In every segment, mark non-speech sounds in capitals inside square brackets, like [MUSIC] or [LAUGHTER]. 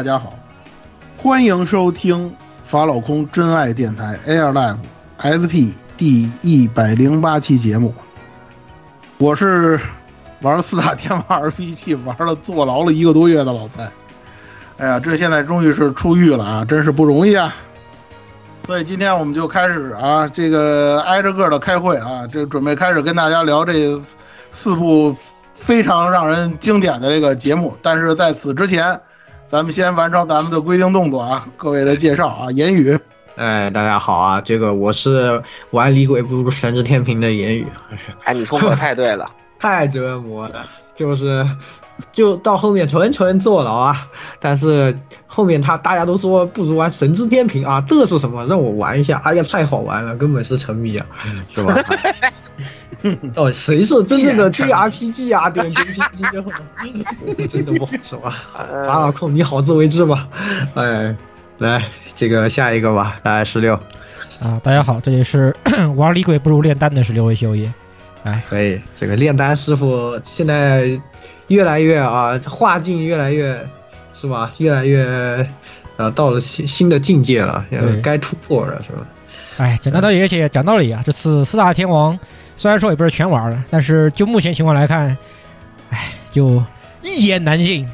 大家好，欢迎收听法老空真爱电台 Air Live SP 第一百零八期节目。我是玩了四大天王 RPG 玩了坐牢了一个多月的老蔡。哎呀，这现在终于是出狱了啊，真是不容易啊！所以今天我们就开始啊，这个挨着个的开会啊，这准备开始跟大家聊这四部非常让人经典的这个节目。但是在此之前，咱们先完成咱们的规定动作啊，各位的介绍啊，言语。哎，大家好啊，这个我是玩李鬼不如神之天平的言语。哎，你说可太对了，[LAUGHS] 太折磨了，就是。就到后面纯纯坐牢啊！但是后面他大家都说不如玩神之天平啊，这是什么？让我玩一下！哎呀，太好玩了，根本是沉迷啊，是吧？[LAUGHS] 哦，谁是真正的 [LAUGHS] JRPG 啊？点 JPG 真的不好说啊！法老控，你好自为之吧。哎，来这个下一个吧，大概十六啊！大家好，这里是 [CLEARS THROAT] 玩李鬼不如炼丹的十六位修爷。哎，可以，这个炼丹师傅现在。越来越啊，画境越来越，是吧？越来越，呃，到了新新的境界了，该突破了，是吧？哎，讲道理，而且讲道理啊，这次四大天王虽然说也不是全玩了，但是就目前情况来看，哎，就一言难尽，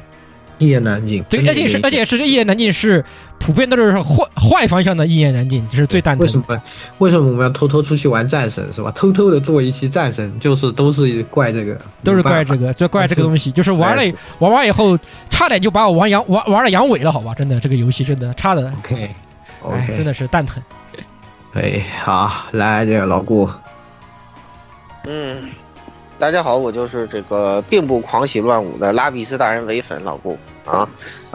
一言难尽。对，而且是而且是一言难尽，是普遍都是坏坏方向的一言难尽，就是最蛋疼。为什么？为什么我们要偷偷出去玩战神是吧？偷偷的做一期战神，就是都是怪这个，都是怪这个，就怪这个东西，就是玩了玩完以后，差点就把我玩阳玩玩了阳痿了，好吧？真的，这个游戏真的差的，OK，哎，真的是蛋疼。哎，好，来这个老顾，嗯，大家好，我就是这个并不狂喜乱舞的拉比斯大人唯粉老顾。啊，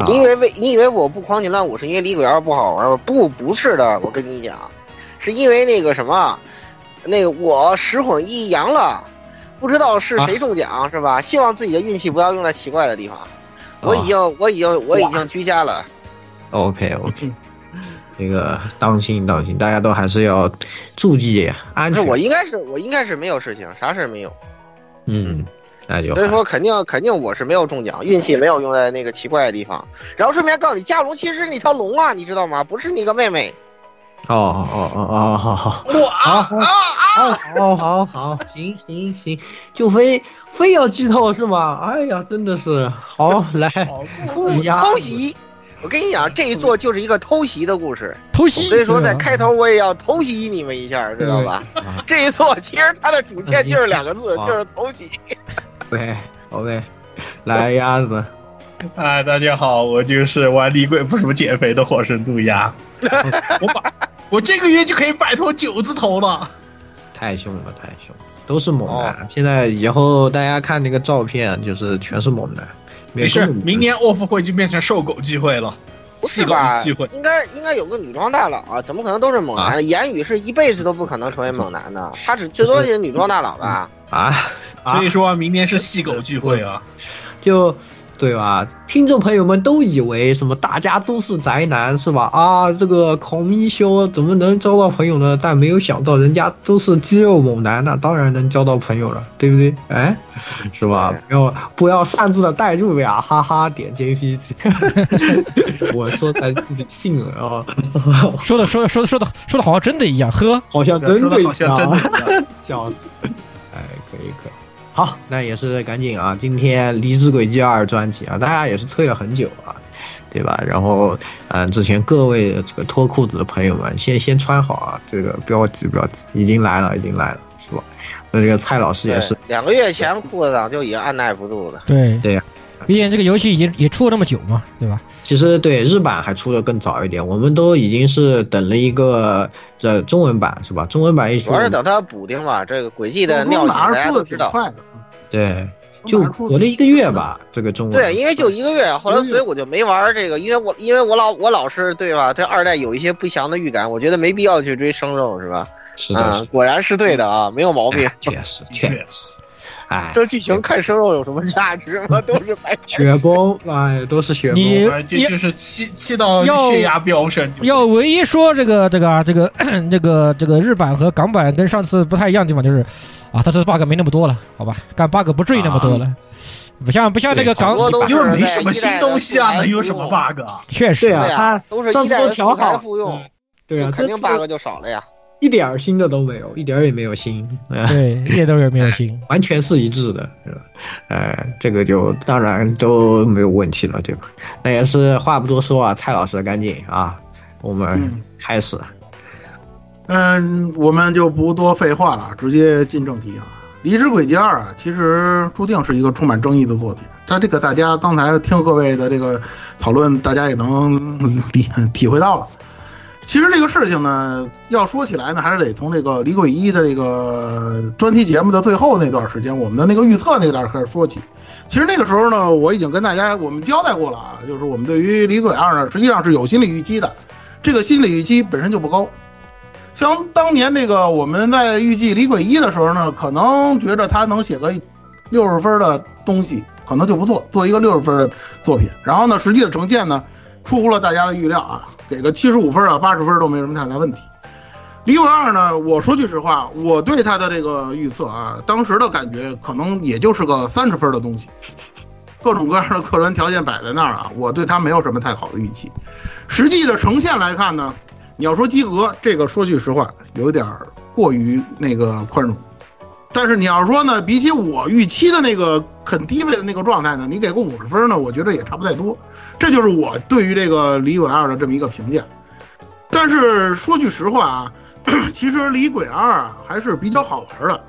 你以为为你以为我不狂喜乱舞是因为李鬼二不好玩吗？不，不是的，我跟你讲，是因为那个什么，那个我十混一阳了，不知道是谁中奖、啊、是吧？希望自己的运气不要用在奇怪的地方。我已经，哦、我已经，我已经居家了。OK OK，这个当心当心，大家都还是要注意安全。我应该是我应该是没有事情，啥事没有。嗯。那就所以说肯定肯定我是没有中奖，运气没有用在那个奇怪的地方。然后顺便告诉你，加龙其实是那条龙啊，你知道吗？不是你个妹妹。哦哦哦哦，好好。我啊啊啊！好好好，行行行，就非非要剧透是吗？哎呀，真的是好来偷袭。我跟你讲，这一座就是一个偷袭的故事，偷袭。所以说在开头我也要偷袭你们一下，知道吧？这一座其实它的主线就是两个字，就是偷袭。[LAUGHS] 对，OK，来鸭子。[LAUGHS] 哎，大家好，我就是玩李鬼不如减肥的火神渡鸦。[LAUGHS] 我把我这个月就可以摆脱九字头了。太凶了，太凶，都是猛男。哦、现在以后大家看那个照片，就是全是猛男。没事，明年沃夫会就变成瘦狗聚会了。不是吧？应该应该有个女装大佬啊，怎么可能都是猛男？言语是一辈子都不可能成为猛男的，他只最多是女装大佬吧？啊，所以说明年是细狗聚会啊。就对吧？听众朋友们都以为什么大家都是宅男是吧？啊，这个孔明修怎么能交到朋友呢？但没有想到人家都是肌肉猛男，那当然能交到朋友了，对不对？哎，是吧？不要不要擅自的代入呀，哈哈，点 JPG，[LAUGHS] 我说才自己信了啊，说的说的说的说的说的好像真的一样，呵，好像真的一样，好像真的一样 [LAUGHS] 笑死。好，那也是赶紧啊！今天《离职轨迹二》专辑啊，大家也是催了很久啊，对吧？然后，嗯、之前各位这个脱裤子的朋友们，先先穿好啊，这个不要急不要急，已经来了，已经来了，是吧？那这个蔡老师也是，两个月前裤子党就已经按耐不住了。对对呀、毕竟这个游戏已经也出了那么久嘛，对吧？其实对日版还出的更早一点，我们都已经是等了一个这中文版是吧？中文版一出主要，是等它补丁嘛，这个轨迹的尿性马大家都知道。快的，对，就隔了一个月吧，这个中文对，因为就一个月，后来所以我就没玩这个，因为我因为我老我老是对吧？对二代有一些不祥的预感，我觉得没必要去追生肉是吧？是的，啊，果然是对的啊，没有毛病。确实确实，哎，这剧情看生肉有什么价值吗？[LAUGHS] 都是白雪崩，哎，都是雪崩。你就就是气气到要血压飙升。要唯一说这个这个啊这个这个 [COUGHS] 这个日版和港版跟上次不太一样的地方就是，啊，它这 bug 没那么多了，好吧，干 bug 不至于那么多了，不像不像那个港，因为没什么新东西啊，能有什么 bug 啊？确实对啊，它都是上次都一代调好复用，对啊，肯定 bug 就少了呀。一点儿新的都没有，一点儿也没有新，对，一点都没有新，[LAUGHS] 完全是一致的，是吧？呃，这个就当然都没有问题了，对吧？那也是话不多说啊，蔡老师赶紧啊，我们开始。嗯，我们就不多废话了，直接进正题啊。《离职轨迹二》啊，其实注定是一个充满争议的作品。它这个大家刚才听各位的这个讨论，大家也能 [LAUGHS] 理体会到了。其实这个事情呢，要说起来呢，还是得从这个《离轨一》的这个专题节目的最后那段时间，我们的那个预测那段开始说起。其实那个时候呢，我已经跟大家我们交代过了啊，就是我们对于《离轨二》呢，实际上是有心理预期的，这个心理预期本身就不高。像当年这个我们在预计《离轨一》的时候呢，可能觉着他能写个六十分的东西，可能就不错，做一个六十分的作品。然后呢，实际的呈现呢，出乎了大家的预料啊，给个七十五分啊、八十分都没什么太大问题。《李永二》呢，我说句实话，我对他的这个预测啊，当时的感觉可能也就是个三十分的东西。各种各样的客观条件摆在那儿啊，我对他没有什么太好的预期。实际的呈现来看呢，你要说及格，这个说句实话，有点过于那个宽容。但是你要说呢，比起我预期的那个很低位的那个状态呢，你给个五十分呢，我觉得也差不太多。这就是我对于这个《李鬼二》的这么一个评价。但是说句实话啊，[CLEARS THROAT] 其实《李鬼二》啊还是比较好玩的。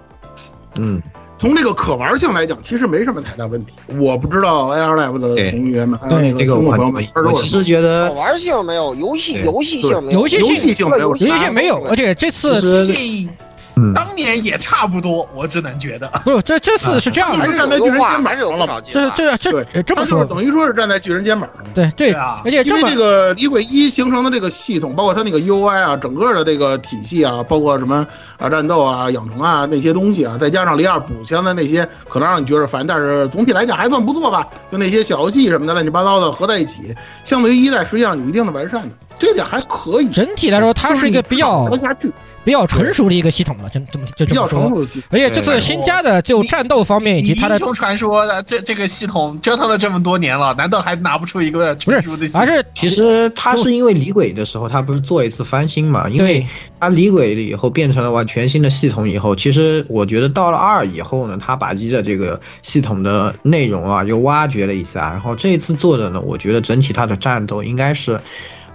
嗯，从这个可玩性来讲，其实没什么太大问题。我不知道 AR Live 的同学们，还有那个听众朋友们，我其实觉得可玩性没有，游戏游戏性没有，游戏性没有游戏性没有，而且这次嗯当年也差不多，我只能觉得。不是这这次是这样的还，是站在巨人肩膀有上了这化。这这对这么说，他就是等于说是站在巨人肩膀上。对对对啊而且因为这个李鬼一形成的这个系统，包括它那个 UI 啊，整个的这个体系啊，包括什么啊战斗啊、养成啊那些东西啊，再加上李二补枪的那些，可能让你觉得烦，但是总体来讲还算不错吧。就那些小游戏什么的乱七八糟的合在一起，相对于一代实际上有一定的完善的，这点还可以。整体来说，它是一个比较下去，比较成熟的一个系统了，这这么就比较这么说。成熟的系统。而且这次新加的就战斗方面以及它的英雄传说的这这个系统折腾了这么多年了，难道还拿不出一个不是成熟的系统？而是其实它是因为李鬼的时候，他不是做一次翻新嘛？因为他李鬼了以后变成了完全新的系统以后，其实我觉得到了二以后呢，他把一的这个系统的内容啊又挖掘了一下，然后这一次做的呢，我觉得整体它的战斗应该是。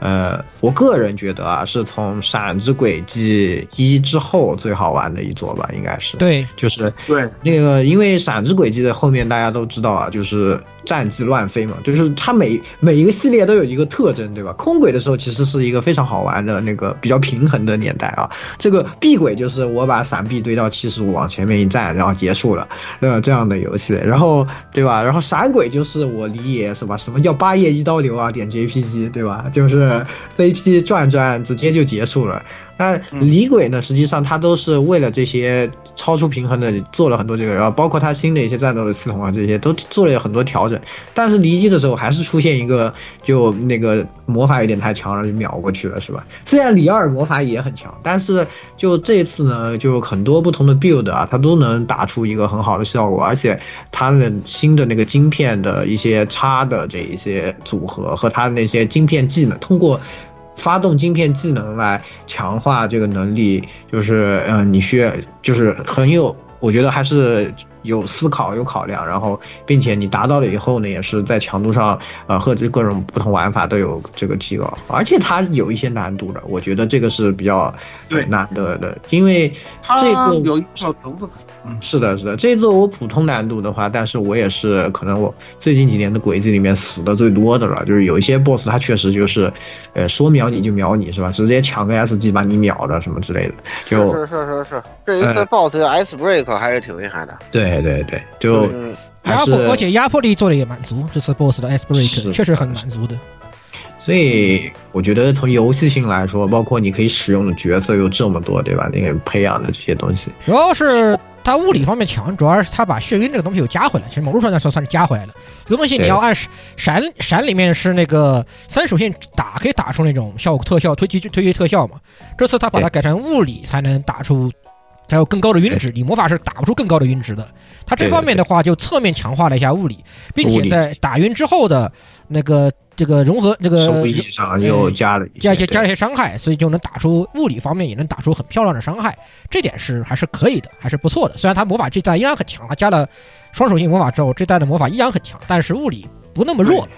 呃，我个人觉得啊，是从《闪之轨迹一》之后最好玩的一座吧，应该是。对，就是对那个，因为《闪之轨迹》的后面大家都知道啊，就是战绩乱飞嘛，就是它每每一个系列都有一个特征，对吧？空轨的时候其实是一个非常好玩的那个比较平衡的年代啊。这个壁轨就是我把闪避堆到七十五往前面一站，然后结束了，呃，这样的游戏。然后对吧？然后闪轨就是我理解是吧？什么叫八页一刀流啊？点 JPG 对吧？就是 CP 转转直接就结束了。那李鬼呢，实际上他都是为了这些超出平衡的做了很多这个，然后包括他新的一些战斗的系统啊，这些都做了很多调整。但是离机的时候还是出现一个，就那个魔法有点太强了，就秒过去了，是吧？虽然李二魔法也很强，但是就这次呢，就很多不同的 build 啊，它都能打出一个很好的效果，而且它的新的那个晶片的一些差的这一些组合和它那些晶片技能，通过。发动晶片技能来强化这个能力，就是嗯，你需要就是很有，我觉得还是有思考、有考量，然后并且你达到了以后呢，也是在强度上，呃，和这各种不同玩法都有这个提高，而且它有一些难度的，我觉得这个是比较难得的，因为这个有一小层次感。是的，是的，这一座我普通难度的话，但是我也是可能我最近几年的轨迹里面死的最多的了，就是有一些 boss 他确实就是，呃，说秒你就秒你是吧？直接抢个 SG 把你秒了什么之类的。就是是是是，这一次 boss 的 S break 还是挺厉害的。对对对，就压迫，而且压迫力做的也满足，这次 boss 的 S break 确实很满足的。所以我觉得从游戏性来说，包括你可以使用的角色有这么多，对吧？那个培养的这些东西，主要是。它物理方面强，主要是它把眩晕这个东西又加回来。其实某种上来说算是加回来了。这个东西你要按闪闪里面是那个三属性打可以打出那种效果特效推击推击特效嘛。这次他把它改成物理才能打出，才有更高的晕值。你魔法是打不出更高的晕值的。它这方面的话就侧面强化了一下物理，并且在打晕之后的那个。这个融合这个手臂上又加了加一些加了一些伤害，所以就能打出物理方面也能打出很漂亮的伤害，这点是还是可以的，还是不错的。虽然他魔法这代依然很强，他加了双属性魔法之后，这代的魔法依然很强，但是物理不那么弱，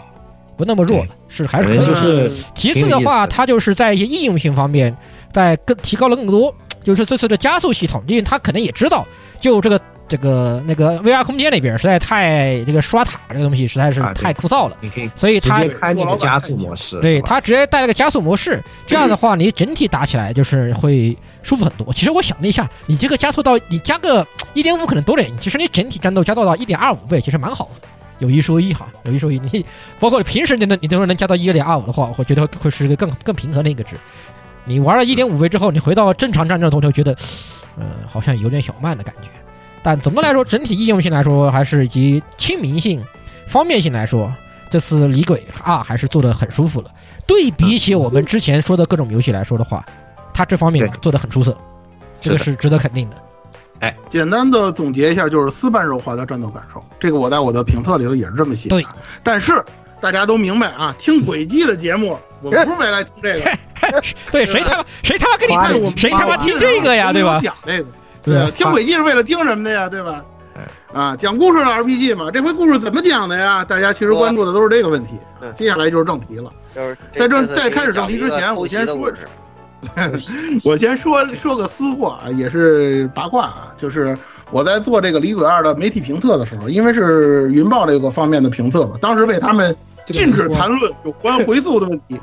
不那么弱了，是还是可以。就是其次的话，它就是在一些应用性方面，在更提高了更多，就是这次的加速系统，因为他可能也知道，就这个。这个那个 VR 空间里边实在太这个刷塔这个东西实在是太枯燥了，所以他直接开那个加速模式，对他直接带了个加速模式，这样的话你整体打起来就是会舒服很多。其实我想了一下，你这个加速到你加个一点五可能多点，其实你整体战斗加到到一点二五倍其实蛮好的，有一说一哈，有一说一，你包括平时你能你都能加到一点二五的话，我觉得会是一个更更平衡的一个值。你玩了一点五倍之后，你回到正常战斗中就觉得，呃，好像有点小慢的感觉。但总的来说，整体易用性来说，还是以及亲民性、方便性来说，这次李鬼二还是做的很舒服了。对比起我们之前说的各种游戏来说的话，它这方面做的很出色，这个是值得肯定的。哎，简单的总结一下，就是丝半柔滑的战斗感受。这个我在我的评测里头也是这么写的。对但是大家都明白啊，听轨迹的节目，我们不是为来听这个。[LAUGHS] 对，谁他妈谁他妈跟你听？谁他妈听这个呀？对吧？讲这个。对，听轨迹是为了听什么的呀？对吧？啊，讲故事的 RPG 嘛，这回故事怎么讲的呀？大家其实关注的都是这个问题。接下来就是正题了。就是在正在开始正题之前，[LAUGHS] 我先说，我先说说个私货啊，也是八卦啊。就是我在做这个《李鬼二》的媒体评测的时候，因为是云豹这个方面的评测嘛，当时被他们禁止谈论有关回溯的问题。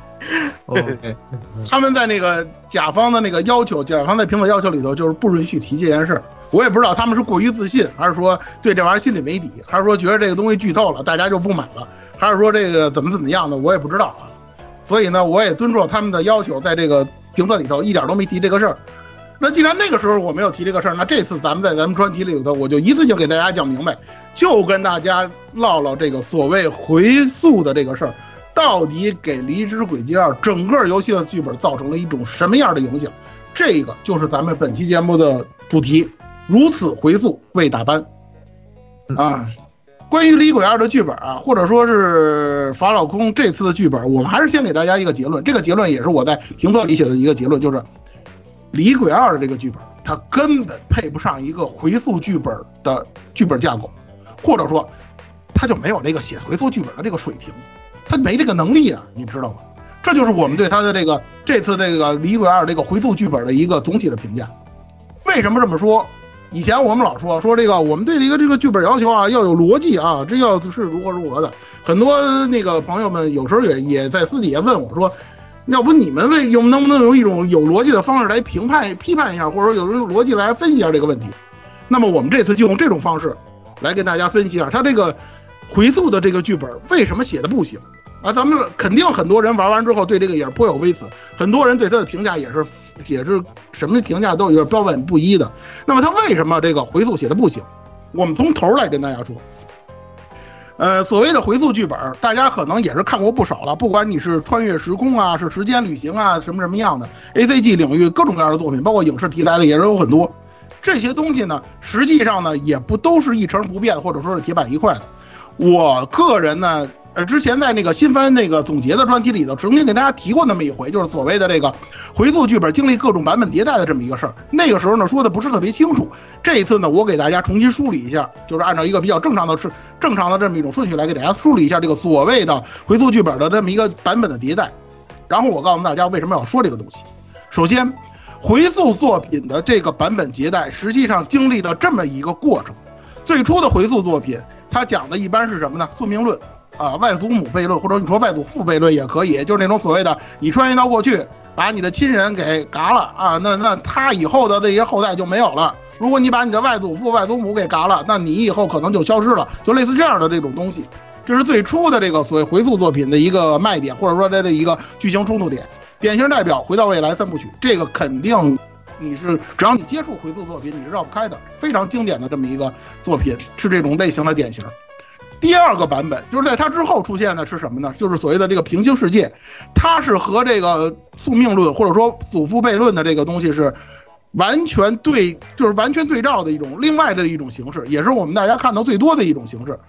他们在那个甲方的那个要求，甲方在评测要求里头就是不允许提这件事。我也不知道他们是过于自信，还是说对这玩意儿心里没底，还是说觉得这个东西剧透了，大家就不买了，还是说这个怎么怎么样的，我也不知道啊。所以呢，我也尊重他们的要求，在这个评测里头一点都没提这个事儿。那既然那个时候我没有提这个事儿，那这次咱们在咱们专题里头，我就一次性给大家讲明白，就跟大家唠唠这个所谓回溯的这个事儿。到底给《离职轨迹二》整个游戏的剧本造成了一种什么样的影响？这个就是咱们本期节目的主题。如此回溯未打班啊！关于《离鬼二》的剧本啊，或者说是法老空这次的剧本，我们还是先给大家一个结论。这个结论也是我在评测里写的一个结论，就是《李鬼二》的这个剧本，它根本配不上一个回溯剧本的剧本架构，或者说，它就没有那个写回溯剧本的这个水平。他没这个能力啊，你知道吗？这就是我们对他的这个这次这个《李鬼二》这个回溯剧本的一个总体的评价。为什么这么说？以前我们老说说这个，我们对这个这个剧本要求啊，要有逻辑啊，这要是如何如何的。很多那个朋友们有时候也也在私底下问我说，要不你们为用能不能用一种有逻辑的方式来评判批判一下，或者说有种逻辑来分析一下这个问题？那么我们这次就用这种方式来跟大家分析一下他这个。回溯的这个剧本为什么写的不行？啊，咱们肯定很多人玩完之后对这个也是颇有微词，很多人对他的评价也是也是什么评价都有点标本不一的。那么他为什么这个回溯写的不行？我们从头来跟大家说。呃，所谓的回溯剧本，大家可能也是看过不少了。不管你是穿越时空啊，是时间旅行啊，什么什么样的 A C G 领域各种各样的作品，包括影视题材的也是有很多。这些东西呢，实际上呢，也不都是一成不变，或者说是铁板一块的。我个人呢。呃，之前在那个新番那个总结的专题里头，曾经给大家提过那么一回，就是所谓的这个回溯剧本经历各种版本迭代的这么一个事儿。那个时候呢，说的不是特别清楚。这一次呢，我给大家重新梳理一下，就是按照一个比较正常的、是正常的这么一种顺序来给大家梳理一下这个所谓的回溯剧本的这么一个版本的迭代。然后我告诉大家为什么要说这个东西。首先，回溯作品的这个版本迭代，实际上经历了这么一个过程。最初的回溯作品，它讲的一般是什么呢？宿命论。啊，外祖母悖论，或者你说外祖父悖论也可以，就是那种所谓的你穿越到过去，把你的亲人给嘎了啊，那那他以后的这些后代就没有了。如果你把你的外祖父、外祖母给嘎了，那你以后可能就消失了，就类似这样的这种东西。这是最初的这个所谓回溯作品的一个卖点，或者说它的一个剧情冲突点。典型代表《回到未来》三部曲，这个肯定你是只要你接触回溯作品，你是绕不开的，非常经典的这么一个作品，是这种类型的典型。第二个版本就是在它之后出现的是什么呢？就是所谓的这个平行世界，它是和这个宿命论或者说祖父悖论的这个东西是完全对，就是完全对照的一种另外的一种形式，也是我们大家看到最多的一种形式。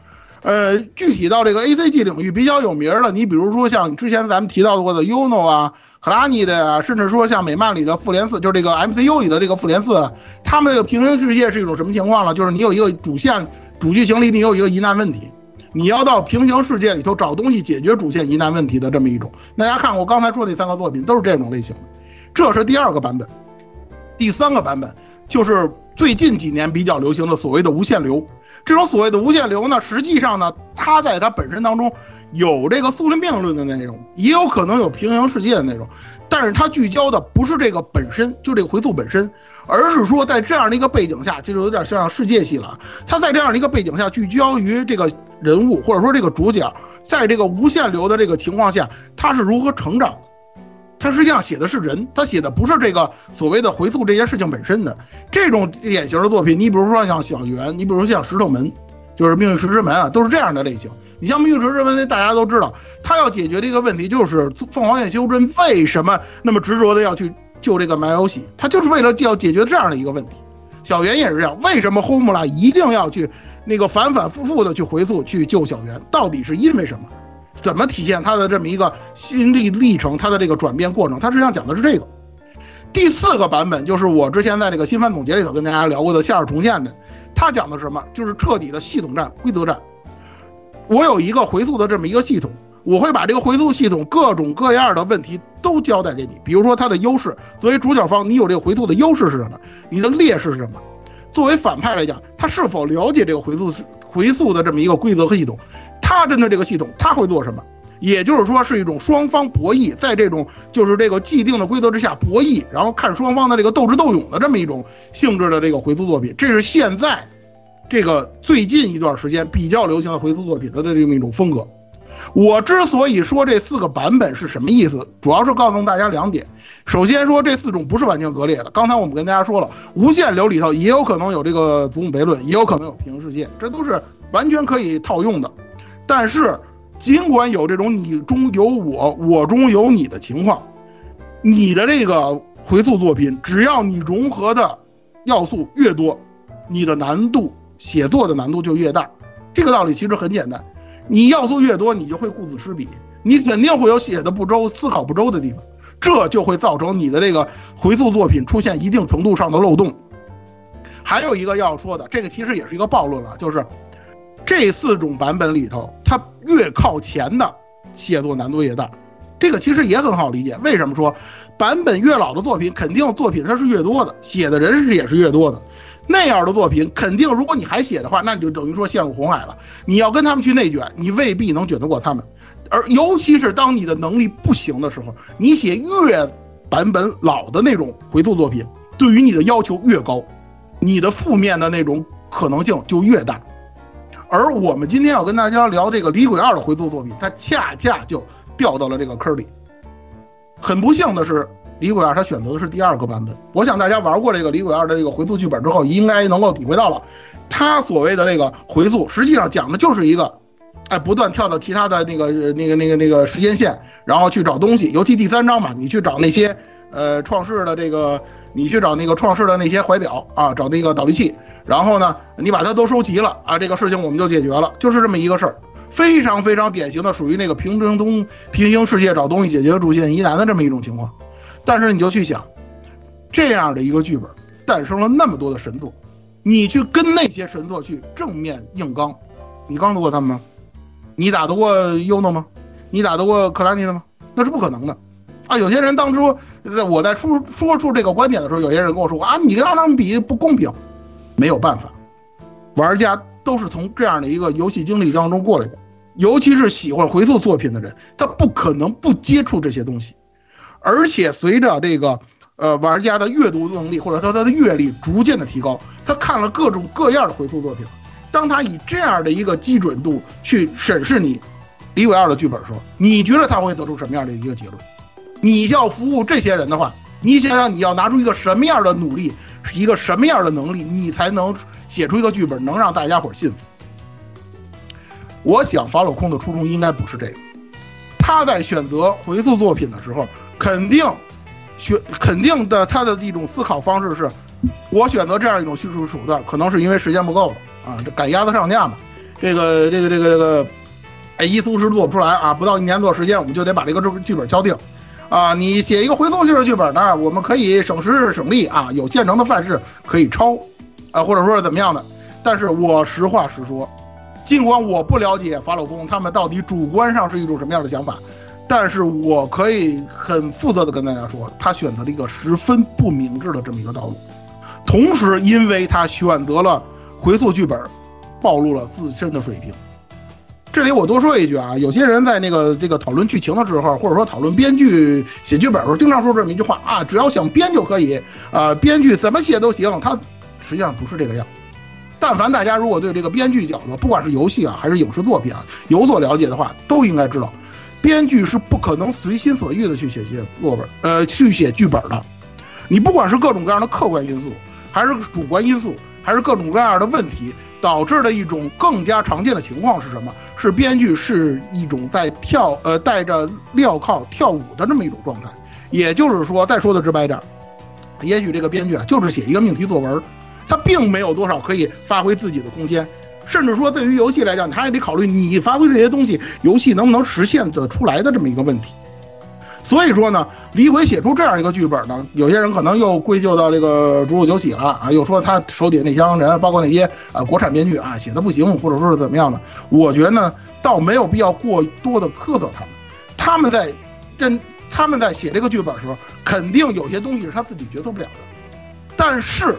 呃，具体到这个 A C G 领域比较有名的，你比如说像之前咱们提到过的 UNO 啊、克拉尼的呀，甚至说像美漫里的复联四，就是这个 M C U 里的这个复联四，他们这个平行世界是一种什么情况呢？就是你有一个主线主剧情里你有一个疑难问题。你要到平行世界里头找东西解决主线疑难问题的这么一种，大家看我刚才说那三个作品都是这种类型的，这是第二个版本。第三个版本就是最近几年比较流行的所谓的无限流。这种所谓的无限流呢，实际上呢，它在它本身当中有这个宿命论的内容，也有可能有平行世界的内容，但是它聚焦的不是这个本身，就这个回溯本身，而是说在这样的一个背景下，这就有点像世界系了。它在这样的一个背景下聚焦于这个人物或者说这个主角，在这个无限流的这个情况下，他是如何成长。他实际上写的是人，他写的不是这个所谓的回溯这件事情本身的这种典型的作品。你比如说像小圆，你比如说像石头门，就是命运石之门啊，都是这样的类型。你像命运石之门，大家都知道，他要解决的一个问题就是凤凰院修真为什么那么执着的要去救这个埋有喜，他就是为了要解决这样的一个问题。小圆也是这样，为什么轰木拉一定要去那个反反复复的去回溯去救小圆，到底是因为什么？怎么体现他的这么一个心历历程，他的这个转变过程？他实际上讲的是这个。第四个版本就是我之前在这个新番总结里头跟大家聊过的《夏日重现》的，他讲的是什么？就是彻底的系统战、规则战。我有一个回溯的这么一个系统，我会把这个回溯系统各种各样的问题都交代给你。比如说它的优势，作为主角方，你有这个回溯的优势是什么？你的劣势是什么？作为反派来讲，他是否了解这个回溯回溯的这么一个规则和系统？他针对这个系统，他会做什么？也就是说，是一种双方博弈，在这种就是这个既定的规则之下博弈，然后看双方的这个斗智斗勇的这么一种性质的这个回溯作品。这是现在这个最近一段时间比较流行的回溯作品的这么一种风格。我之所以说这四个版本是什么意思，主要是告诉大家两点。首先说这四种不是完全割裂的。刚才我们跟大家说了，无限流里头也有可能有这个祖母悖论，也有可能有平行世界，这都是完全可以套用的。但是，尽管有这种你中有我，我中有你的情况，你的这个回溯作品，只要你融合的要素越多，你的难度写作的难度就越大。这个道理其实很简单，你要素越多，你就会顾此失彼，你肯定会有写的不周、思考不周的地方，这就会造成你的这个回溯作品出现一定程度上的漏洞。还有一个要说的，这个其实也是一个暴论了，就是。这四种版本里头，它越靠前的写作难度越大，这个其实也很好理解。为什么说版本越老的作品，肯定作品它是越多的，写的人是也是越多的。那样的作品，肯定如果你还写的话，那你就等于说陷入红海了。你要跟他们去内卷，你未必能卷得过他们。而尤其是当你的能力不行的时候，你写越版本老的那种回溯作品，对于你的要求越高，你的负面的那种可能性就越大。而我们今天要跟大家聊这个《李鬼二》的回溯作品，它恰恰就掉到了这个坑里。很不幸的是，《李鬼二》他选择的是第二个版本。我想大家玩过这个《李鬼二》的这个回溯剧本之后，应该能够体会到了，他所谓的这个回溯，实际上讲的就是一个，哎，不断跳到其他的那个那个那个那个时间线，然后去找东西。尤其第三章嘛，你去找那些呃创世的这个，你去找那个创世的那些怀表啊，找那个导力器，然后呢，你把它都收集了啊，这个事情我们就解决了，就是这么一个事儿。非常非常典型的，属于那个平行东平行世界找东西解决主线疑难的这么一种情况。但是你就去想，这样的一个剧本诞生了那么多的神作，你去跟那些神作去正面硬刚，你刚得过他们吗？你打得过优诺吗？你打得过克拉尼的吗？那是不可能的。啊，有些人当初我在出说出这个观点的时候，有些人跟我说啊，你跟他们比不公平。没有办法，玩家。都是从这样的一个游戏经历当中过来的，尤其是喜欢回溯作品的人，他不可能不接触这些东西。而且随着这个呃玩家的阅读能力或者他他的阅历逐渐的提高，他看了各种各样的回溯作品，当他以这样的一个基准度去审视你李伟二的剧本时候，你觉得他会得出什么样的一个结论？你要服务这些人的话，你想想你要拿出一个什么样的努力，一个什么样的能力，你才能？写出一个剧本能让大家伙信服，我想法老空的初衷应该不是这个。他在选择回溯作品的时候，肯定选肯定的他的一种思考方式是：我选择这样一种叙述手段，可能是因为时间不够了啊，这赶鸭子上架嘛。这个这个这个这个，哎，一苏是做不出来啊，不到一年做时间，我们就得把这个剧剧本敲定啊。你写一个回溯性的剧本呢，我们可以省时省力啊，有现成的范式可以抄。啊，或者说是怎么样的？但是我实话实说，尽管我不了解法老公他们到底主观上是一种什么样的想法，但是我可以很负责的跟大家说，他选择了一个十分不明智的这么一个道路。同时，因为他选择了回溯剧本，暴露了自身的水平。这里我多说一句啊，有些人在那个这个讨论剧情的时候，或者说讨论编剧写剧本的时候，经常说这么一句话啊，只要想编就可以啊，编剧怎么写都行。他。实际上不是这个样子。但凡大家如果对这个编剧角度，不管是游戏啊还是影视作品啊有所了解的话，都应该知道，编剧是不可能随心所欲的去写剧本，呃，去写剧本的。你不管是各种各样的客观因素，还是主观因素，还是各种各样的问题，导致的一种更加常见的情况是什么？是编剧是一种在跳，呃，带着镣铐跳舞的这么一种状态。也就是说，再说的直白点，也许这个编剧啊，就是写一个命题作文。他并没有多少可以发挥自己的空间，甚至说对于游戏来讲，他也得考虑你发挥这些东西，游戏能不能实现得出来的这么一个问题。所以说呢，李鬼写出这样一个剧本呢，有些人可能又归咎到这个竹谷久喜了啊，又说他手底下那帮人，包括那些啊国产编剧啊写的不行，或者说是怎么样的。我觉得呢，倒没有必要过多的苛责他们，他们在真他们在写这个剧本的时候，肯定有些东西是他自己决策不了的，但是。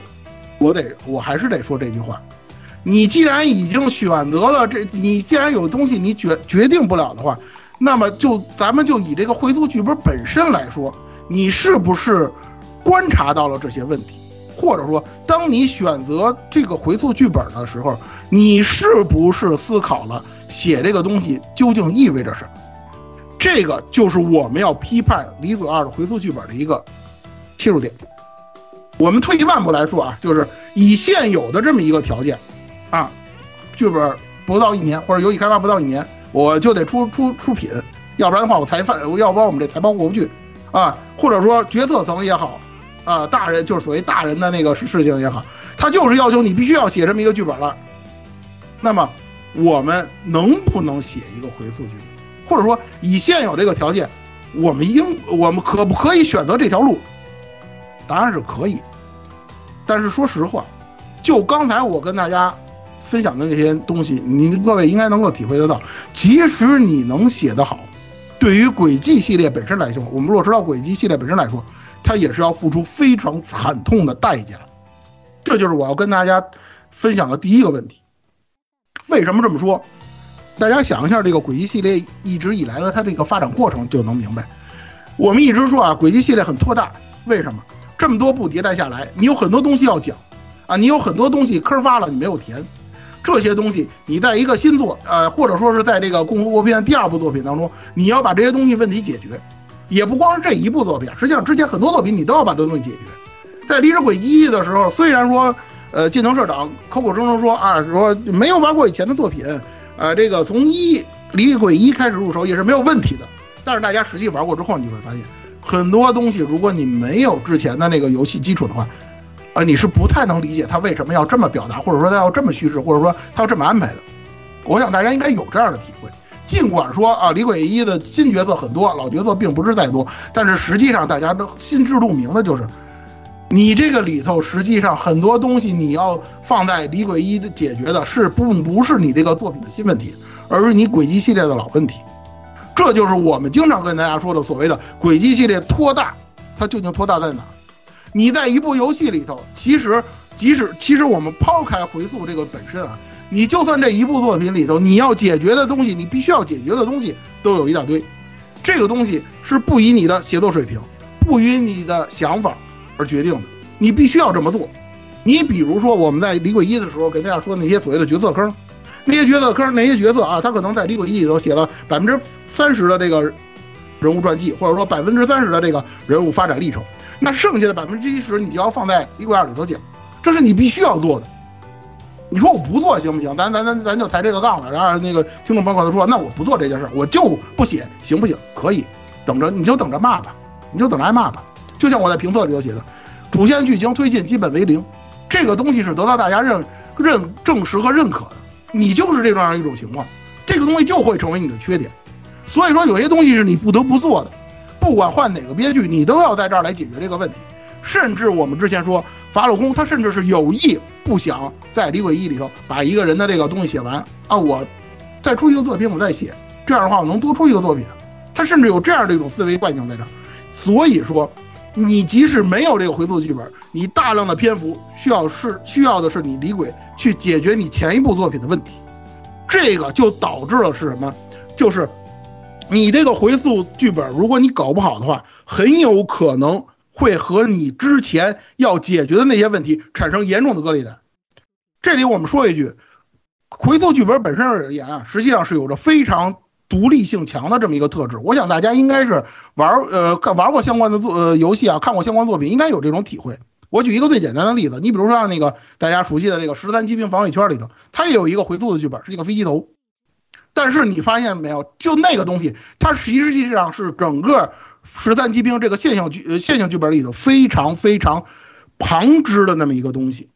我得，我还是得说这句话。你既然已经选择了这，你既然有东西你决决定不了的话，那么就咱们就以这个回溯剧本本身来说，你是不是观察到了这些问题？或者说，当你选择这个回溯剧本的时候，你是不是思考了写这个东西究竟意味着什么？这个就是我们要批判李子二的回溯剧本的一个切入点。我们退一万步来说啊，就是以现有的这么一个条件，啊，剧本不到一年或者游戏开发不到一年，我就得出出出品，要不然的话我财犯，要不然我们这财报过不去，啊，或者说决策层也好，啊，大人就是所谓大人的那个事情也好，他就是要求你必须要写这么一个剧本了。那么我们能不能写一个回溯剧？或者说以现有这个条件，我们应我们可不可以选择这条路？答案是可以。但是说实话，就刚才我跟大家分享的那些东西，你各位应该能够体会得到。即使你能写得好，对于轨迹系列本身来说，我们如果知道轨迹系列本身来说，它也是要付出非常惨痛的代价。这就是我要跟大家分享的第一个问题。为什么这么说？大家想一下，这个轨迹系列一直以来的它这个发展过程就能明白。我们一直说啊，轨迹系列很拖大，为什么？这么多部迭代下来，你有很多东西要讲，啊，你有很多东西坑发了，你没有填，这些东西你在一个新作，呃，或者说是在这个共和国篇第二部作品当中，你要把这些东西问题解决，也不光是这一部作品，实际上之前很多作品你都要把这东西解决。在《离之鬼一》的时候，虽然说，呃，近藤社长口口声声说啊，说没有玩过以前的作品，呃，这个从一《离之鬼一》开始入手也是没有问题的，但是大家实际玩过之后，你会发现很多东西，如果你没有之前的那个游戏基础的话，你是不太能理解他为什么要这么表达，或者说他要这么叙事，或者说他要这么安排的。我想大家应该有这样的体会。尽管说啊，《李鬼一》的新角色很多，老角色并不是太多，但是实际上大家都心知肚明的就是，你这个里头实际上很多东西你要放在《李鬼一》的解决的是不不是你这个作品的新问题，而是你轨迹系列的老问题。这就是我们经常跟大家说的所谓的轨迹系列拖大，它究竟拖大在哪？你在一部游戏里头，其实即使其实我们抛开回溯这个本身啊，你就算这一部作品里头，你要解决的东西，你必须要解决的东西都有一大堆。这个东西是不以你的写作水平，不以你的想法而决定的，你必须要这么做。你比如说我们在《李鬼一》的时候给大家说那些所谓的角色坑，那些角色坑，那些角色啊，他可能在《李鬼一》里头写了百分之三十的这个人物传记，或者说百分之三十的这个人物发展历程。那剩下的百分之七十，你就要放在《衣柜二》里头讲，这是你必须要做的。你说我不做行不行？咱咱咱咱就抬这个杠了。然后那个听众朋友都说，那我不做这件事，我就不写，行不行？可以，等着你就等着骂吧，你就等着挨骂吧。就像我在评测里头写的，主线剧情推进基本为零，这个东西是得到大家认认证实和认可的。你就是这样一种情况，这个东西就会成为你的缺点。所以说，有些东西是你不得不做的。不管换哪个编剧，你都要在这儿来解决这个问题。甚至我们之前说法老空，他甚至是有意不想在《李鬼一》里头把一个人的这个东西写完啊，我再出一个作品，我再写，这样的话我能多出一个作品。他甚至有这样的一种思维惯性在这儿。所以说，你即使没有这个回溯剧本，你大量的篇幅需要是需要的是你李鬼去解决你前一部作品的问题，这个就导致了是什么？就是。你这个回溯剧本，如果你搞不好的话，很有可能会和你之前要解决的那些问题产生严重的割裂感。这里我们说一句，回溯剧本本身而言啊，实际上是有着非常独立性强的这么一个特质。我想大家应该是玩呃玩过相关的作呃游戏啊，看过相关作品，应该有这种体会。我举一个最简单的例子，你比如说像那个大家熟悉的这个十三骑兵防卫圈里头，它也有一个回溯的剧本，是一个飞机头。但是你发现没有，就那个东西，它实际上是整个十三骑兵这个线性剧呃线性剧本里头非常非常旁支的那么一个东西，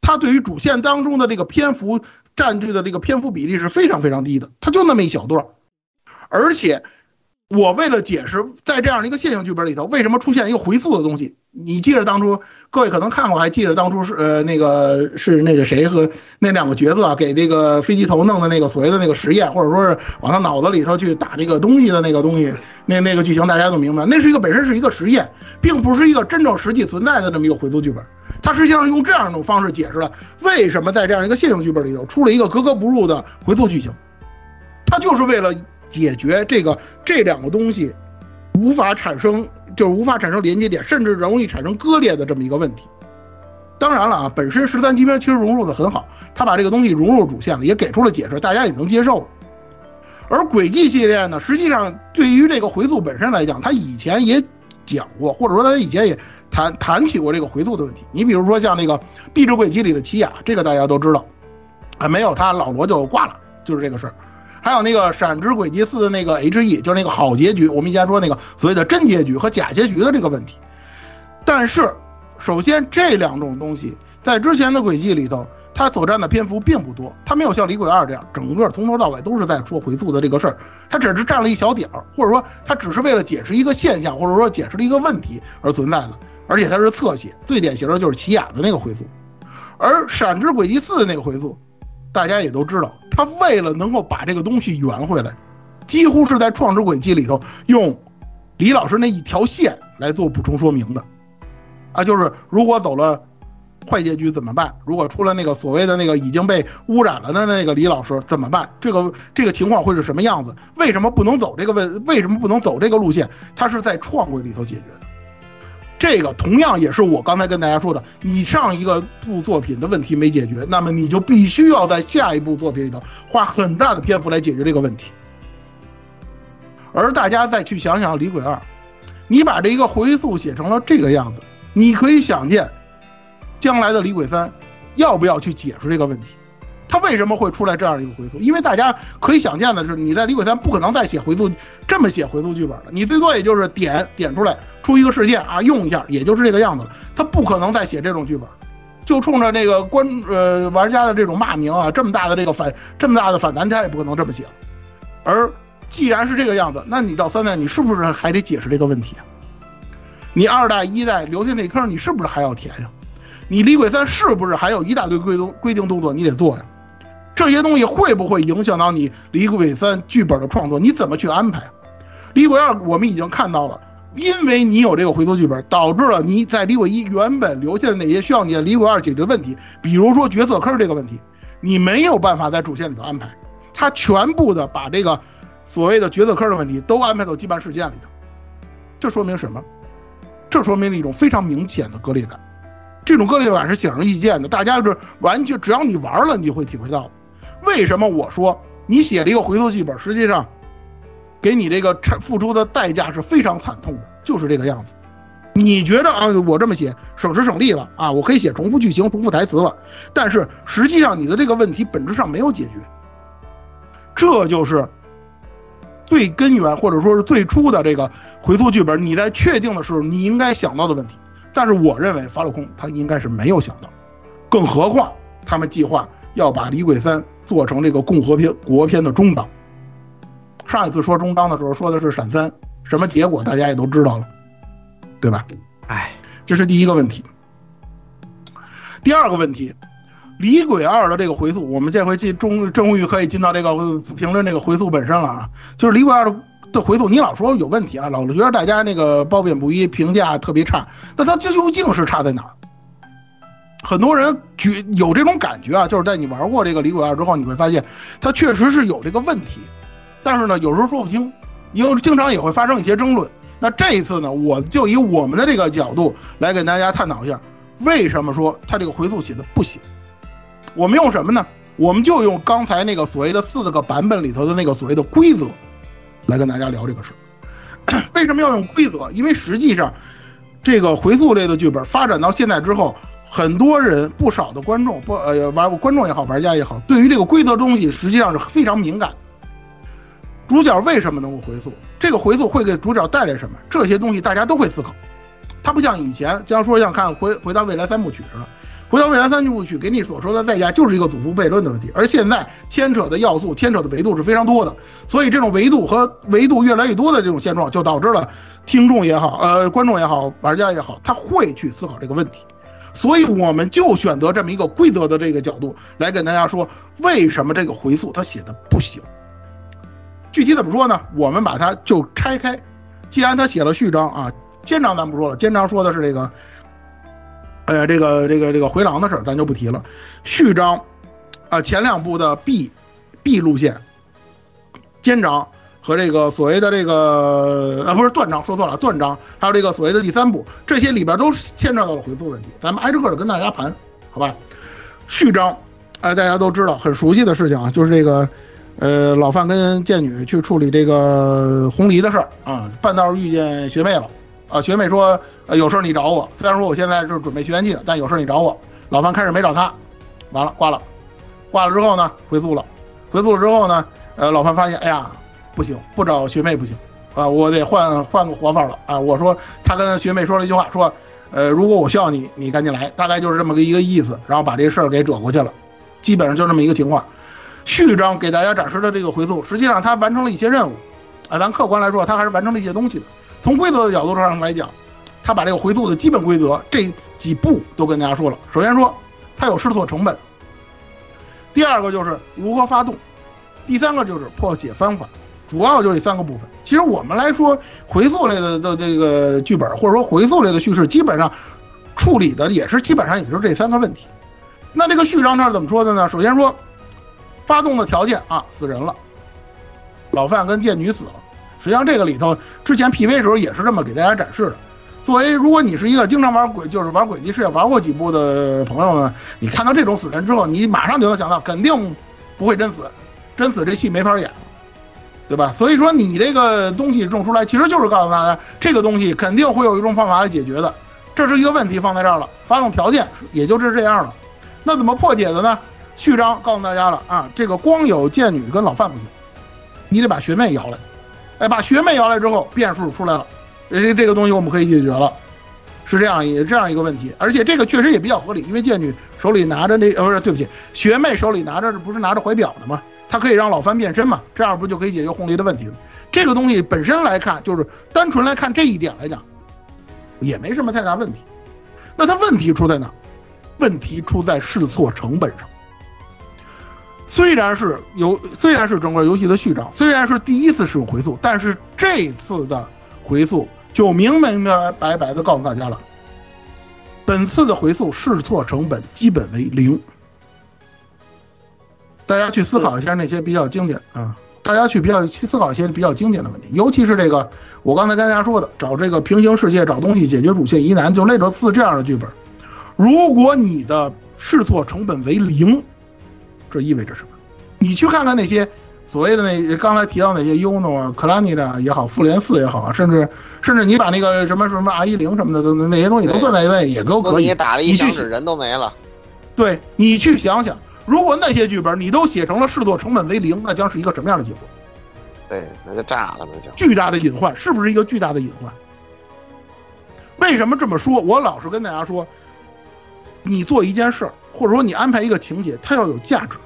它对于主线当中的这个篇幅占据的这个篇幅比例是非常非常低的，它就那么一小段而且我为了解释在这样一个线性剧本里头为什么出现一个回溯的东西。你记着当初，各位可能看过，还记得当初是呃那个是那个谁和那两个角色给这个飞机头弄的那个所谓的那个实验，或者说是往他脑子里头去打那个东西的那个东西，那那个剧情大家都明白，那是一个本身是一个实验，并不是一个真正实际存在的这么一个回溯剧本。它实际上用这样一种方式解释了为什么在这样一个线性剧本里头出了一个格格不入的回溯剧情，它就是为了解决这个这两个东西无法产生。就是无法产生连接点，甚至容易产生割裂的这么一个问题。当然了啊，本身十三级兵其实融入的很好，他把这个东西融入主线了，也给出了解释，大家也能接受。而轨迹系列呢，实际上对于这个回溯本身来讲，他以前也讲过，或者说他以前也谈谈起过这个回溯的问题。你比如说像那个壁纸轨迹里的奇雅，这个大家都知道，啊，没有他老罗就挂了，就是这个事儿。还有那个《闪之轨迹四》的那个 H.E，就是那个好结局。我们以前说那个所谓的真结局和假结局的这个问题。但是，首先这两种东西在之前的轨迹里头，它所占的篇幅并不多，它没有像《李鬼二》这样，整个从头到尾都是在说回溯的这个事儿。它只是占了一小点儿，或者说它只是为了解释一个现象，或者说解释了一个问题而存在的。而且它是侧写，最典型的就是奇雅的那个回溯，而《闪之轨迹四》的那个回溯。大家也都知道，他为了能够把这个东西圆回来，几乎是在创之轨迹里头用李老师那一条线来做补充说明的，啊，就是如果走了坏结局怎么办？如果出了那个所谓的那个已经被污染了的那个李老师怎么办？这个这个情况会是什么样子？为什么不能走这个问？为什么不能走这个路线？他是在创轨里头解决的。这个同样也是我刚才跟大家说的，你上一个部作品的问题没解决，那么你就必须要在下一部作品里头花很大的篇幅来解决这个问题。而大家再去想想《李鬼二》，你把这一个回溯写成了这个样子，你可以想见，将来的《李鬼三》要不要去解释这个问题？他为什么会出来这样一个回溯？因为大家可以想见的是，你在《李鬼三》不可能再写回溯这么写回溯剧本了，你最多也就是点点出来出一个事件啊，用一下，也就是这个样子了。他不可能再写这种剧本，就冲着那个观呃玩家的这种骂名啊，这么大的这个反这么大的反弹，他也不可能这么写。而既然是这个样子，那你到三代，你是不是还得解释这个问题啊？你二代、一代留下那坑，你是不是还要填呀？你李鬼三是不是还有一大堆规动规定动作你得做呀？这些东西会不会影响到你李鬼三剧本的创作？你怎么去安排？李鬼二我们已经看到了，因为你有这个回头剧本，导致了你在李鬼一原本留下的那些需要你的李鬼二解决问题，比如说角色坑这个问题，你没有办法在主线里头安排，他全部的把这个所谓的角色坑的问题都安排到羁绊事件里头，这说明什么？这说明了一种非常明显的割裂感，这种割裂感是显而易见的，大家是完全只要你玩了，你就会体会到。为什么我说你写了一个回溯剧本，实际上给你这个付出的代价是非常惨痛的，就是这个样子。你觉得啊，我这么写省时省力了啊，我可以写重复剧情、重复台词了，但是实际上你的这个问题本质上没有解决，这就是最根源或者说是最初的这个回溯剧本，你在确定的时候你应该想到的问题。但是我认为法老空他应该是没有想到，更何况他们计划要把李鬼三。做成这个共和片国片的中档。上一次说中章的时候说的是闪三，什么结果大家也都知道了，对吧？哎，这是第一个问题。第二个问题，李鬼二的这个回溯，我们这回进终终于可以进到这个评论这个回溯本身了啊。就是李鬼二的的回溯，你老说有问题啊，老觉得大家那个褒贬不一，评价特别差，那它究竟是差在哪儿？很多人觉有这种感觉啊，就是在你玩过这个《李鬼二》之后，你会发现它确实是有这个问题，但是呢，有时候说不清，因为经常也会发生一些争论。那这一次呢，我就以我们的这个角度来给大家探讨一下，为什么说它这个回溯写的不行？我们用什么呢？我们就用刚才那个所谓的四个版本里头的那个所谓的规则，来跟大家聊这个事。[CLEARS THROAT] 为什么要用规则？因为实际上，这个回溯类的剧本发展到现在之后。很多人不少的观众不呃玩观众也好玩家也好，对于这个规则东西实际上是非常敏感。主角为什么能够回溯？这个回溯会给主角带来什么？这些东西大家都会思考。它不像以前，像说像看回回到未来三部曲似的，回到未来三部曲给你所说的代价就是一个祖父悖论的问题。而现在牵扯的要素、牵扯的维度是非常多的，所以这种维度和维度越来越多的这种现状，就导致了听众也好，呃观众也好，玩家也好，他会去思考这个问题。所以我们就选择这么一个规则的这个角度来跟大家说，为什么这个回溯它写的不行？具体怎么说呢？我们把它就拆开。既然他写了序章啊，肩章咱不说了，肩章说的是这个，呃，这个这个这个回廊的事儿，咱就不提了。序章啊，前两部的 B B 路线，肩章。和这个所谓的这个啊，不是断章，说错了，断章，还有这个所谓的第三部，这些里边都牵扯到了回溯问题，咱们挨着个的跟大家盘，好吧？序章，哎，大家都知道很熟悉的事情啊，就是这个，呃，老范跟剑女去处理这个红梨的事儿啊，半道遇见学妹了，啊，学妹说，呃，有事你找我，虽然说我现在是准备学员季的，但有事你找我。老范开始没找他，完了挂了，挂了之后呢，回溯了，回溯了之后呢，呃，老范发现，哎呀。不行，不找学妹不行，啊，我得换换个活法了啊！我说，他跟学妹说了一句话，说，呃，如果我需要你，你赶紧来，大概就是这么个一个意思，然后把这事儿给折过去了，基本上就这么一个情况。序章给大家展示的这个回溯，实际上他完成了一些任务，啊，咱客观来说，他还是完成了一些东西的。从规则的角度上来讲，他把这个回溯的基本规则这几步都跟大家说了。首先说，他有试错成本；第二个就是如何发动；第三个就是破解方法。主要就这三个部分。其实我们来说，回溯类的的这个剧本，或者说回溯类的叙事，基本上处理的也是基本上也是这三个问题。那这个序章这儿怎么说的呢？首先说，发动的条件啊，死人了，老范跟剑女死了。实际上这个里头之前 PV 时候也是这么给大家展示的。作为如果你是一个经常玩鬼，就是玩轨迹世界玩过几部的朋友呢，你看到这种死人之后，你马上就能想到，肯定不会真死，真死这戏没法演了，对吧？所以说你这个东西种出来，其实就是告诉大家，这个东西肯定会有一种方法来解决的，这是一个问题放在这儿了，发动条件也就是这样了。那怎么破解的呢？序章告诉大家了啊，这个光有剑女跟老范不行，你得把学妹摇来，哎，把学妹摇来之后，变数出来了。这这个东西我们可以解决了，是这样一这样一个问题，而且这个确实也比较合理，因为剑女手里拿着那呃不是对不起，学妹手里拿着不是拿着怀表的吗？她可以让老番变身嘛，这样不就可以解决红梨的问题了？这个东西本身来看，就是单纯来看这一点来讲，也没什么太大问题。那它问题出在哪？问题出在试错成本上。虽然是游，虽然是整个游戏的序章，虽然是第一次使用回溯，但是这次的回溯。就明明白白的告诉大家了，本次的回溯试错成本基本为零。大家去思考一下那些比较经典啊，大家去比较思考一些比较经典的问题，尤其是这个我刚才跟大家说的，找这个平行世界找东西解决主线疑难，就类似这样的剧本。如果你的试错成本为零，这意味着什么？你去看看那些。所谓的那刚才提到那些 UNO 啊、克拉尼的也好，复联四也好啊，甚至甚至你把那个什么什么 R 一零什么的都那些东西都算在内，也都可以。你打了一响指，人都没了。对你去想想，如果那些剧本你都写成了试作成本为零，那将是一个什么样的结果？对，那就炸了，那就巨大的隐患，是不是一个巨大的隐患？为什么这么说？我老是跟大家说，你做一件事儿，或者说你安排一个情节，它要有价值。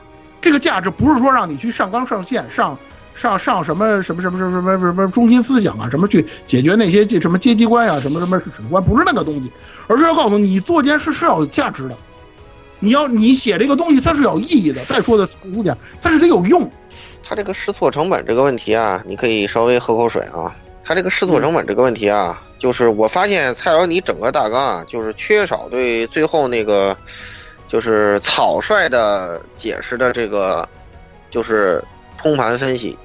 这个价值不是说让你去上纲上线、上上上什么什么什么什么什么什么中心思想啊，什么去解决那些什么阶级观啊，什么什么史观，不是那个东西，而是要告诉你，做件事是要有价值的。你要你写这个东西，它是有意义的。再说的粗点，它是得有用。它这个试错成本这个问题啊，你可以稍微喝口水啊。它这个试错成本这个问题啊，就是我发现蔡老你整个大纲啊，就是缺少对最后那个。就是草率的解释的这个，就是通盘分析。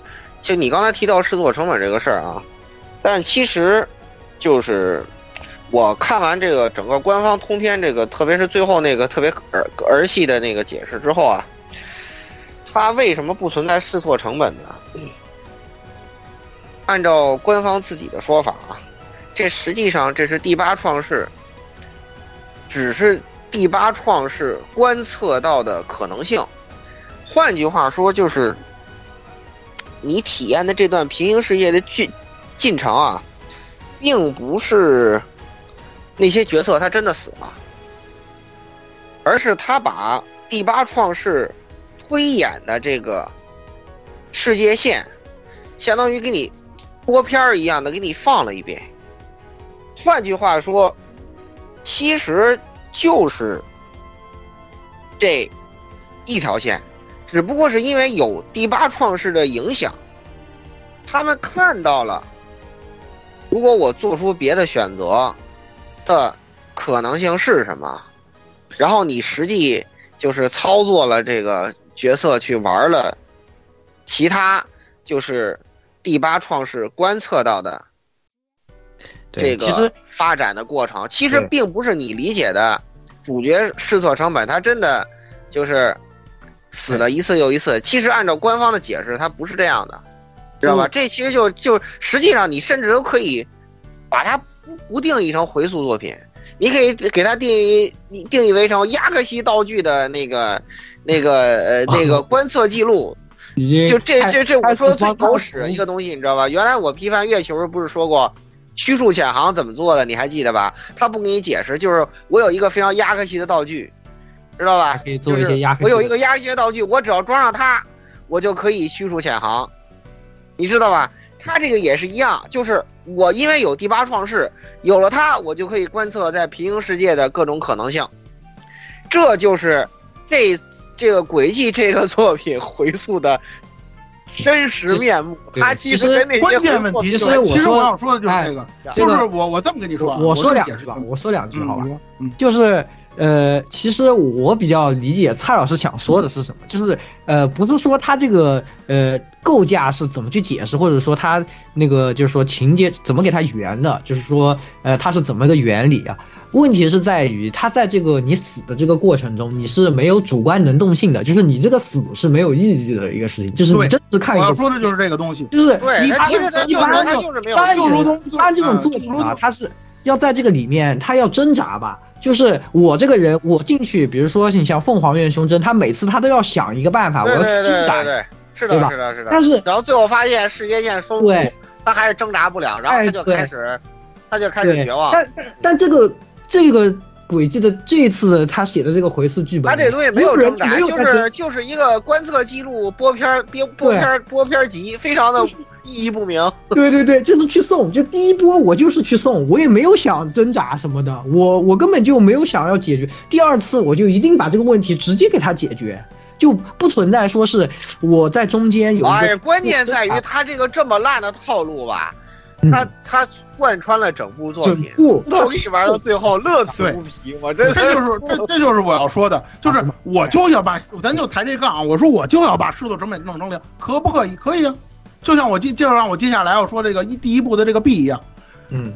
就你刚才提到试错成本这个事儿啊，但其实，就是我看完这个整个官方通篇这个，特别是最后那个特别儿儿戏的那个解释之后啊，它为什么不存在试错成本呢？按照官方自己的说法啊，这实际上这是第八创世，只是。第八创世观测到的可能性，换句话说就是，你体验的这段平行世界的进进程啊，并不是那些角色他真的死了，而是他把第八创世推演的这个世界线，相当于给你播片儿一样的给你放了一遍。换句话说，其实。就是这一条线，只不过是因为有第八创世的影响，他们看到了，如果我做出别的选择的可能性是什么，然后你实际就是操作了这个角色去玩了其他就是第八创世观测到的。这个发展的过程其实并不是你理解的，主角试错成本，他真的就是死了一次又一次。其实按照官方的解释，他不是这样的，知道吧？这其实就就实际上你甚至都可以把它不不定义成回溯作品，你可以给它定义定义为成亚克西道具的那个那个呃 [LAUGHS] 那个观测记录。就这这这我说的最狗屎的一个东西，你知道吧？原来我批判月球不是说过。虚数潜航怎么做的？你还记得吧？他不给你解释，就是我有一个非常亚克西的道具，知道吧？可以做一些亚克。我有一个亚克西的道具，我只要装上它，我就可以虚数潜航，你知道吧？它这个也是一样，就是我因为有第八创世，有了它，我就可以观测在平行世界的各种可能性。这就是这这个轨迹这个作品回溯的。真实面目，他其实关键问题，其实其实我想说的就是这个，就是我我这么跟你说，我说两句吧，我说两句好吧，就是呃，其实我比较理解蔡老师想说的是什么，就是呃，不是说他这个呃构架是怎么去解释，或者说他那个就是说情节怎么给他圆的，就是说呃它是怎么个原理啊？问题是在于他在这个你死的这个过程中，你是没有主观能动性的，就是你这个死是没有意义的一个事情，就是你对真是看一个我要说的就是这个东西，就是你他其实他就是一般他就是没有当然就如同当然这种作品啊，它是要在这个里面，他要挣扎吧。就是我这个人，我进去，比如说你像凤凰院胸针，他每次他都要想一个办法，我要去挣扎。对是的，是的，是的。但是然后最后发现世界线收复对，他还是挣扎不了，然后他就开始，他就开始绝望。但但但这个这个轨迹的这次他写的这个回溯剧本，他这东西没有挣扎，就是就是一个观测记录播片儿播播片儿播片儿集，非常的意义不明。对对对，就是去送，就第一波我就是去送，我也没有想挣扎什么的，我我根本就没有想要解决。第二次我就一定把这个问题直接给他解决，就不存在说是我在中间有一哎呀，关键在于他这个这么烂的套路吧，他他贯穿了整部作品，整部都可以玩到最后，乐此不疲。我真这就是 [LAUGHS] 这这就是我要说的，就是我就要把咱就抬这杠啊，我说我就要把制作成本弄成零，可不可以？可以啊，就像我接接着让我接下来要说这个一第一部的这个 B 一样，嗯，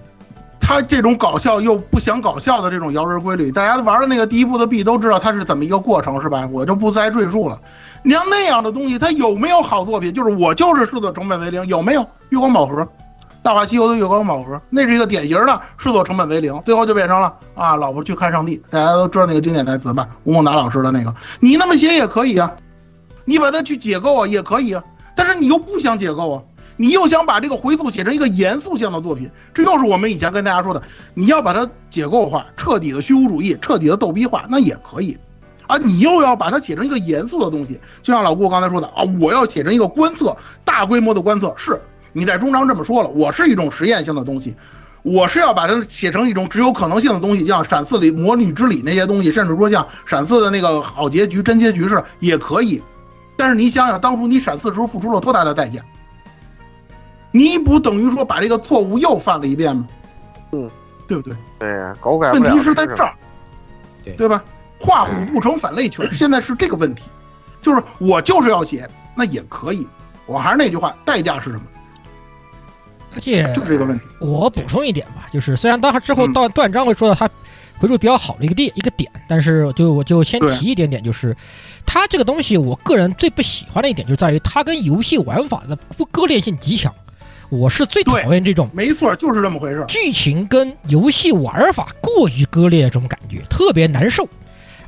他这种搞笑又不想搞笑的这种摇人规律，大家玩的那个第一部的 B 都知道它是怎么一个过程是吧？我就不再赘述了。你像那样的东西，它有没有好作品？就是我就是制作成本为零，有没有？月光宝盒，《大话西游》的月光宝盒，那是一个典型的制作成本为零，最后就变成了啊，老婆去看上帝，大家都知道那个经典台词吧？吴孟达老师的那个，你那么写也可以啊，你把它去解构啊也可以啊，但是你又不想解构啊。你又想把这个回溯写成一个严肃性的作品，这又是我们以前跟大家说的，你要把它解构化，彻底的虚无主义，彻底的逗逼化，那也可以，啊，你又要把它写成一个严肃的东西，就像老顾刚才说的啊，我要写成一个观测，大规模的观测，是你在中章这么说了，我是一种实验性的东西，我是要把它写成一种只有可能性的东西，像闪四里魔女之礼那些东西，甚至说像闪四的那个好结局、真结局是也可以，但是你想想，当初你闪四时候付出了多大的代价？你不等于说把这个错误又犯了一遍吗？嗯，对不对？对呀，狗改问题是在这儿，对对吧？画虎不成反类犬，现在是这个问题，就是我就是要写，那也可以。我还是那句话，代价是什么？而且就是这个问题。我补充一点吧，就是虽然当时之嗯后到段章会说到他回复比较好的一个点一个点，但是就我就先提一点点，就是它这个东西，我个人最不喜欢的一点就在于它跟游戏玩法的不割裂性极强。我是最讨厌这种没错，就是这么回事。剧情跟游戏玩法过于割裂的这种感觉，特别难受。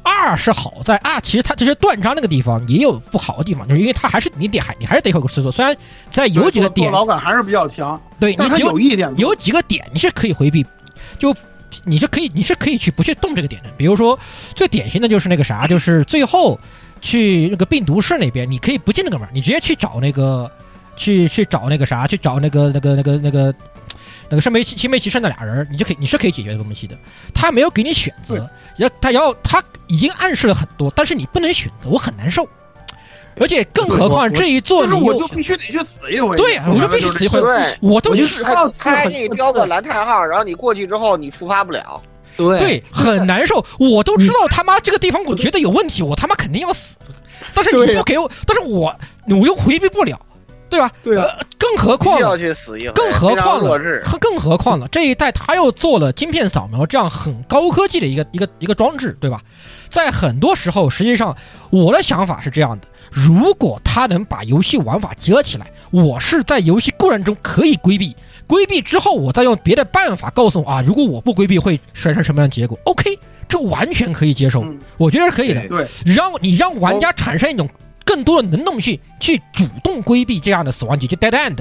二是好在啊，其实它这些断章那个地方也有不好的地方，就是因为它还是你得还你还是得有个制作，虽然在有几个点老感还是比较强，对你但有一点有几个点你是可以回避，就你是可以你是可以去不去动这个点的。比如说最典型的就是那个啥，就是最后去那个病毒室那边，你可以不进那个门，你直接去找那个去去找那个啥，去找那个那个那个那个。那个圣杯青梅骑士那俩人，你就可以你是可以解决这个问题的。他没有给你选择，要他要他已经暗示了很多，但是你不能选择，我很难受。而且更何况这一座就是你又我就必须得去死一回。对呀，我就必须死一回。我都就是他他还给你标个蓝叹号，然后你过去之后你触发不了。对对，很难受。我都知道他妈这个地方我觉得有问题，我他妈肯定要死。但是你不给我，但是我我又回避不了，对吧？对啊。更何况要去死一回，更何况了更何况了，这一代他又做了晶片扫描这样很高科技的一个一个一个装置，对吧？在很多时候，实际上我的想法是这样的：如果他能把游戏玩法结合起来，我是在游戏过程中可以规避，规避之后，我再用别的办法告诉我啊，如果我不规避会产生什么样的结果？OK，这完全可以接受，我觉得是可以的。对，让你让玩家产生一种。更多的能动性去主动规避这样的死亡结局 dead end，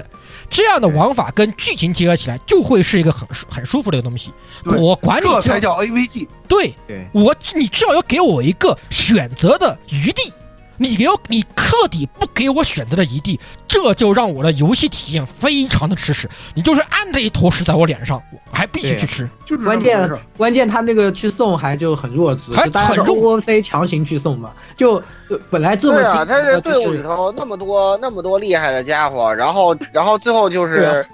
这样的玩法跟剧情结合起来，就会是一个很舒很舒服的一个东西。我管你这才叫 AVG。对，我你至少要给我一个选择的余地。你给我，你彻底不给我选择的余地，这就让我的游戏体验非常的吃屎。你就是按着一坨屎在我脸上，我还必须去吃。就是关键关键他那个去送还就很弱智，还就大家都 OOC 强行去送嘛，就本来这么对啊，他这这队伍里头那么多那么多厉害的家伙，然后然后最后就是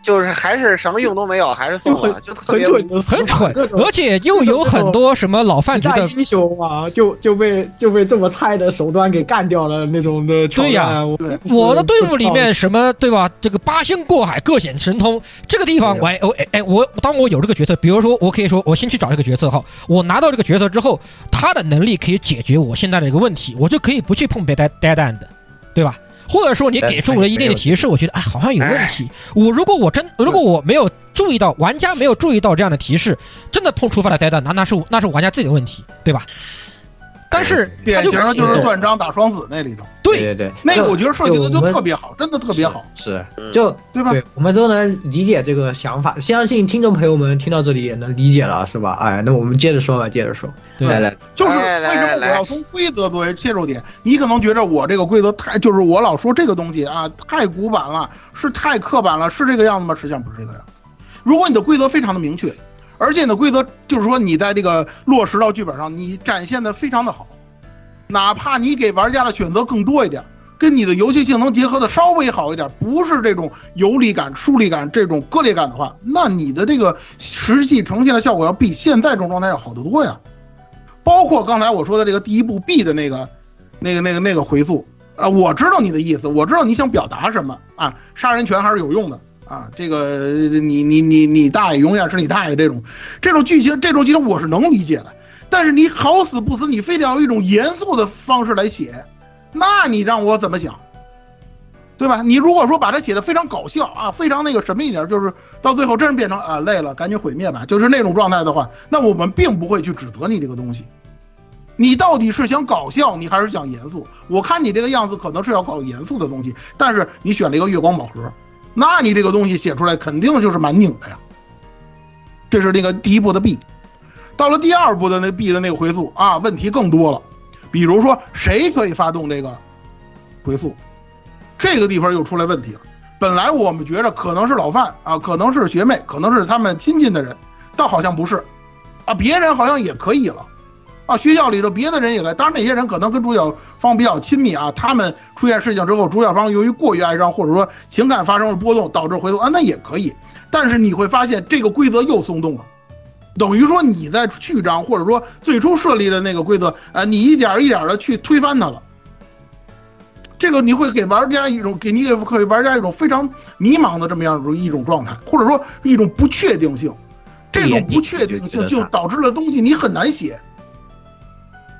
就是还是什么用都没有，还是送了，就特别很蠢，而且又有很多什么老饭局的英雄啊，就就被就被这么菜的手段给干掉了那种的。对呀，我的队伍里面什么对吧？这个八仙过海，各显神通。这个地方，我哎哎我当我有这个角色，比如说我可以说我先去找这个角色哈，我拿到这个角色之后，他的能力可以解决我现在的一个问题，我就可以不去碰别呆呆蛋的，对吧？或者说你给出我的一定的提示，我觉得哎好像有问题。我如果我真如果我没有注意到，玩家没有注意到这样的提示，真的碰触发了灾难，那那是那是玩家自己的问题，对吧？但是典型的就是断章打双子那里头，对对对，那个我觉得设计的就特别好，真的特别好，是就对吧？对，我们都能理解这个想法，相信听众朋友们听到这里也能理解了，是吧？哎，那我们接着说吧，接着说，来来，就是为什么我要从规则作为切入点？你可能觉得我这个规则太，就是我老说这个东西啊太古板了，是太刻板了，是这个样子吗？实际上不是这个样子。如果你的规则非常的明确，而且你的规则就是说你在这个落实到剧本上，你展现的非常的好。哪怕你给玩家的选择更多一点，跟你的游戏性能结合的稍微好一点，不是这种游离感、疏离感、这种割裂感的话，那你的这个实际呈现的效果要比现在这种状态要好得多呀。包括刚才我说的这个第一步 B 的那个、那个、那个、那个回溯啊，我知道你的意思，我知道你想表达什么啊，杀人权还是有用的啊，这个你你你你大爷永远是你大爷这种这种剧情，这种剧情我是能理解的。但是你好死不死，你非得要用一种严肃的方式来写，那你让我怎么想？对吧？你如果说把它写的非常搞笑啊，非常那个什么一点，就是到最后真是变成啊累了，赶紧毁灭吧，就是那种状态的话，那我们并不会去指责你这个东西。你到底是想搞笑，你还是想严肃？我看你这个样子可能是要搞严肃的东西，但是你选了一个月光宝盒，那你这个东西写出来肯定就是蛮拧的呀。这是那个第一步的 B。到了第二步的那 B 的那个回溯啊，问题更多了，比如说谁可以发动这个回溯，这个地方又出来问题了。本来我们觉着可能是老范啊，可能是学妹，可能是他们亲近的人，倒好像不是，啊，别人好像也可以了，啊，学校里头别的人也来，当然那些人可能跟主角方比较亲密啊，他们出现事情之后，主角方由于过于哀伤或者说情感发生了波动，导致回头啊，那也可以。但是你会发现这个规则又松动了。等于说你在序章或者说最初设立的那个规则，呃，你一点一点的去推翻它了。这个你会给玩家一种给你给给玩家一种非常迷茫的这么样一一种状态，或者说一种不确定性。这种不确定性就导致了东西你很难写。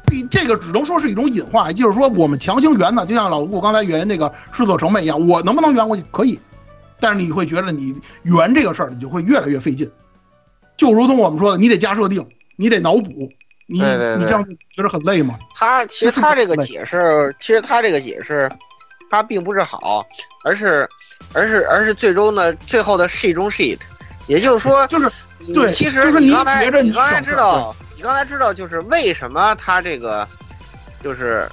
比这个只能说是一种隐患，就是说我们强行圆的，就像老顾刚才圆那个试错成本一样，我能不能圆过去？可以，但是你会觉得你圆这个事儿，你就会越来越费劲。就如同我们说的，你得加设定，你得脑补，你你这样觉得很累吗？他其实他这个解释，其实他这个解释，他并不是好，而是而是而是最终的最后的 shit 中 shit，也就是说，就是对，其实你刚才你刚才知道，你刚才知道就是为什么他这个就是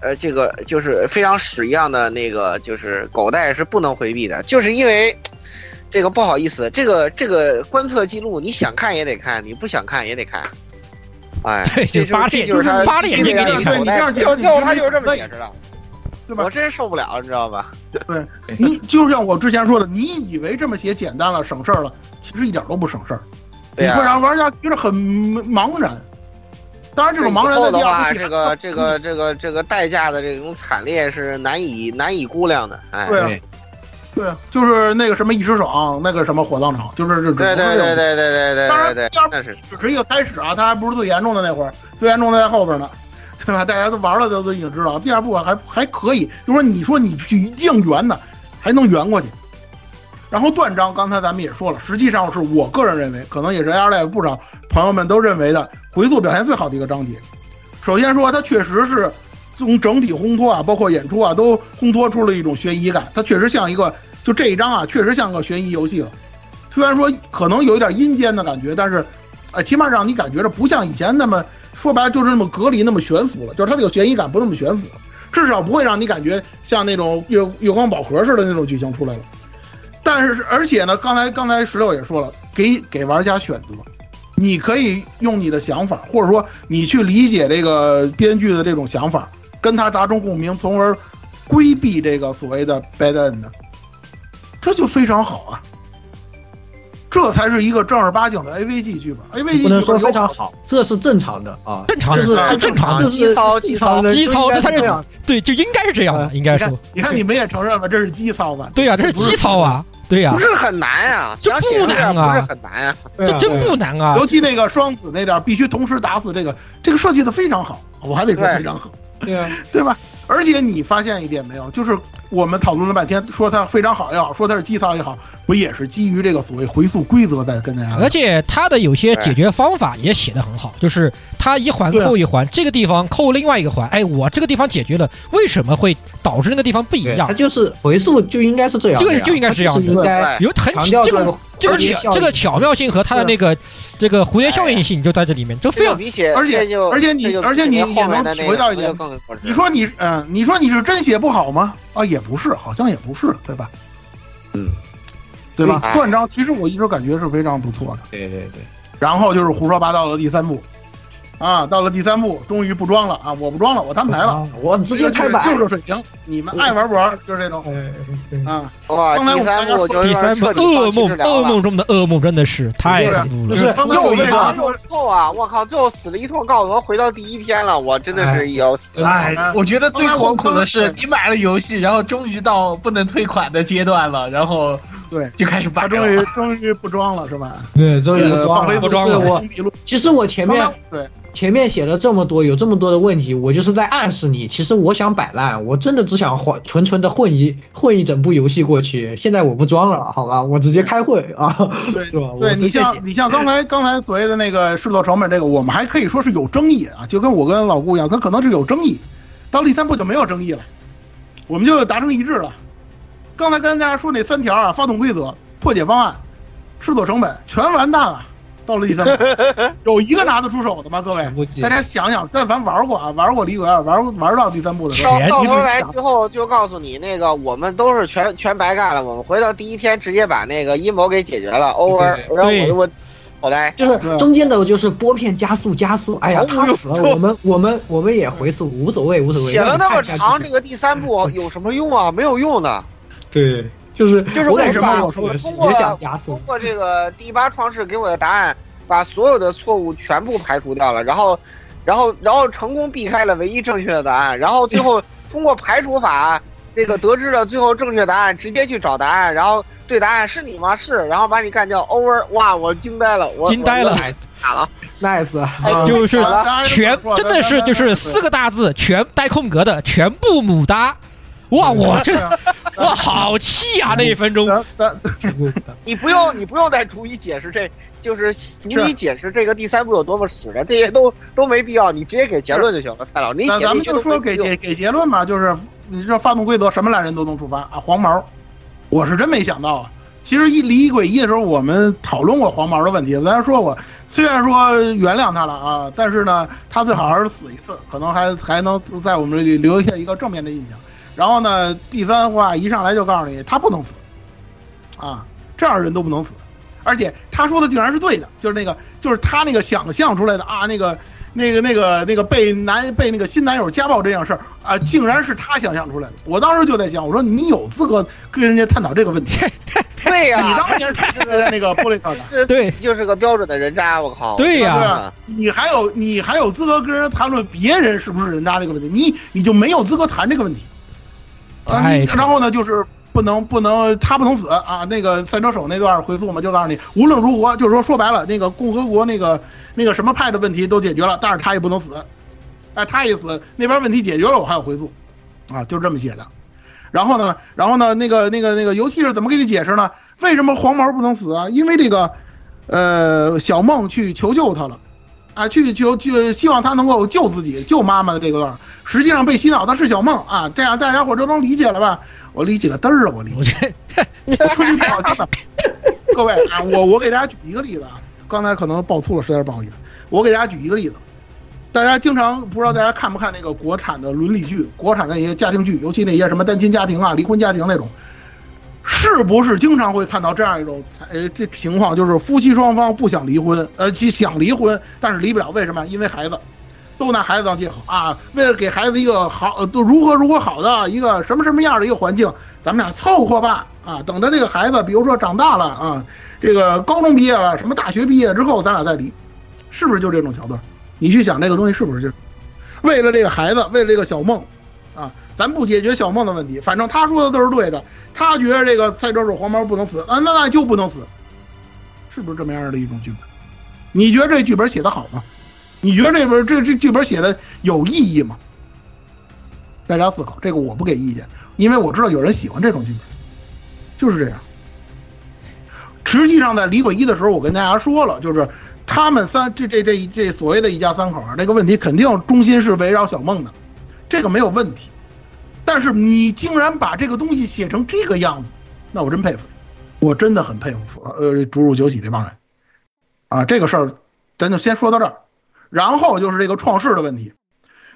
呃这个就是非常屎一样的那个就是狗带是不能回避的，就是因为。这个不好意思，这个这个观测记录，你想看也得看，你不想看也得看。哎，这就这就是他扒着眼睛给你看，就就他就是这么解释的，对吧？我真受不了，你知道吧？对，你就像我之前说的，你以为这么写简单了，省事儿了，其实一点都不省事儿，你会让玩家觉得很茫然。当然，这种茫然的话，这个这个这个这个代价的这种惨烈是难以难以估量的。哎，对。对，就是那个什么一时爽，那个什么火葬场，就是这。对对对对对对对。当然，第二是只是一个开始啊，它还不是最严重的那会儿，最严重的在后边呢，对吧？大家都玩了都都已经知道，第二部还还可以，就说你说你去硬圆的，还能圆过去。然后断章，刚才咱们也说了，实际上是我个人认为，可能也是 AirLife 不少朋友们都认为的回溯表现最好的一个章节。首先说，它确实是。从整体烘托啊，包括演出啊，都烘托出了一种悬疑感。它确实像一个，就这一章啊，确实像个悬疑游戏了。虽然说可能有一点阴间的感觉，但是，呃，起码让你感觉着不像以前那么说白了就是那么隔离、那么悬浮了。就是它这个悬疑感不那么悬浮，至少不会让你感觉像那种月月光宝盒似的那种剧情出来了。但是，而且呢，刚才刚才石榴也说了，给给玩家选择，你可以用你的想法，或者说你去理解这个编剧的这种想法。跟他达成共鸣，从而规避这个所谓的 bad end，这就非常好啊。这才是一个正儿八经的 AVG 剧本。AVG 不能说剧本有非常好，这是正常的啊，正常的就是是正常的就是基操正常人基操就应这才是该这样对，就应该是这样的，应该说，你看你们也承认了，这是基操吧？对呀，这是基操啊，对呀不，是很难啊，这想写不难啊不是很难啊。这真不难啊尤。其那个双子那点儿必须同时打死这个，这个设计的非常好，我还得说非常好，对啊，对吧？而且你发现一点没有，就是我们讨论了半天，说它非常好也好，说它是基操也好，不也是基于这个所谓回溯规则在跟大家而且它的有些解决方法也写的很好，就是它一环扣一环，这个地方扣另外一个环，哎，我这个地方解决了，为什么会导致那个地方不一样？它？就是回溯就应该是这样，这个就应该是这样应该有很这个个这个巧这个巧妙性和它的那个这个蝴蝶效应性就在这里面，就非常这就比写，而且而且你而且你也能体会到一点你说你嗯、你说你是真写不好吗？啊，也不是，好像也不是，对吧？嗯，对吧？哎断章其实我一直感觉是非常不错的。对对对，然后就是胡说八道的第三部，啊，到了第三部终于不装了啊，我不装了，我摊牌了，我直接开板，就是水平，你们爱玩不玩，就是这种啊。哇，第三部就第三部是彻底放弃噩梦。噩梦中的噩梦，真的是太对恐怖了。就是又我为啥最后啊！我靠，最后死了一通告俄，回到第一天了，我真的是要死了。哎，我觉得最痛苦的是，你买了游戏，然后终于到不能退款的阶段了，然后对，就开始他终于终于不装了是吧？对，终于不装了我，其实我前面对前面写了这么多，有这么多的问题，我就是在暗示你，其实我想摆烂，我真的只想混纯纯的混一混一整部游戏过去。现在我不装了，好吧，我直接开会啊，对是吧？对你像你像刚才刚才所谓的那个试错成本这个，我们还可以说是有争议啊，就跟我跟老顾一样，他可能是有争议，到第三部就没有争议了，我们就达成一致了。刚才跟大家说那三条啊，发动规则、破解方案、试错成本全完蛋了。到了第三部，[LAUGHS] 有一个拿得出手的吗？各位大家想想，但凡玩过啊，玩过李鬼二，玩玩到第三部的时候，到到头来之后就告诉你，那个我们都是全全白干了。我们回到第一天，直接把那个阴谋给解决了，over。然后我我好呆，就是中间的就是拨片加速加速，哎呀，他死了，我们我们我们也回溯，无所谓无所谓。写了那么长，这个第三部 [LAUGHS] 有什么用啊？没有用的。对，就是就是我感觉为什么我说的是我通过通，过这个第八创世给我的答案，把所有的错误全部排除掉了，然后，然后，然后成功避开了唯一正确的答案，然后最后 [LAUGHS] 通过排除法，这个得知了最后正确答案，直接去找答案，然后对答案是你吗？是，然后把你干掉，over，哇，我惊呆了，我惊呆了我又打了，[LAUGHS] nice，啊就是全真的是就是四个大字，全带空格的，全部母搭。哇，我这 [LAUGHS] 哇好气啊！那一分钟，咱咱 [LAUGHS] 你不用，你不用再逐一解释这，就是逐一解释这个第三部有多么屎了，这些都都没必要，你直接给结论就行了，蔡老，你那咱们就说给给给结论吧，就是你这发动规则什么烂人都能触发啊，黄毛，我是真没想到啊。其实一离一轨一的时候，我们讨论过黄毛的问题，咱说我，虽然说原谅他了啊，但是呢，他最好还是死一次，可能还还能在我们这里留下一个正面的印象。然后呢，第三话一上来就告诉你他不能死，啊，这样的人都不能死，而且他说的竟然是对的，就是那个就是他那个想象出来的啊，那个那个那个那个被男被那个新男友家暴这件事儿啊，竟然是他想象出来的。我当时就在想，我说你有资格跟人家探讨这个问题？[LAUGHS] 对呀、你当年是在那个玻璃上的，对就是个标准的人渣，我靠！对呀？你还有你还有资格跟人谈论别人是不是人渣这个问题？你你就没有资格谈这个问题啊！你然后呢，就是不能不能他不能死啊！那个赛车手那段回溯嘛，就告诉你，无论如何，就是说说白了，那个共和国那个那个什么派的问题都解决了，但是他也不能死。哎，他一死，那边问题解决了，我还有回溯，啊，就是这么写的。然后呢，然后呢，那个那个那个游戏是怎么给你解释呢？为什么黄毛不能死啊？因为这个，呃，小梦去求救他了，啊，去求就希望他能够救自己，救妈妈的这个段儿，实际上被洗脑的是小梦啊，这样大家伙儿都能理解了吧？我理解个嘚儿啊，我理解。我说句不好听的，[LAUGHS] 各位啊，我我给大家举一个例子啊，刚才可能爆粗了，实在是不好意思。我给大家举一个例子，大家经常不知道大家看不看那个国产的伦理剧，国产的一些家庭剧，尤其那些什么单亲家庭啊、离婚家庭那种，是不是经常会看到这样一种呃这情况，就是夫妻双方不想离婚，呃，想离婚，但是离不了，为什么？因为孩子。都拿孩子当借口啊！为了给孩子一个好，都如何如何好的一个什么什么样的一个环境，咱们俩凑合吧啊，等着这个孩子，比如说长大了啊，这个高中毕业了，什么大学毕业之后，咱俩再离，是不是就这种桥段？你去想这个东西是不是就为了这个孩子，为了这个小梦啊？咱不解决小梦的问题，反正他说的都是对的，他觉得这个赛车手黄毛不能死，啊，那那就不能死，是不是这么样的一种剧本？你觉得这剧本写的好吗？你觉得这本这这剧本写的有意义吗？大家思考，这个我不给意见，因为我知道有人喜欢这种剧本，就是这样。实际上，在李鬼一的时候，我跟大家说了，就是他们三这这这这所谓的一家三口啊，这个问题肯定中心是围绕小梦的，这个没有问题。但是你竟然把这个东西写成这个样子，那我真佩服你，我真的很佩服呃逐入九喜这帮人啊。这个事儿咱就先说到这儿，然后就是这个创世的问题。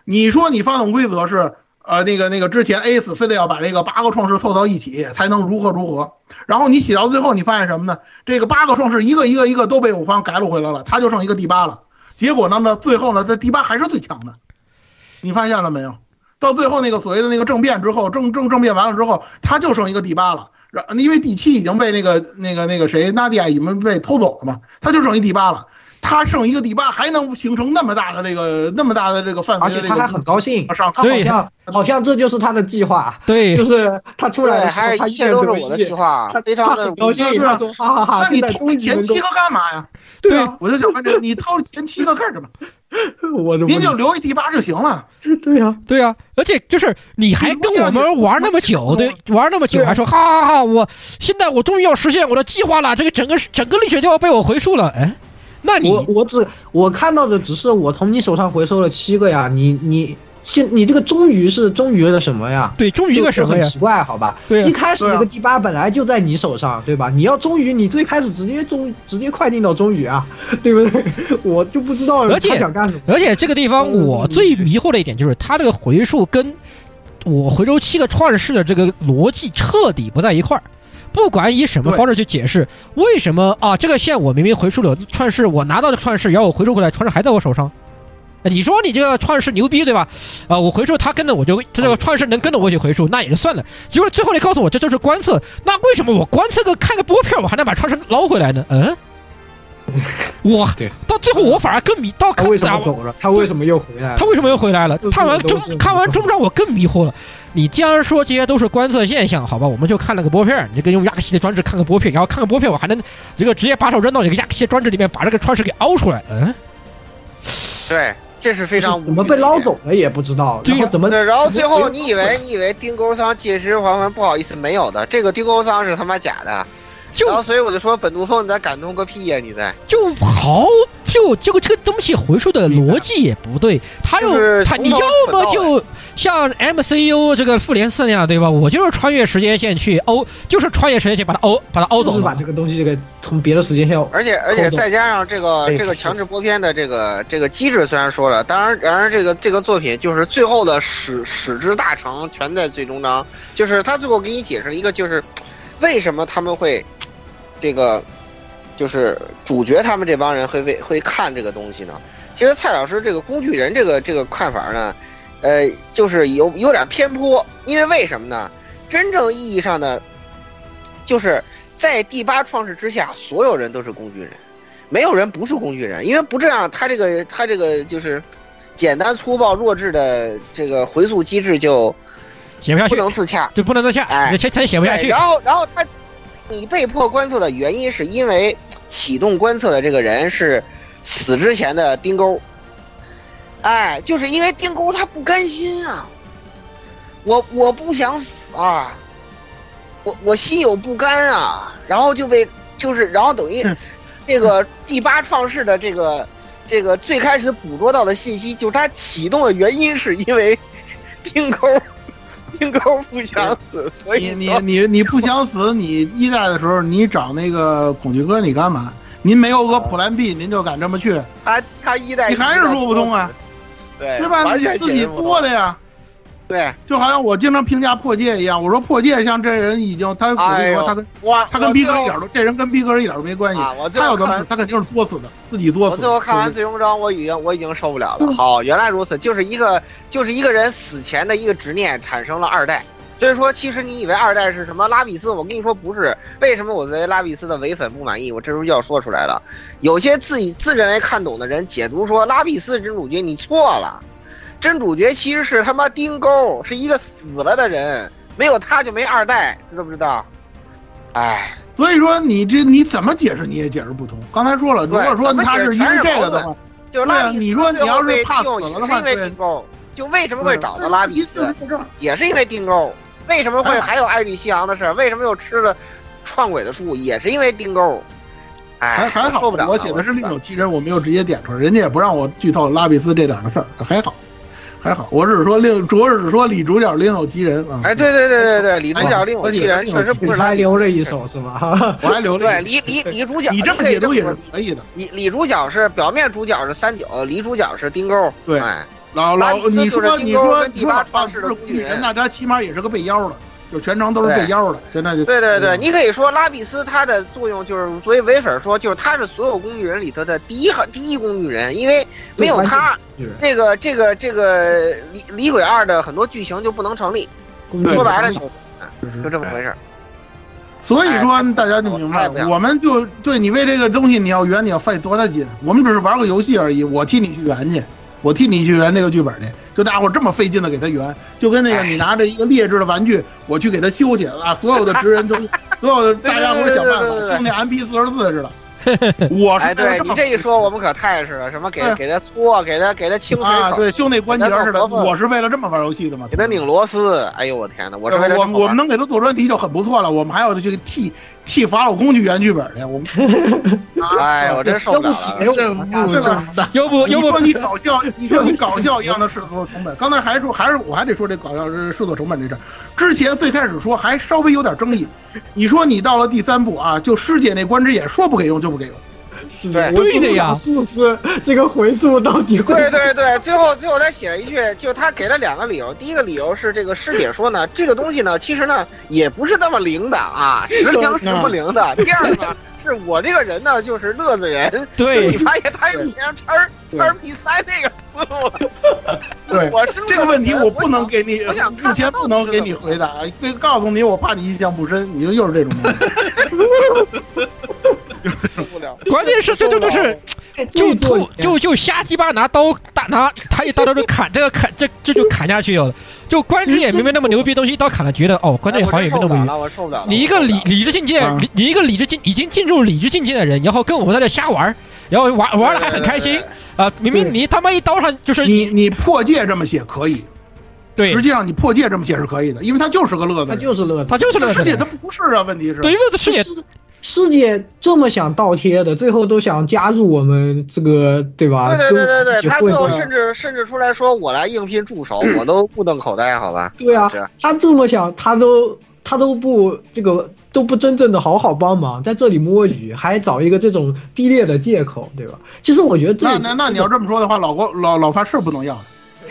你说你发动规则是呃那个那个之前 A 死非得要把这个八个创世凑到一起才能如何如何，然后你写到最后你发现什么呢？这个八个创世一个一个一个都被五方改录回来了，他就剩一个第八了。结果呢呢最后呢在第八还是最强的，你发现了没有？到最后那个所谓的那个政变之后，政政政变完了之后，他就剩一个第八了。然因为第七已经被那个那个那个谁纳迪亚已经被偷走了嘛，他就剩一第八了。他剩一个第八，还能形成那么大的这个那么大的这个范围，而且他还很高兴，上他好像好像这就是他的计划，对，就是他出来还是一切都是我的计划，他非常的高兴，他说哈哈哈。那你偷前七个干嘛呀？对啊，我就想问这个，你偷前七个干什么？[LAUGHS] 我就您就留一第八就行了。[LAUGHS] 对呀，对呀，而且就是你还跟我们玩那么久，对，玩那么久，还说哈哈哈，我现在我终于要实现我的计划了，这个整个整个历史就要被我回溯了，哎。那你我我只我看到的只是我从你手上回收了七个呀，你你现你这个终于是终于的什么呀？对，终于个什么呀？很奇怪，好吧？对，一开始这个第八本来就在你手上，对吧？你要终于，你最开始直接终直接快进到终于啊，[LAUGHS] 对不对？我就不知道他想干什么。而且这个地方我最迷惑的一点就是，他这个回溯跟我回收七个创世的这个逻辑彻底不在一块儿。不管以什么方式去解释，为什么啊？这个线我明明回收了创世，我拿到的创世，然后我回收回来，创世还在我手上。你说你这个创世牛逼对吧？啊，我回溯他跟着我就这个创世能跟着我一起回溯，那也就算了。结果最后你告诉我这就是观测，那为什么我观测个看个波片，我还能把创世捞回来呢？嗯，我到最后我反而更迷，到他为什么走了？他为什么又回来了？他为什么又回来了？看完中看完中章我更迷惑了。你既然说这些都是观测现象，好吧，我们就看了个波片，你这个用亚克西的装置看个波片，然后看个波片，我还能这个直接把手扔到这个亚克西装置里面，把这个创世给凹出来。嗯，对，这是非常怎么被捞走了也不知道，然后怎么？然后最后你以为你以为丁钩桑借尸还魂？不好意思，没有的，这个丁钩桑是他妈假的。然后所以我就说本杜峰你在感动个屁呀！你在就好就这个这个东西回收的逻辑也不对，他又他你要么就像 MCU 这个复联四那样对吧？我就是穿越时间线去凹，就是穿越时间线把它凹把它凹走，把这个东西这个从别的时间线。而且而且再加上这个这个强制播片的这个这个机制，虽然说了，当然然而这个这个作品就是最后的始始之大成全在最终章，就是他最后给你解释一个就是为什么他们会。这个就是主角，他们这帮人会为会看这个东西呢。其实蔡老师这个工具人这个这个看法呢，呃，就是有有点偏颇。因为为什么呢？真正意义上的，就是在第八创世之下，所有人都是工具人，没有人不是工具人。因为不这样，他这个他这个就是简单粗暴弱智的这个回溯机制就写不下去，不能自洽，就不能自洽，哎，他他写不下去。然后然后他。你被迫观测的原因是因为启动观测的这个人是死之前的丁钩，哎，就是因为丁钩他不甘心啊，我我不想死啊，我我心有不甘啊，然后就被就是然后等于这个第八创世的这个这个最开始捕捉到的信息，就是他启动的原因是因为丁钩。丁钩不想死，所以你你你你不想死，你一代的时候你找那个恐惧哥，你干嘛？您没有个普兰币您就敢这么去？他他一代你还是说不通啊？对对吧？你自己做的呀。对，就好像我经常评价破戒一样，我说破戒像这人已经他我跟你说他跟他跟逼哥一点都这人跟逼格一点都没关系。他要怎么死，他肯定是作死的，自己作死。我最后看完最终章，我已经我已经受不了了。好，原来如此，就是一个就是一个人死前的一个执念产生了二代，所以说，其实你以为二代是什么拉比斯？我跟你说不是。为什么我对拉比斯的唯粉不满意？我这时候就要说出来了。有些自己自认为看懂的人解读说拉比斯真主君，你错了。真主角其实是他妈丁钩，是一个死了的人，没有他就没二代，知道不知道？哎，所以说你这你怎么解释你也解释不通。刚才说了，如果说他是因为这个的话，就是拉比斯你说你要是怕死了的话，因为丁钩，就为什么会找到拉比斯，也是因为丁钩。为什么会还有艾比西昂的事？为什么又吃了创鬼的树？也是因为丁钩。哎，还还好。我写的是另有其人，我没有直接点出来，人家也不让我剧透拉比斯这点的事儿，还好。还好，我只是说另，主要是说李主角另有其人啊。哎，对对对对对，李主角另有其人，确实不是。他留了一手是吗？我还留了。对，李李李主角，你这么解读也是可以的。李李主角是表面主角是三九，李主角是丁钩。对，老老你说你说第八创世的女人，那他起码也是个被妖的。就全程都是被腰的，现在就对对对，你可以说拉比斯他的作用就是作为唯粉说，就是他是所有工具人里头的第一号第一工具人，因为没有他，这个这个这个李李鬼二的很多剧情就不能成立。说白了就就这么回事。所以说大家就明白，我们就对你为这个东西你要圆，你要费多大劲？我们只是玩个游戏而已，我替你去圆去。我替你去圆这个剧本去，就大伙这么费劲的给他圆，就跟那个你拿着一个劣质的玩具，我去给他修去啊，所有的职人都，所有的大家伙想办法修那 M P 四十四似的。我哎，对你这一说，我们可踏实了。什么给给他搓，给他给他清水啊，对，修那关节似的。我是为了这么玩游戏的嘛，给他拧螺丝。哎呦我天哪，我是为了我我们能给他做专题就很不错了。我们还要去替替法老公去圆剧本去。我们 [LAUGHS] 哎，我真受不了了。任务重大，要不要不说你搞笑？你说你搞笑一样的制作成本。刚才还说还是我还得说这搞笑是试错成本这事儿。之前最开始说还稍微有点争议。你说你到了第三部啊，就师姐那关之眼说不给用就不给用。对对的呀，试试这个回溯到底会？对对对，最后最后他写了一句，就他给了两个理由。第一个理由是这个师姐说呢，这个东西呢，其实呢也不是那么灵的啊，时灵时不灵的。第二个，是我这个人呢就是乐子人，对，你发现他有点叉叉比赛那个思路。对，我是这个问题我不能给你，我想目前不能给你回答，对，告诉你我怕你印象不深，你说又是这种。[LAUGHS] [LAUGHS] 关键是这这就是就吐就就瞎鸡巴拿刀大拿他一刀刀就砍这个砍这这就砍下去了，就关之也明明那么牛逼东西一刀砍了，觉得哦关之也好像也没那么牛，我受不了。你一个理理智境界，你一个理智境已经进入理智境界的人，然后跟我们在这瞎玩，然后玩玩的还很开心啊！明明你他妈一刀上就是你你破戒这么写可以，对，实际上你破戒这么写是可以的，因为他就是个乐子，他就是乐子，他就是乐子，师姐他不是啊，问题是。对，因为师姐。师姐这么想倒贴的，最后都想加入我们这个，对吧？对对对对对，他最后甚至甚至出来说：“我来应聘助手，我都目瞪口呆，好吧？”对啊，他这么想，他都他都不这个都不真正的好好帮忙，在这里摸鱼，还找一个这种低劣的借口，对吧？其实我觉得这那那那你要这么说的话，老郭老老范是不能要。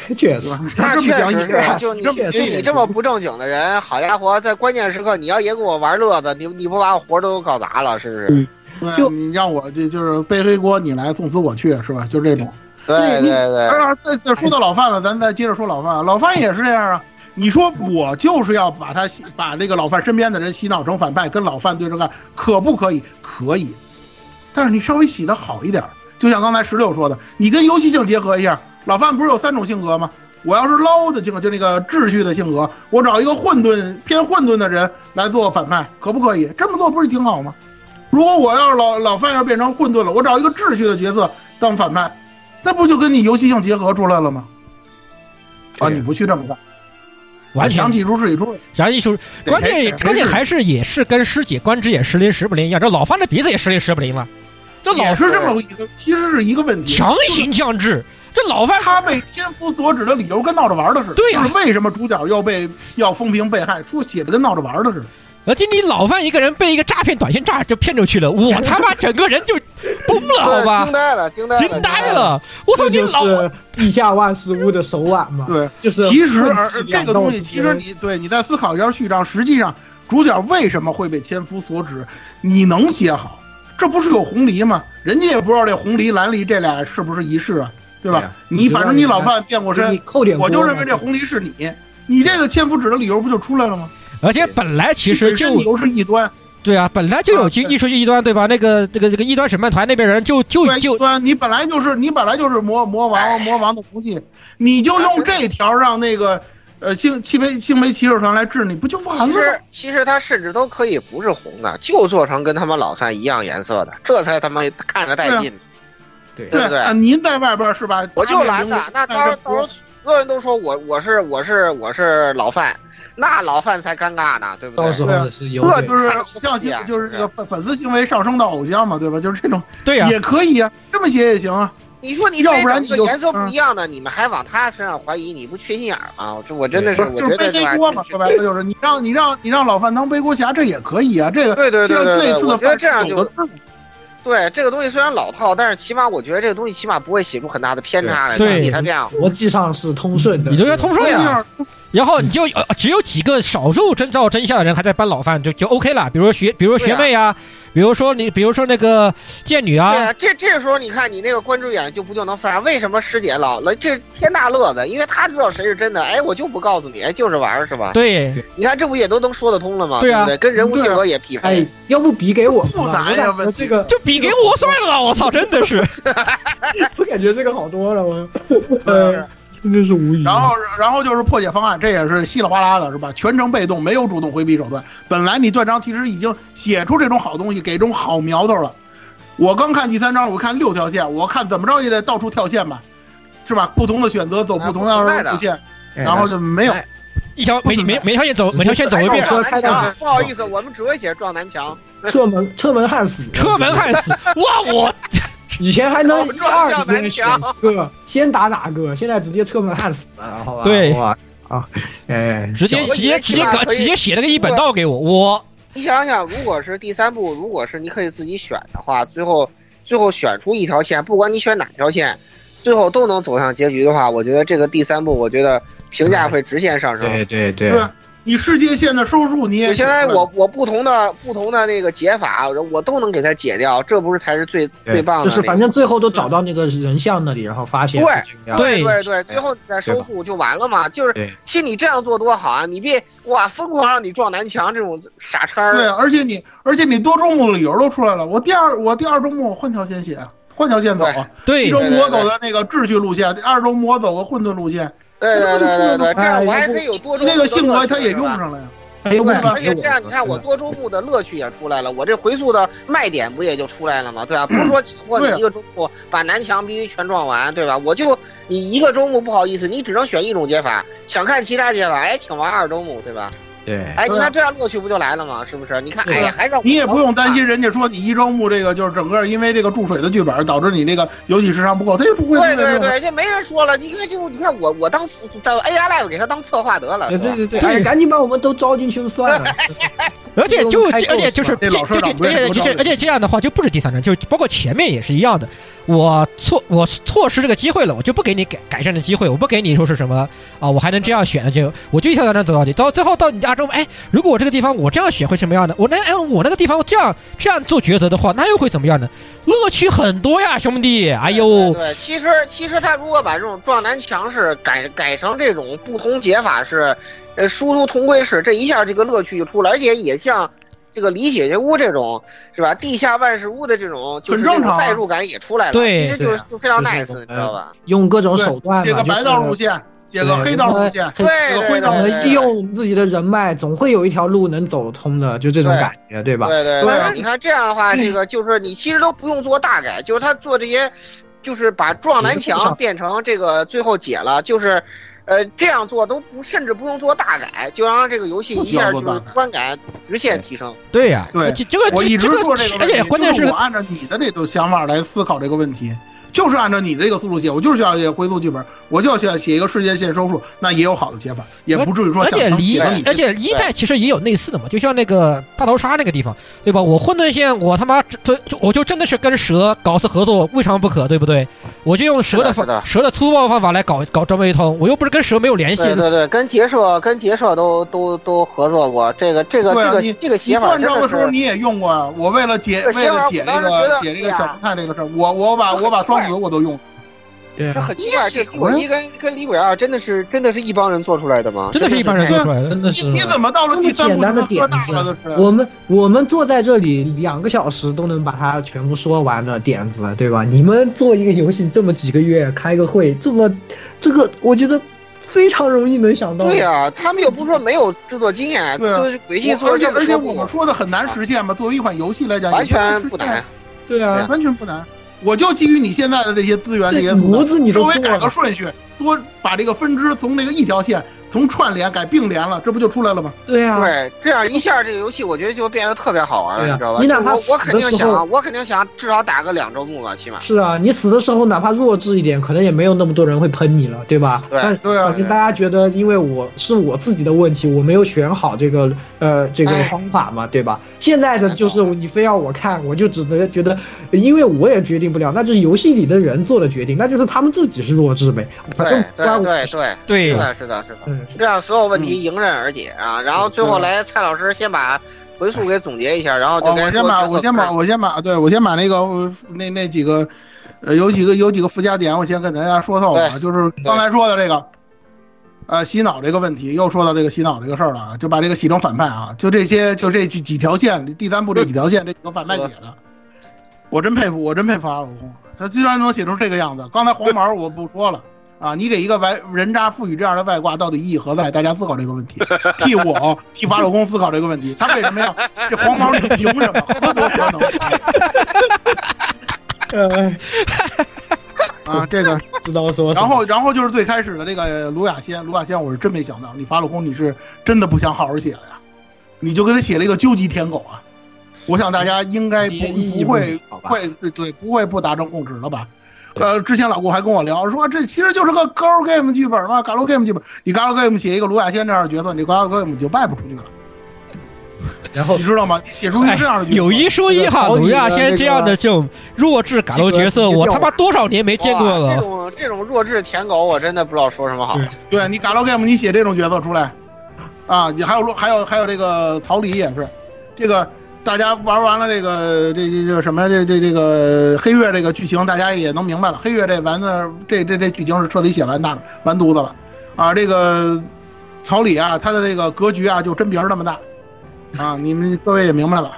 [LAUGHS] 确实，那确实是，就你就你这么不正经的人，好家伙，在关键时刻你要也给我玩乐子，你你不把我活都搞砸了，是不是？就你让我就就是背黑锅，你来送死我去，是吧？就这种。对对对。再再说到老范了，咱再接着说老范。老范也是这样啊。你说我就是要把他洗，把这个老范身边的人洗脑成反派，跟老范对着干，可不可以？可以。但是你稍微洗的好一点，就像刚才石榴说的，你跟游戏性结合一下。老范不是有三种性格吗？我要是捞的性格，就那个秩序的性格，我找一个混沌偏混沌的人来做反派，可不可以？这么做不是挺好吗？如果我要是老老范要变成混沌了，我找一个秩序的角色当反派，那不就跟你游戏性结合出来了吗？啊，你不去这么干，完全想起出是一出，想起出，关键关键还是也是跟师姐关之也时灵时不灵一样，这老范的鼻子也时灵时不灵了，这老是这么一个，其实是一个问题，强行降智。这老范他被千夫所指的理由跟闹着玩的似的，对呀，就是为什么主角要被要风评被害，说写的跟闹着玩的似的。而且你老范一个人被一个诈骗短信诈就骗出去了，我他妈整个人就崩了，好吧？惊呆了，惊呆了，惊呆了！我操，你老地下万事屋的手腕嘛？对，就是其实这个东西，其实你对你在思考一下序章，实际上主角为什么会被千夫所指，你能写好？这不是有红梨吗？人家也不知道这红梨蓝梨这俩是不是一世啊？对吧？你反正你老范变过身，我就认为这红梨是你，你这个千夫指的理由不就出来了吗？而且本来其实就本身理由是异端，对啊，本来就有啊对艺术异端，对吧？那个这个这个异端审判团那边人就就对就异端，你本来就是你本来就是魔魔王魔王的武器，你就用这条让那个呃星七杯星杯骑士团来治你，不就完了吗？其实其实他甚至都可以不是红的，就做成跟他们老范一样颜色的，这才他妈看着带劲，对对不对？啊，您在外边是吧？我就蓝的，那到时候到时候候所有人都说我我是我是我是老范，那老范才尴尬呢，对不对？到时候是有这就是偶像性，就是这个粉粉丝行为上升到偶像嘛，对吧？[LAUGHS] 就是这种，对呀也可以啊，这么写也行啊。你说你要不然你就这个颜色不一样的，你们还往他身上怀疑，你不缺心眼儿吗？这我真的是，我就是背觉得这玩意黑锅嘛，说白了就是你让你让你让老范当背锅侠，这也可以啊。这个对对对像对对类似的我觉得范这样就。对这个东西虽然老套，但是起码我觉得这个东西起码不会写出很大的偏差来，对你他这样。逻辑上是通顺的，你都要通顺对呀。然后你就呃只有几个少数真照真相的人还在搬老范，就就 OK 了。比如说学，比如说学妹啊，比如说你，比如说那个剑女啊对啊，啊，这这时候你看你那个关注眼就不就能发现为什么师姐老了这天大乐子，因为她知道谁是真的，哎，我就不告诉你，哎，就是玩儿是吧？对，你看这不也都能说得通了吗？对啊不对？跟人物性格也匹配哎配。，要不比给我复杂呀问这个就比给我算了，我操，真的是。[LAUGHS] 我感觉这个好多了，我，[LAUGHS] 呃，真的是无语。然后，然后就是破解方案，这也是稀里哗啦的，是吧？全程被动，没有主动回避手段。本来你断章其实已经写出这种好东西，给这种好苗头了。我刚看第三章，我看六条线，我看怎么着也得到处跳线吧，是吧？不同的选择走不同啊不的路线，哎然后就没有。一条每每每条线走每条线走一遍，撞南墙，不好意思，我们只会写撞南墙。车门车门焊死，车门焊死，哇我。以前还能一 [LAUGHS] 二撞之间选一个，先打哪个？现在直接车门焊死了，好吧？对啊，哎，直接直接直接搞直接写了个一本道给我，我你想想，如果是第三部，如果是你可以自己选的话，最后最后选出一条线，不管你选哪条线，最后都能走向结局的话，我觉得这个第三部，我觉得评价会直线上升。对对对对，你世界线的收束你也就现在我我不同的不同的那个解法，我都能给它解掉，这不是才是最最棒的、那个？就是反正最后都找到那个人像那里，然后发现对对对对，最后你再收复就完了嘛。就是其实你这样做多好啊，你别哇疯狂让你撞南墙这种傻叉儿。对，而且你而且你多周目的理由都出来了。我第二我第二周目我换条线写，换条线走啊。对一周目我走的那个秩序路线，第二周目我走个混沌路线。对对对对对，这哎样我还可以有多周目那个性格的乐趣他也用上了呀。哎对，而且这样你看，我多周目的乐趣也出来了，我这回溯的卖点不也就出来了吗？对吧？不是说强迫你一个周目把南墙必须全撞完，对吧？我就你一个周目不好意思，你只能选一种解法，想看其他解法，哎，请玩二周目，对吧？对，哎，你看这样乐趣不就来了吗？是不是？你看，哎呀，还让你也不用担心人家说你一周目这个就是整个因为这个注水的剧本导致你那个游戏时长不够，他也不会。对对对，这没人说了。你看就你看我我当在 AI Live 给他当策划得了。对对对，哎，赶紧把我们都招进去算了。[LAUGHS] 而且就而且就是这老这而且就是而且这样的话就不止第三章，就包括前面也是一样的。我错我错失这个机会了，我就不给你改改善的机会，我不给你说是什么啊，我还能这样选，就我就一条条走到底，到最后到你家中，哎，如果我这个地方我这样选会什么样的？我那哎我那个地方这样这样做抉择的话，那又会怎么样呢？乐趣很多呀，兄弟！哎呦，对，其实其实他如果把这种撞南墙式改改成这种不同解法式，呃，殊途同归是，这一下这个乐趣就出来，而且也像。这个李姐姐屋这种是吧？地下万事屋的这种，就是代入感也出来了。对，其实就是就非常 nice，你知道吧？用各种手段，解个白道路线，解个黑道路线，对解个灰道路线，利用自己的人脉，总会有一条路能走通的，就这种感觉，对吧？对对对，你看这样的话，这个 [CLEARS THROAT] 就是你其实都不用做大改，就是他做这些，就是把撞南墙变成这个最后解了，就是。呃，这样做都不，甚至不用做大改，就让这个游戏一下就是观感直线提升。对呀，对，这个我一直说这个而且关键是我按照你的这种想法来思考这个问题，就是按照你这个思路写，我就是要写回溯剧本，我就要写写一个世界线收束，那也有好的写法，也不至于说而且离而而且一代其实也有类似的嘛，就像那个大逃杀那个地方，对吧？我混沌线，我他妈对我就真的是跟蛇搞次合作，未尝不可，对不对？我就用蛇的方蛇的粗暴方法来搞搞这么一通，我又不是跟蛇没有联系。对对对，跟结社跟结社都都都合作过，这个这个这个这个写法真的时候你也用过啊。我为了解为了解这个解这个小正太这个事儿，我我把我把双子我都用。对啊，这很奇怪，这李鬼一跟跟李鬼二真的是真的是一帮人做出来的吗？真的是一帮人做出来的，真的是。你怎么到了第三部这么大了的是？我们我们坐在这里两个小时都能把它全部说完的点子，对吧？你们做一个游戏这么几个月开个会，这么这个我觉得非常容易能想到。对呀、他们又不是说没有制作经验，对啊就是鬼泣做而且而且我们说的很难实现嘛，作为一款游戏来讲，完全不难。。对啊，完全不难。我就基于你现在的这些资源、这这些素模子你材，稍微改个顺序，多把这个分支从那个一条线从串联改并联了，这不就出来了吗？对啊，对，这样一下这个游戏我觉得就变得特别好玩了，你知道吧？你哪怕我我肯定想，我肯定想至少打个两周目吧，起码。是啊，你死的时候哪怕弱智一点，可能也没有那么多人会喷你了，对吧？对但对啊反正大家觉得，因为我是我自己的问题，我没有选好这个呃这个哎方法嘛，对吧？现在的就是你非要我看，我就只能觉得，因为我也决定不了，那就是游戏里的人做的决定，那就是他们自己是弱智呗，反正对对对对是的，是的，是的，嗯这样所有问题迎刃而解啊！然后最后来，蔡老师先把回溯给总结一下，然后就我先把我先把我先把对我先把那个呃那那几个呃有几个有几个附加点，我先跟大家说透了啊，就是刚才说的这个。呃，洗脑这个问题又说到这个洗脑这个事儿了啊，就把这个洗成反派啊，就这些就这几几条线，第三部这几条线，这几个反派写的，我真佩服，我真佩服阿鲁空，他居然能写成这个样子。刚才黄毛我不说了啊，你给一个外人渣赋予这样的外挂，到底意义何在？大家思考这个问题，替我替法老公思考这个问题，他为什么要这黄毛？你凭什么？何德何能？呃啊，这个知道说，然后，然后就是最开始的这个卢雅仙，卢雅仙，我是真没想到，你法老空你是真的不想好好写了呀，你就给他写了一个究极舔狗啊！我想大家应该不不会会对对不会不达成共识了吧？呃，之前老顾还跟我聊说，这其实就是个 Gal Game 剧本嘛，Gal Game 剧本，你 Gal Game 写一个卢亚仙这样的角色，你 Gal Game 就卖不出去了。[LAUGHS] 然后你知道吗？你写出这样的角色，有一说一哈，鲁亚仙这样的这种弱智嘎楼角色，我他妈多少年没见过了这。种这种弱智舔狗，我真的不知道说什么好。对你 Gal Game 你写这种角色出来，啊，你还有还有还有这个曹黎也是，这个大家玩完了这个这这这什么这这这个黑月这个剧情，大家也能明白了。黑月这丸子这这这剧情是彻底写完大完犊子了，啊，这个曹李啊，他的这个格局啊就真皮那么大，啊，你们各位也明白了。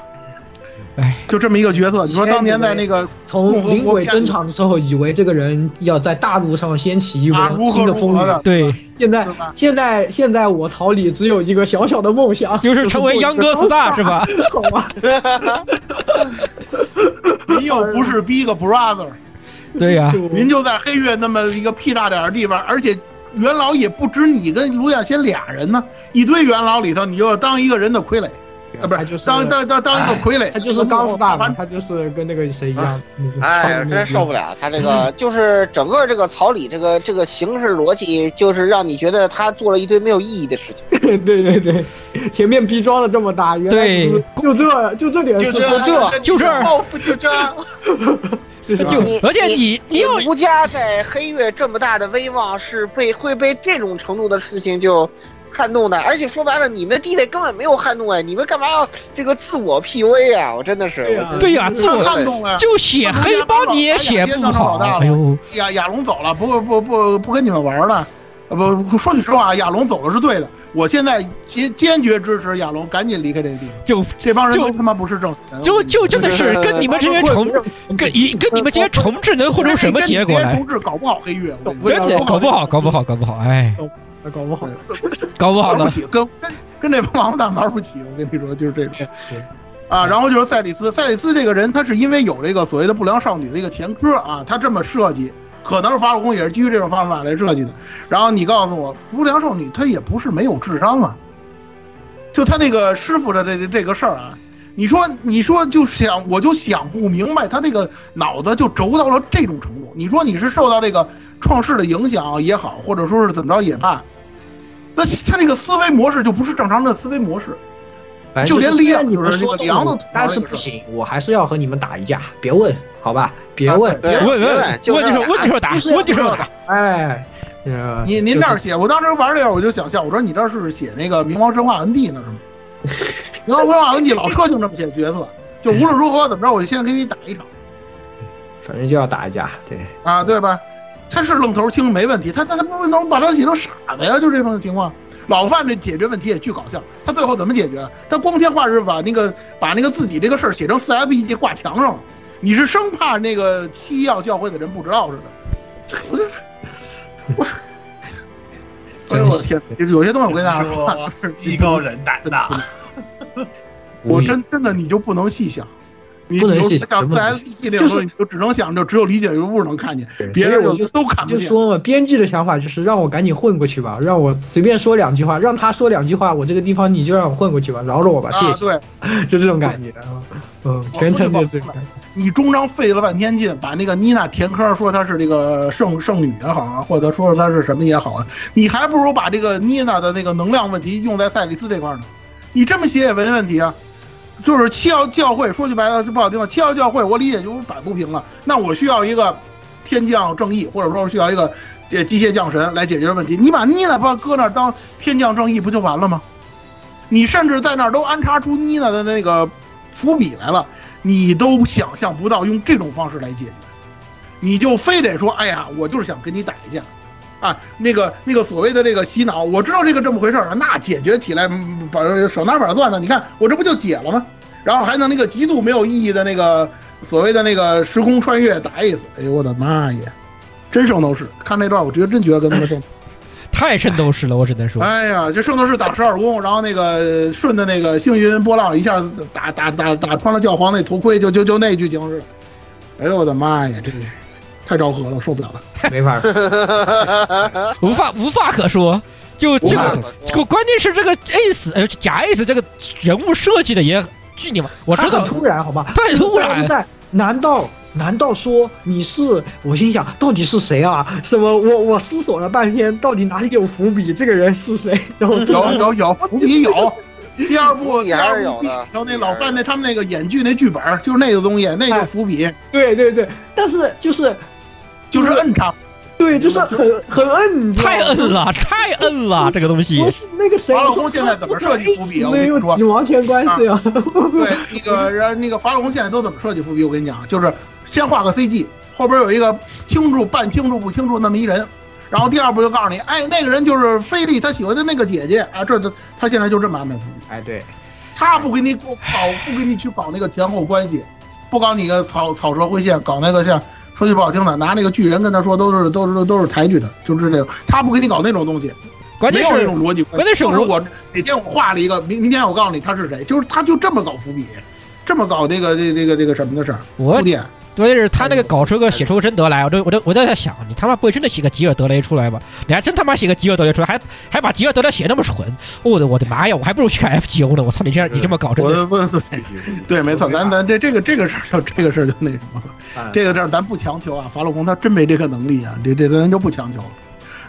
哎，就这么一个角色，你说当年在那个从灵鬼登场的时候，以为这个人要在大陆上掀起一啊如何轮新的风云对，现在现在现在我曹李只有一个小小的梦想，[LAUGHS] 就是成为秧歌 star 是吧？[LAUGHS] 好吧，[LAUGHS] 您又不是 Big Brother，对呀、您就在黑月那么一个屁大点儿的地方，而且元老也不止你跟卢亚仙俩人呢，一堆元老里头，你就要当一个人的傀儡，啊，不是就当当当当一个傀儡，他就是钢丝大嘛，他就是跟那个谁一样，哎，真受不了，他这个就是整个这个草里这个这个形式逻辑，就是让你觉得他做了一堆没有意义的事情。[LAUGHS] 对对对，前面逼装的这么大，原来是就这就这点事，就这这就这儿报复就这儿。就是就而且你你要吴家在黑月这么大的威望，是被会被这种程度的事情就撼动的，而且说白了，你们的地位根本没有撼动哎，你们干嘛要这个自我 PUA 啊？我真的是，对呀、自我撼动啊，就写黑帮你也写不好，哎呦，亚亚龙走了，不不不不跟你们玩了。呃不，说句实话，亚龙走了是对的。我现在坚坚决支持亚龙赶紧离开这个地方。就这帮人就都他妈不是正人，就就真的是跟你们这些重跟一 [LAUGHS] 跟你们这些重置能混出什么结果来？重置搞不好黑月，真的搞不好，搞不好，搞不好，哎，搞不好，搞不好了玩不。起，跟跟跟这帮王八蛋玩不起。我跟你说，就是这种。啊，然后就是赛里斯，赛里斯这个人，他是因为有这个所谓的不良少女的一个前科啊，他这么设计，可能是法老公也是基于这种方法来设计的。然后你告诉我，不良少女她也不是没有智商啊，就他那个师傅的这这这个事儿啊，你说你说就想我就想不明白，他这个脑子就轴到了这种程度。你说你是受到这个创世的影响也好，或者说是怎么着也罢，那他那个思维模式就不是正常的思维模式。就连李昂你们就是这说的我个梁都吐槽但是不行，我还是要和你们打一架，别问，好吧，别问，别问问别问就问就是要问题说打，哎，呃你您这儿写，我当时玩这样我就想笑，我说你这是写那个冥王神话 ND 呢是吗？冥王神话 ND 老车就这么写角色，就无论如何怎么着，我就先给你打一场反正就要打一架，对，啊，对吧？他是愣头青没问题，他他他不能把他写成傻子呀，就这种情况。老范这解决问题也巨搞笑，他最后怎么解决？他光天化日把那个把那个自己这个事儿写成四 F 笔记挂墙上了，你是生怕那个西药教会的人不知道似的。我就是我，哎呦我的天，有些东西我跟大家说，艺高人胆大。我真真的你就不能细想，你不能信像四 S 系列的时候，你就只能想，着只有理解人物能看见，别人我就都看不见。就说嘛，编剧的想法就是让我赶紧混过去吧，让我随便说两句话，让他说两句话，我这个地方你就让我混过去吧，饶了我吧，谢谢。对，[LAUGHS] 就这种感觉，嗯，全程就这个。你终章费了半天劲，把那个妮娜填坑，说她是这个圣圣女也好啊，或者说她是什么也好啊，你还不如把这个妮娜的那个能量问题用在赛里斯这块呢。你这么写也没问题啊。就是七曜教会，说句白了就不好听的，七曜教会我理解就是摆不平了。那我需要一个天降正义，或者说需要一个这机械降神来解决问题。你把妮娜把搁那当天降正义不就完了吗？你甚至在那儿都安插出妮娜的那个伏笔来了，你都想象不到用这种方式来解决，你就非得说，哎呀，我就是想跟你打一架。啊，那个那个所谓的这个洗脑，我知道这个这么回事儿那解决起来把手拿把攥的，你看我这不就解了吗？然后还能那个极度没有意义的那个所谓的那个时空穿越打一死，哎呦我的妈呀，真圣斗士！看那段我觉得真觉得跟他们圣 [LAUGHS] 太圣斗士了，我只能说。哎呀，这圣斗士打十二宫，然后那个顺着那个星云波浪一下打打打打穿了教皇那头盔，就就就那剧情似的。哎呦我的妈呀，这是。太昭和了，受不了了，[LAUGHS] 没法，[LAUGHS] 无法无话可说。就这个，关关键是这个 Ace，呃，假 Ace 这个人物设计的也巨牛。我知道突然，好吧，太突然。在难道难道说你是？我心想，到底是谁啊？什么？我我思索了半天，到底哪里有伏笔？这个人是谁？[LAUGHS] 然后有有有伏笔有。第二部第二部里头那老范那他们那个演剧那剧本就是那个东西，那个伏笔。对对对，但是就是。就是摁它，对，就是很很摁，太摁了，太摁了，这个东西。不是那个谁，法老空现在怎么设计伏笔？我跟你说，几毛钱关系啊？[LAUGHS] 对，那个人那个法老空现在都怎么设计伏笔？我跟你讲，就是先画个 CG，后边有一个清楚半清楚不清楚那么一人，然后第二步就告诉你，哎，那个人就是菲利他喜欢的那个姐姐啊，这这他现在就这么安排伏笔。哎，对，他不给你搞，不给你去搞那个前后关系，不搞你个草草蛇灰线，搞那个像。说句不好听的，拿那个巨人跟他说，都是都是都是抬举的，就是这种。他不给你搞那种东西，关键是那种逻辑。关键是我哪天我画了一个，明明天我告诉你他是谁，就是他就这么搞伏笔，这么搞这个这这个这个什么的事儿铺垫。关键是他那个搞出个写出个真德来，我都我都我都在想，你他妈不会真的写个吉尔德雷出来吧？你还真他妈写个吉尔德雷出来，还还把吉尔德雷写那么蠢？我的我的妈呀！我还不如去看 F G O 呢！我操，你这样你这么搞，真的。对对，没错，咱咱这这个这个事儿就这个事儿就那什么了，这个事儿咱不强求啊。法老公他真没这个能力啊，这这咱就不强求了。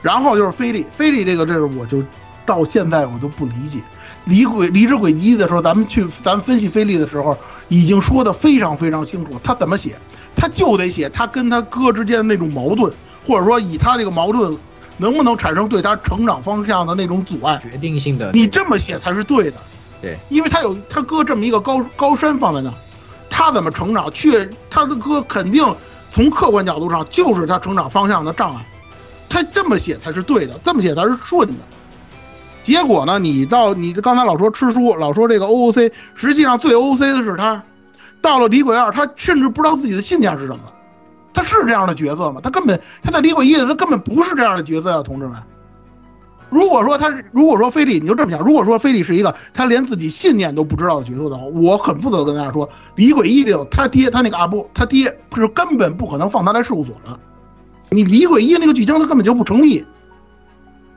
然后就是菲利，菲利这个这是我就到现在我都不理解。离轨离职轨迹的时候，咱们去咱们分析菲利的时候，已经说的非常非常清楚。他怎么写，他就得写他跟他哥之间的那种矛盾，或者说以他这个矛盾能不能产生对他成长方向的那种阻碍，决定性的。你这么写才是对的。对，因为他有他哥这么一个高高山放在那，他怎么成长，却他的哥肯定从客观角度上就是他成长方向的障碍。他这么写才是对的，这么写才是顺的。结果呢？你到你刚才老说吃书，老说这个 OOC，实际上最 OOC 的是他。到了李鬼二，他甚至不知道自己的信念是什么。他是这样的角色吗？他根本他在李鬼一他根本不是这样的角色啊，同志们。如果说他，如果说菲利，你就这么想，如果说菲利是一个他连自己信念都不知道的角色的话，我很负责跟大家说，李鬼一里头他爹他那个阿布他爹是根本不可能放他来事务所的。你李鬼一那个剧情他根本就不成立。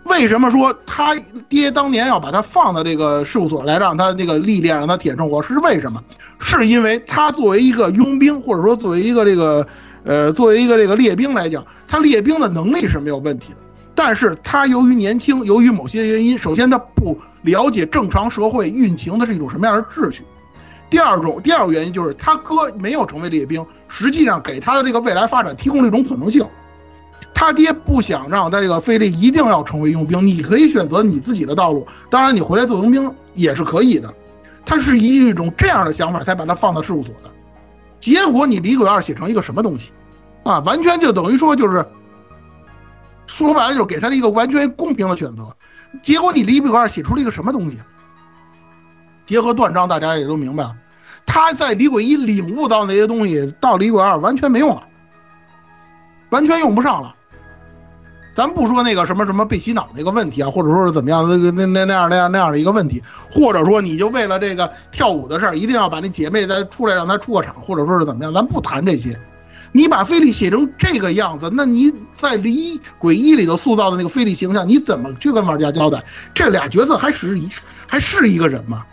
为什么说他爹当年要把他放到这个事务所来，让他那个历练，让他体验生活？是为什么？是因为他作为一个佣兵，或者说作为一个这个，呃，作为一个这个列兵来讲，他列兵的能力是没有问题的。但是他由于年轻，由于某些原因，首先他不了解正常社会运行的是一种什么样的秩序。第二种，第二个原因就是他哥没有成为列兵，实际上给他的这个未来发展提供了一种可能性。他爹不想让他这个菲利一定要成为佣兵，你可以选择你自己的道路。当然，你回来做佣兵也是可以的。他是以一种这样的想法才把他放到事务所的。结果你李鬼二写成一个什么东西，啊，[LAUGHS] 完全就等于说就是，说白了就是给他了一个完全公平的选择。结果你李鬼二写出了一个什么东西？结合断章，大家也都明白了，他在李鬼一领悟到那些东西，到李鬼二完全没用了，完全用不上了。咱不说那个什么什么被洗脑那个问题啊，或者说是怎么样那个那那那样那样那样的一个问题，或者说你就为了这个跳舞的事儿，一定要把那姐妹再出来让她出个场，或者说是怎么样，咱不谈这些。你把菲利写成这个样子，那你在《离鬼一》里头塑造的那个菲利形象，你怎么去跟玩家交代？这俩角色还是一还是一个人吗？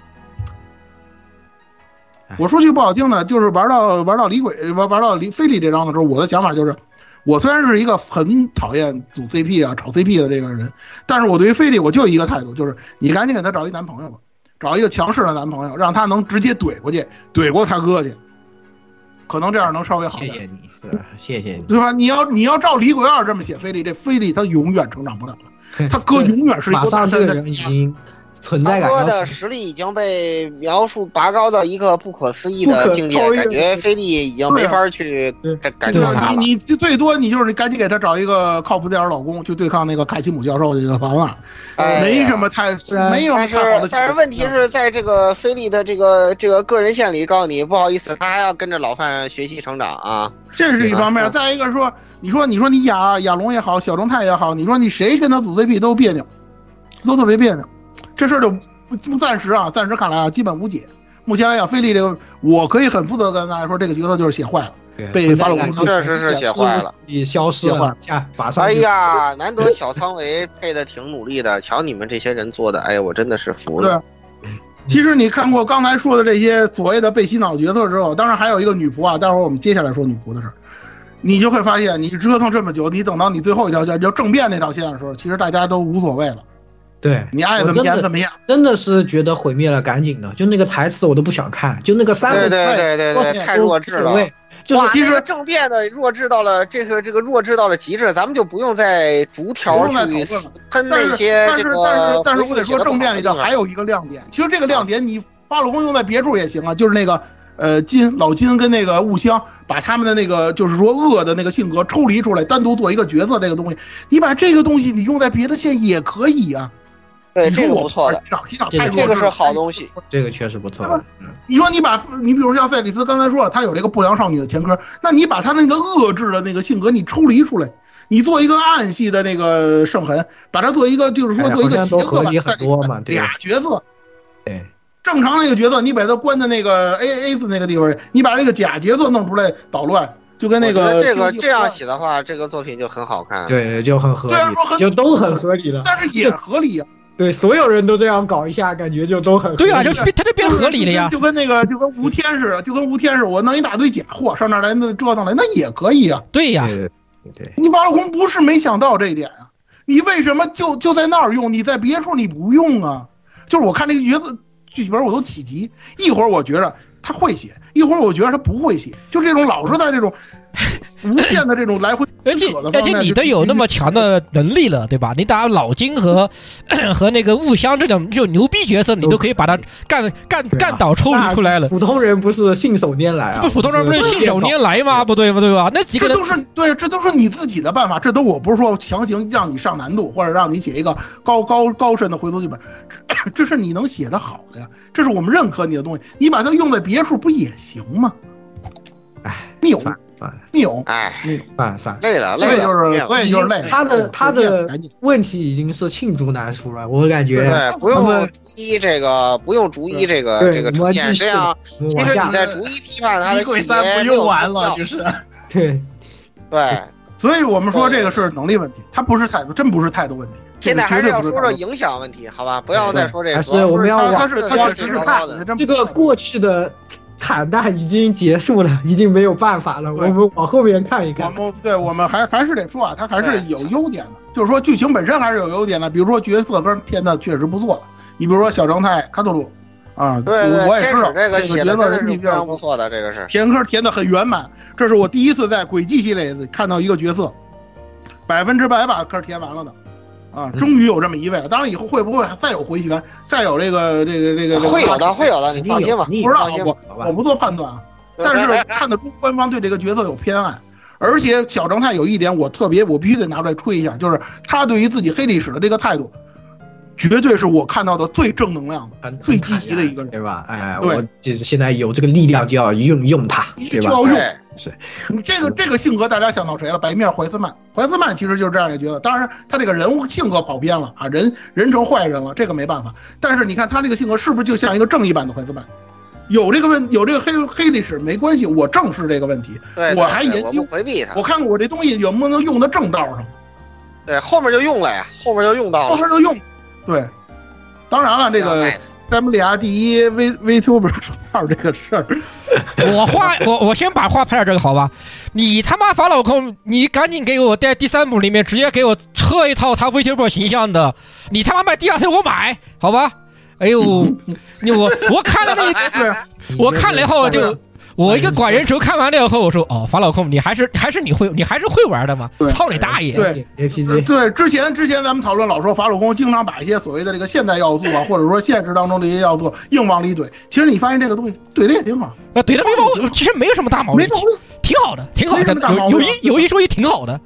我说句不好听的，就是玩到玩到李鬼玩玩到李菲利这张的时候，我的想法就是，我虽然是一个很讨厌组 CP 啊、炒 CP 的这个人，但是我对于菲利我就一个态度，就是你赶紧给他找一男朋友吧，找一个强势的男朋友，让他能直接怼过去，怼过他哥去，可能这样能稍微好点。谢谢你，谢谢你。对吧？你要你要照李鬼二这么写菲利，这菲利他永远成长不了了，[LAUGHS] 他哥永远是一马个大山的上这个人已经存在他感要哥的实力已经被描述拔高到一个不可思议的境界感觉菲利已经没法去感感对吧？受他了。你你最多你就是你赶紧给他找一个靠谱点儿的老公，去对抗那个凯西姆教授这个方案，哎没什么太没有但是太好的。但是问题是在这个菲利的这个这个个人线里，告诉你不好意思，他还要跟着老范学习成长啊。这是一方面，啊再一个说，你说你说你亚亚龙也好，小正太也好，你说你谁跟他组 CP 都别扭，都特别别扭，这事儿就不不暂时啊，暂时看来啊，基本无解。目前来讲，菲利这个，我可以很负责地跟大家说，这个角色就是写坏了，被法老公司确实是写坏了，也消失哎呀，难得小仓唯配的挺努力的，瞧你们这些人做的，哎呀，我真的是服对了。，其实你看过刚才说的这些所谓的被洗脑角色之后，当然还有一个女仆啊，待会儿我们接下来说女仆的事儿，你就会发现，你折腾这么久，你等到你最后一条线就政变那条线的时候，其实大家都无所谓了，对你爱怎么演怎么演。真的是觉得毁灭了赶紧的，就那个台词我都不想看，就那个三个对对对对对，太弱智了。就是其实那个政变的弱智到了这个这个弱智到了极致，咱们就不用再逐条去喷但是那些但是这个但是但是我得说，回复写得不政变里头还有一个亮点，其实这个亮点你八路空用在别处也行啊，就是那个呃金老金跟那个雾香把他们的那个就是说恶的那个性格抽离出来，单独做一个角色，这个东西，你把这个东西你用在别的线也可以啊。对，这个你说我不错的洗澡洗脑这个太弱智了这个是好东西。这个确实不错。嗯你说你把你比如像赛里斯刚才说了，他有这个不良少女的前科，那你把他那个遏制的那个性格你抽离出来，你做一个暗系的那个圣痕，把它做一个就是说哎做一个邪恶版合理很多嘛，对俩角色。对，正常那个角色，你把他关在那个 A A 四那个地方，你把这个假角色弄出来捣乱，就跟那个这个这样写的话，这个作品就很好看。对，就很合理虽然说就都很合理的。但是也合理啊。对，所有人都这样搞一下，感觉就都很合理对啊，就变他就变合理了呀。就跟那个就跟吴天似的，就跟吴天似的，我弄一大堆假货上那儿来那折腾来，那也可以啊。对呀，对对，你王老公不是没想到这一点啊，你为什么就就在那儿用，你在别处你不用啊？就是我看这个角色剧本我都起急，一会儿我觉着他会写，一会儿我觉着他不会写，就这种老是在这种 [LAUGHS] 无限的这种来回而且扯的而且你都有那么强的能力了，对吧？你打老金和 [CLEARS THROAT] 和那个雾香这种就牛逼角色，你都可以把他干干干倒抽离出来了。普通人不是信手拈来啊，不，普通人不是信手拈来吗？不对吗？对吧？那几个人这都是对，这都是你自己的办法，这都我不是说强行让你上难度，或者让你写一个高高高深的回头剧本，这这是你能写的好的呀，这是我们认可你的东西，你把它用在别处不也行吗？哎，谬谬，哎，算了算了，累了，这累了，就是所以就是累了。他的他的问题已经是罄竹难书了，我感觉对，不用逐一这个，不用逐一这个这个呈现，这样其实你在逐一批判他的李鬼细节三不用完了，就是。[LAUGHS] 对。对。所以我们说这个是能力问题，它不是态度，真不是态度问题。现在还是要说说影响问题，好吧？不要再说这个，还是我们要往他是他他确实是看的，这个过去的惨淡已经结束了，已经没有办法了，我们往后面看一看。我们对我们还还是得说啊，它还是有优点的，就是说剧情本身还是有优点的，比如说角色跟填的确实不错。你比如说小正太卡特鲁啊，对对，我也知道这个写的这角色人气比较不错的，这个是。填坑填的很圆满，这是我第一次在轨迹系列里看到一个角色百分之百把坑填完了的。啊，终于有这么一位了。当然，以后会不会再有回旋，再有这个这个这个？这个会有的，会有的，你放心吧。不知道放心吧我我不做判断啊，但是看得出官方对这个角色有偏爱，而且小正太有一点我特别我必须得拿出来吹一下，就是他对于自己黑历史的这个态度，绝对是我看到的最正能量的、最积极的一个人，对吧？哎，对我就是现在有这个力量就要用用它，对吧？就要用。是你这个这个性格，大家想到谁了？白面怀斯曼，怀斯曼其实就是这样一个角色。当然，他这个人物性格跑偏了啊，人人成坏人了，这个没办法。但是你看他这个性格是不是就像一个正义版的怀斯曼？有这个问有这个黑黑历史没关系，我正视这个问题，对，我还研究我回避它。我看看我这东西有没能用到正道上，对，后面就用了呀，后面就用到了。后面就用。对，当然了，这个咱们俩第一 V VTuber 出道这个事儿，[LAUGHS] 我话我我先把话拍到这个好吧？你他妈法老控，你赶紧给我在第三部里面直接给我撤一套他 VTuber 形象的，你他妈卖第二套我买好吧？哎呦，你我我看了那，[LAUGHS] 我看了以后就。我一个管人轴看完了以后，我说哦，法老控，你还是还是你会你还是会玩的吗？操你大爷！对 APG 对，之前之前咱们讨论老说法老控经常把一些所谓的这个现代要素啊，或者说现实当中的一些要素硬往里怼。其实你发现这个东西怼的也挺好，啊，怼的没毛病，其实没有什么大毛病，挺好的，挺好的，有有一有一说一，挺好的。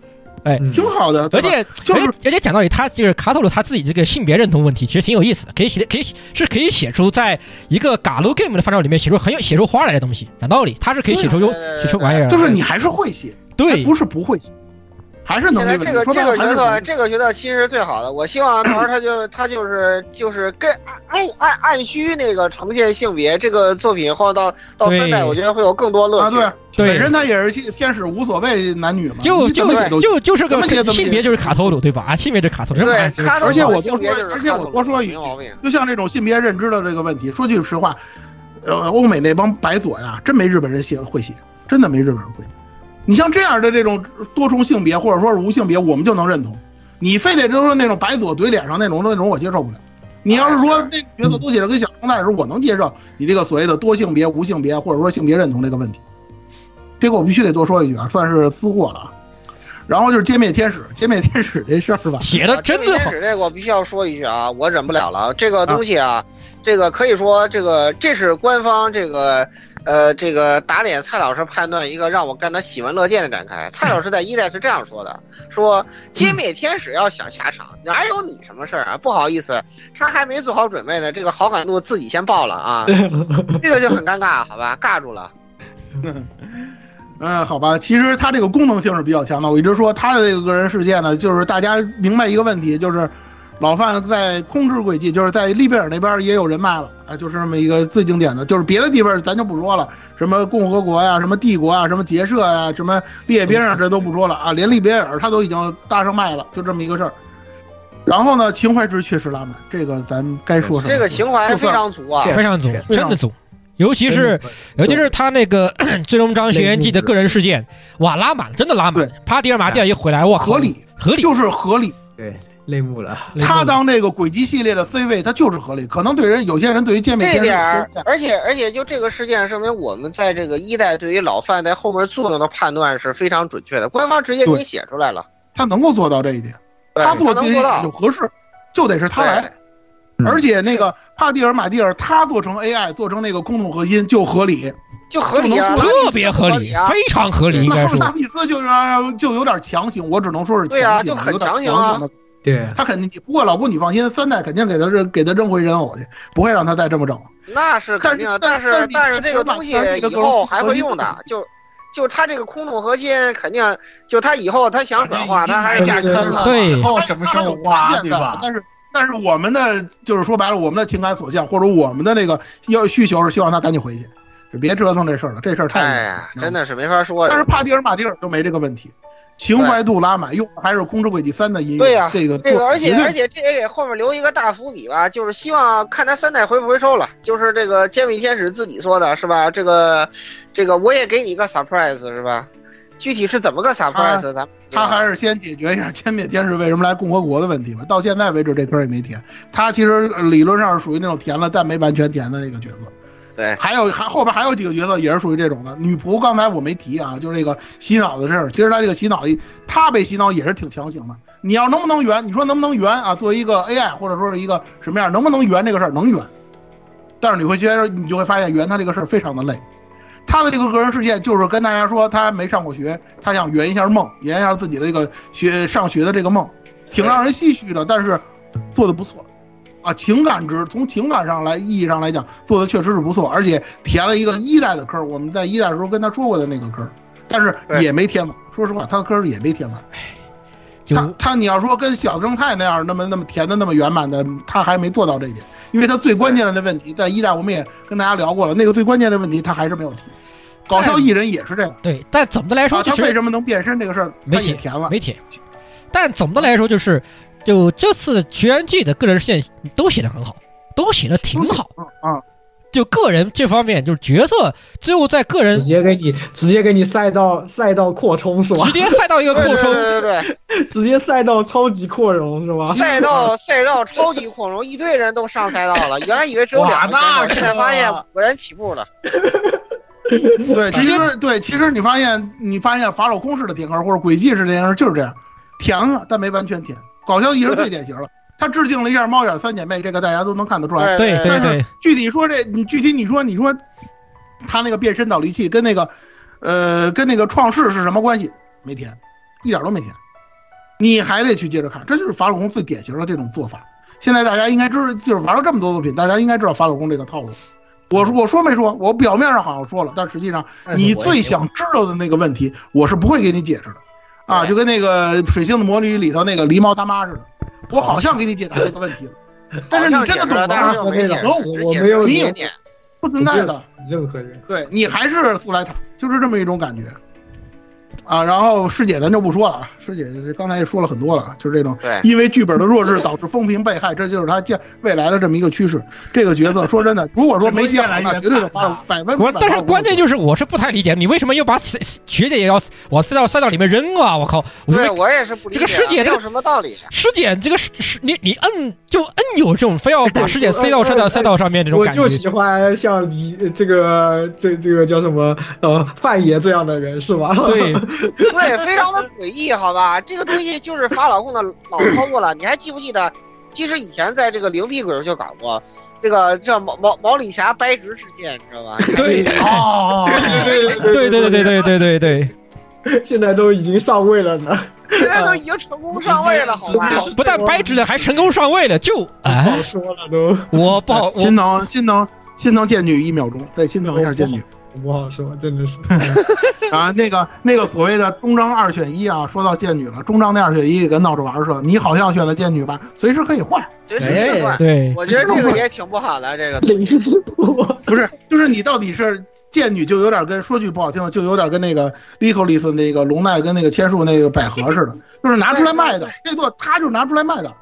哎，挺好的，而且就是而且讲道理，他就是卡托鲁他自己这个性别认同问题，其实挺有意思的，可以写可以是可以写出在一个嘎鲁 game 的范畴里面写出很有写出花来的东西。讲道理，他是可以写出有写出玩意儿，就是你还是会写，对，不是不会写，还是能力问题。这个这个角色，这个角色其实是最好的。我希望到时候他就他就是就是跟按按按需那个呈现性别，这个作品后到到三代，我觉得会有更多乐趣。啊，对，本身他也是天使，无所谓男女嘛，就就就就是个性别就是卡头鲁对吧？啊，性别就是卡头鲁。对，而且我多说，而且我多说一句，就像这种性别认知的这个问题，说句实话，呃，欧美那帮白左呀，真没日本人写会写，真的没日本人会写。你像这样的这种多重性别或者说是无性别，我们就能认同。你非得就说那种白左怼脸上那种那种，我接受不了。你要是说那角色都写的跟小正太似的，我能接受你这个所谓的多性别、无性别或者说性别认同这个问题。这个我必须得多说一句啊，算是私货了。然后就是歼灭天使，歼灭天使这事儿吧，写的真的天使这个我必须要说一句啊，我忍不了了。这个东西啊，这个可以说这个这是官方这个。呃，这个打脸蔡老师判断一个让我干得喜闻乐见的展开。蔡老师在一代是这样说的：说歼灭天使要想下场，哪有你什么事儿啊？不好意思，他还没做好准备呢，这个好感度自己先爆了啊，[LAUGHS] 这个就很尴尬，好吧，尬住了。[LAUGHS] 嗯，好吧，其实他这个功能性是比较强的。我一直说他的这个个人事件呢，就是大家明白一个问题，就是。老范在空之轨迹，就是在利贝尔那边也有人脉了，啊，就是这么一个最经典的，就是别的地方咱就不说了，什么共和国呀，什么帝国啊，什么结社呀，什么列兵啊，这都不说了啊，连利贝尔他都已经搭上脉了，就这么一个事儿。然后呢，情怀值确实拉满，这个咱该说什么？这个情怀非常足啊，非常足，真的足。尤其是尤其是他那个《[CLEARS THROAT] 最终章学员记》的个人事件，哇，拉满，真的拉满。帕迪尔马蒂尔一回来，哇，合理，合理，就是合理，对。泪目了，他当这个轨迹系列的 C 位，他就是合理。可能对人有些人对于界面这点儿，而且而且就这个事件证明，我们在这个一代对于老范在后面作用的判断是非常准确的。官方直接给你写出来了，他能够做到这一点，他做能做到有合适，就得是他来。而且那个帕蒂尔马蒂尔，他做成 AI，做成那个公众核心就合理，就合理啊，特别合理，非常合理。应该说，拉比斯就是就有点强行，我只能说是强行，就很强行啊。对他肯定，不过老顾你放心，三代肯定给他扔给他扔回人偶去，不会让他再这么整。那是肯定，但是但是这个东西以后还会用的，就就他这个空洞核心肯定，就他以后他想转化，他还是下坑了。对，以后什么时候挖，对吧？但是但是我们的就是说白了，我们的情感所向或者我们的那个要需求是希望他赶紧回去，就别折腾这事儿了，这事儿太哎呀，真的是没法说。但是帕蒂尔马蒂尔就没这个问题。情怀度拉满，用的还是《空之轨迹三》的音乐。对呀，这个这个，而且而且这也给后面留一个大伏笔吧，就是希望看他三代回不回收了。就是这个歼灭天使自己说的是吧？这个这个我也给你一个 surprise 是吧？具体是怎么个 surprise？咱他还是先解决一下歼灭天使为什么来共和国的问题吧。到现在为止，这坑也没填。他其实理论上是属于那种填了但没完全填的那个角色。对，还有还后边还有几个角色也是属于这种的女仆。刚才我没提啊，就是那个洗脑的事儿。其实他这个洗脑里，他被洗脑也是挺强行的。你要能不能圆？你说能不能圆啊？作为一个 AI 或者说是一个什么样，能不能圆这个事儿？能圆。但是你会觉得，你就会发现圆他这个事儿非常的累。他的这个个人事件就是跟大家说，他没上过学，他想圆一下梦，圆一下自己的这个学上学的这个梦，挺让人唏嘘的，但是做的不错。啊，情感值从情感上来意义上来讲，做的确实是不错，而且填了一个一代的坑。我们在一代的时候跟他说过的那个坑，但是也没填满。说实话，他的坑也没填满。他他你要说跟小正太那样那么那么填的那么圆满的，他还没做到这一点。因为他最关键的那问题，在一代我们也跟大家聊过了，那个最关键的问题他还是没有提。搞笑艺人也是这样。对，但总的来说，他为什么能变身这个事儿，他也填了，没填。但总的来说就是。就这次《绝缘记》的个人事件都写的很好，都写的挺好啊。就个人这方面，就是角色最后在个人直接给你直接给你赛道赛道扩充是吧？直接赛道一个扩充，对对对，[LAUGHS] 直接赛道超级扩容是吧？赛道赛道超级扩容，一堆人都上赛道了。原来以为只有两个人，现在发现五个人起步了。[LAUGHS] 对，其实对，其实你发现你发现法老空式的填坑或者轨迹式的填坑就是这样，填了但没完全填。搞笑艺人最典型了，他致敬了一下猫眼三姐妹，这个大家都能看得出来。对对对。具体说这，你具体你说你说，他那个变身导离器跟那个，呃，跟那个创世是什么关系？没填，一点都没填。你还得去接着看，这就是法老宫最典型的这种做法。现在大家应该知道，就是玩了这么多作品，大家应该知道法老宫这个套路。我说我说没说？我表面上好像说了，但实际上你最想知道的那个问题，我是不会给你解释的。啊，就跟那个《水星的魔女》里头那个狸猫大妈似的，我好像给你解答这个问题了，但是你真的懂吗？我没有，你有，不存在的。任何人，对你还是苏莱塔，就是这么一种感觉。啊，然后师姐咱就不说了啊，师姐刚才也说了很多了，就是这种，因为剧本的弱智导致风评被害，这就是他将未来的这么一个趋势。这个角色说真的，如果说没写好，那绝对是发百分百。但是关键就是我是不太理解，你为什么又把学姐也要往赛道赛道里面扔啊？我靠！对，我也是不理解。这个师姐这有什么道理？师姐这个师师，你你摁就摁有这种非要把师姐塞到赛道赛道上面这种感觉。我就喜欢像你这个这这个叫什么呃范爷这样的人是吧？对 [LAUGHS] 对。非常的诡异，好吧，这个东西就是法老控的老 [CLEARS THROAT] 操作了。你还记不记得？其实以前在这个灵璧鬼就搞过，这个叫毛毛毛里霞掰直事件，你知道吧？[LAUGHS] 对，哦，对对对对对对对对对，现在都已经上位了呢，现在都已经成功上位了，好吧？不但掰直了，还成功上位了，就不好说了都。我不好，心疼心疼心疼剑女一秒钟，再心疼一下剑女。不好说，真的是。[LAUGHS] 啊，那个那个所谓的中章二选一啊，说到剑女了，中章那二选一跟闹着玩似的，你好像选了剑女吧，随时可以换，随时可以换。对，我觉得这个也挺不好的，[LAUGHS] 这个不是，就是你到底是剑女，就有点跟说句不好听的，就有点跟那个 l i c o l i s 那个龙奈跟那个千树那个百合似的，就是拿出来卖的，这座他就拿出来卖的。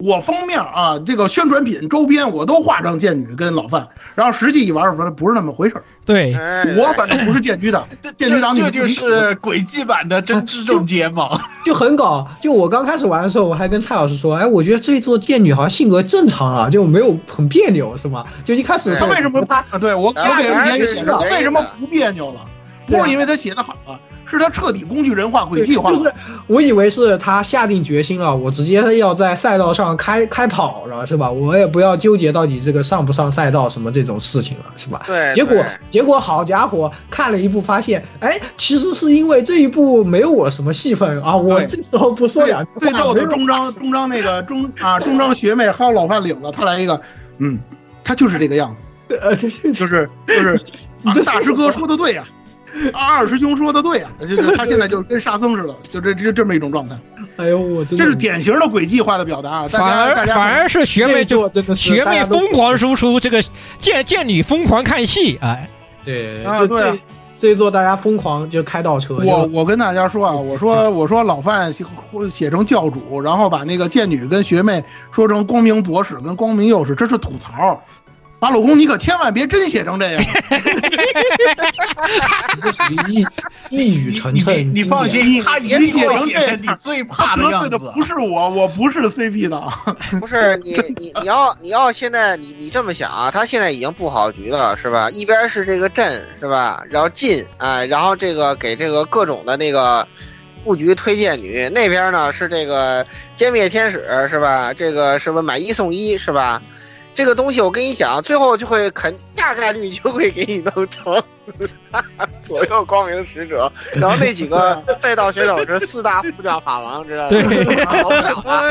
我封面啊，这个宣传品周边我都画成剑女跟老范，然后实际一玩，不不是那么回事儿。对，我反正不是剑女党，剑女党这就是轨迹版的真知正街嘛，就很搞。就我刚开始玩的时候，我还跟蔡老师说，哎，我觉得这座剑女好像性格正常啊，就没有很别扭，是吗？就一开始他为什么他对我我给言语写的，为什么不别扭了？不是因为他写的好啊。是他彻底工具人化、轨迹化。就是我以为是他下定决心了，我直接要在赛道上开开跑了，是吧？我也不要纠结到底这个上不上赛道什么这种事情了，是吧？对。结果结果好家伙，看了一部发现，哎，其实是因为这一部没有我什么戏份啊！我这时候不说两句最逗的中章中章那个中啊中章学妹薅老范领子，他来一个，嗯，他就是这个样子，呃，就是就是，大师哥说的对呀。[LAUGHS] 二师兄说的对啊，就 [LAUGHS] 他现在就跟沙僧似的，就这这这么一种状态。哎呦我，这是典型的轨迹化的表达。反而反而是学妹就学妹疯狂输出，这个见见女疯狂看戏，哎，对啊对，这一座大家疯狂就开倒车。我我跟大家说啊，我说我说老范写写成教主，然后把那个剑女跟学妹说成光明博士跟光明右使，这是吐槽。法老公，你可千万别真写成这样，这属于一一语成谶。你放心，他一定会写成你最怕的样子。不是我，我不是 CP 党。不是你，你你要你要现在你你这么想啊？他现在已经布好局了，是吧？一边是这个镇，是吧？然后进啊，然后这个给这个各种的那个布局推荐女，那边呢是这个歼灭天使，是吧？这个是不是买一送一，是吧？这个东西我跟你讲，最后就会肯大概率就会给你弄成。[LAUGHS] 左右光明使者，[LAUGHS] 然后那几个赛道选手是四大副将法王，知道吗？对好不了了。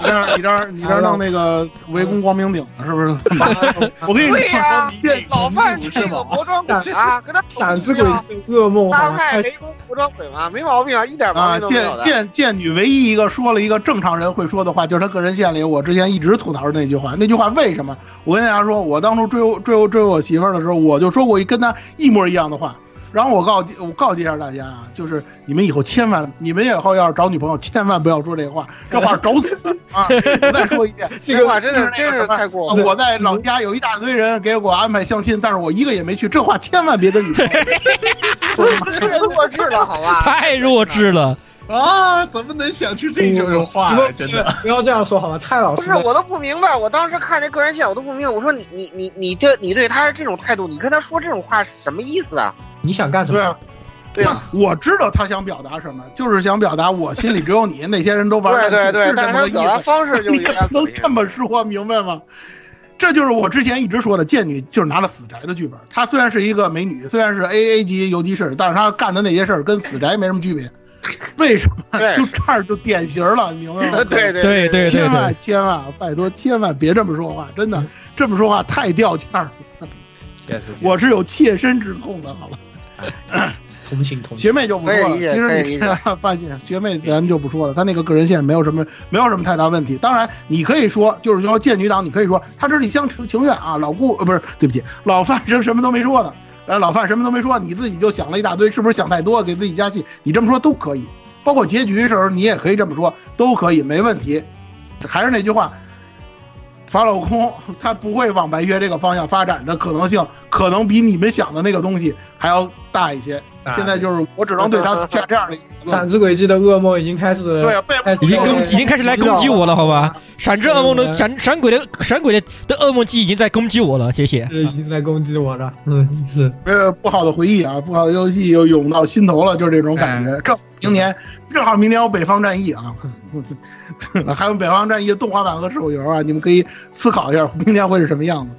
你这儿你这儿你这儿弄那个围攻光明顶是不是？[LAUGHS] 我跟你对呀说，这老范这个魔装鬼啊，跟他闪之鬼噩梦大啊，派雷公魔装鬼嘛，没毛病啊，一点毛啊，病都没有的。剑剑剑女唯一一个说了一个正常人会说的话，就是他个人线里我之前一直吐槽的那句话。那句话为什么？我跟大家说，我当初追我追我追我媳妇儿的时候，我就说过一跟她一模一样的话。然后我告我告诫一下大家啊，就是你们以后千万，你们以后要是找女朋友，千万不要说这话，这话找死啊！我再说一遍，这个话真的是真是太过分了我在老家有一大堆人给我安排相亲，但是我一个也没去，这话千万别跟女朋。[LAUGHS] 太弱智了，好吧？太弱智了。啊，怎么能想出这种话来？真的，不要这样说好吗？蔡老师，不是，我都不明白。我当时看这个人线，我都不明白。我说你你你你这你对他是这种态度，你跟他说这种话是什么意思啊？你想干什么？对啊，对啊，我知道他想表达什么，就是想表达我心里只有你，那些人都玩对对对，但是。表达方式就 [LAUGHS] 你有点能这么说明白吗？这就是我之前一直说的，贱女就是拿了死宅的剧本。她虽然是一个美女，虽然是 A A 级游击士，但是她干的那些事儿跟死宅没什么区别。[LAUGHS] 为什么？就这儿就典型了，你明白吗？[LAUGHS] 对对对对对千万，千万拜托，千万别这么说话，真的这么说话太掉价儿了。确实，我是有切身之痛的，好吧？同情同情。学妹就不说了，其实你 [LAUGHS] 发现学妹咱们就不说了，她那个个人线没有什么没有什么太大问题。当然，你可以说就是说剑女党，你可以说她这是一厢情愿啊，老顾呃不是对不起，老范是什么都没说呢，然后老范什么都没说，你自己就想了一大堆，是不是想太多给自己加戏？你这么说都可以，包括结局的时候你也可以这么说，都可以没问题。还是那句话。法老空，他不会往白月这个方向发展的可能性，可能比你们想的那个东西还要大一些。大现在就是我只能对他下这样的闪之轨迹的噩梦已经开始，对已经攻已经开始来攻击我了，好吧？闪之噩梦的嗯闪闪鬼的闪鬼的的噩梦机已经在攻击我了，谢谢。呃已经在攻击我了。嗯，是呃不好的回忆啊，不好的游戏又涌到心头了，就是这种感觉。正明年正好明年有北方战役啊，[LAUGHS] 还有北方战役的动画版和手游啊，你们可以思考一下明年会是什么样子。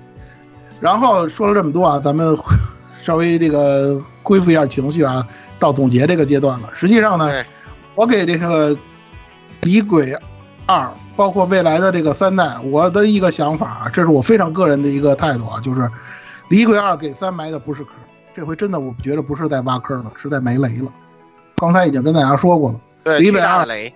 然后说了这么多啊，咱们稍微这个恢复一下情绪啊，到总结这个阶段了。实际上呢，我给这个《李鬼二》，包括未来的这个三代，我的一个想法啊，这是我非常个人的一个态度啊，就是《李鬼二》给三埋的不是坑，这回真的我觉得不是在挖坑了，是在埋雷了。刚才已经跟大家说过了，对，李鬼二雷，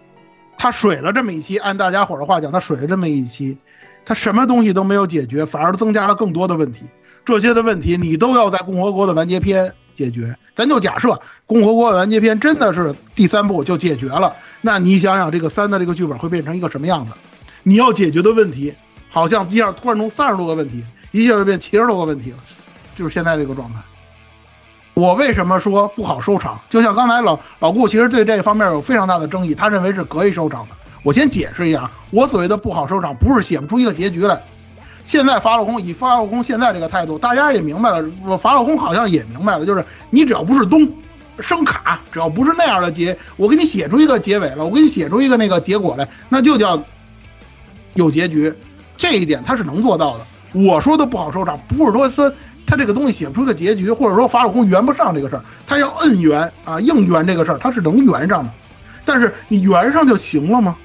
他水了这么一期，按大家伙儿的话讲，他水了这么一期，他什么东西都没有解决，反而增加了更多的问题。这些的问题你都要在共和国的完结篇解决。咱就假设共和国的完结篇真的是第三部就解决了，那你想想这个三的这个剧本会变成一个什么样子？你要解决的问题，好像一下突然从三十多个问题，一下就变七十多个问题了，就是现在这个状态。我为什么说不好收场？就像刚才老老顾其实对这方面有非常大的争议，他认为是可以收场的。我先解释一下，我所谓的不好收场，不是写不出一个结局来。现在法老空以法老空现在这个态度，大家也明白了，法老空好像也明白了，就是你只要不是东声卡，只要不是那样的结，我给你写出一个结尾了，我给你写出一个那个结果来，那就叫有结局。这一点他是能做到的。我说的不好收场，不是说说他这个东西写不出个结局，或者说法老空圆不上这个事儿，他要摁圆啊，硬圆这个事儿，他是能圆上的。但是你圆上就行了吗？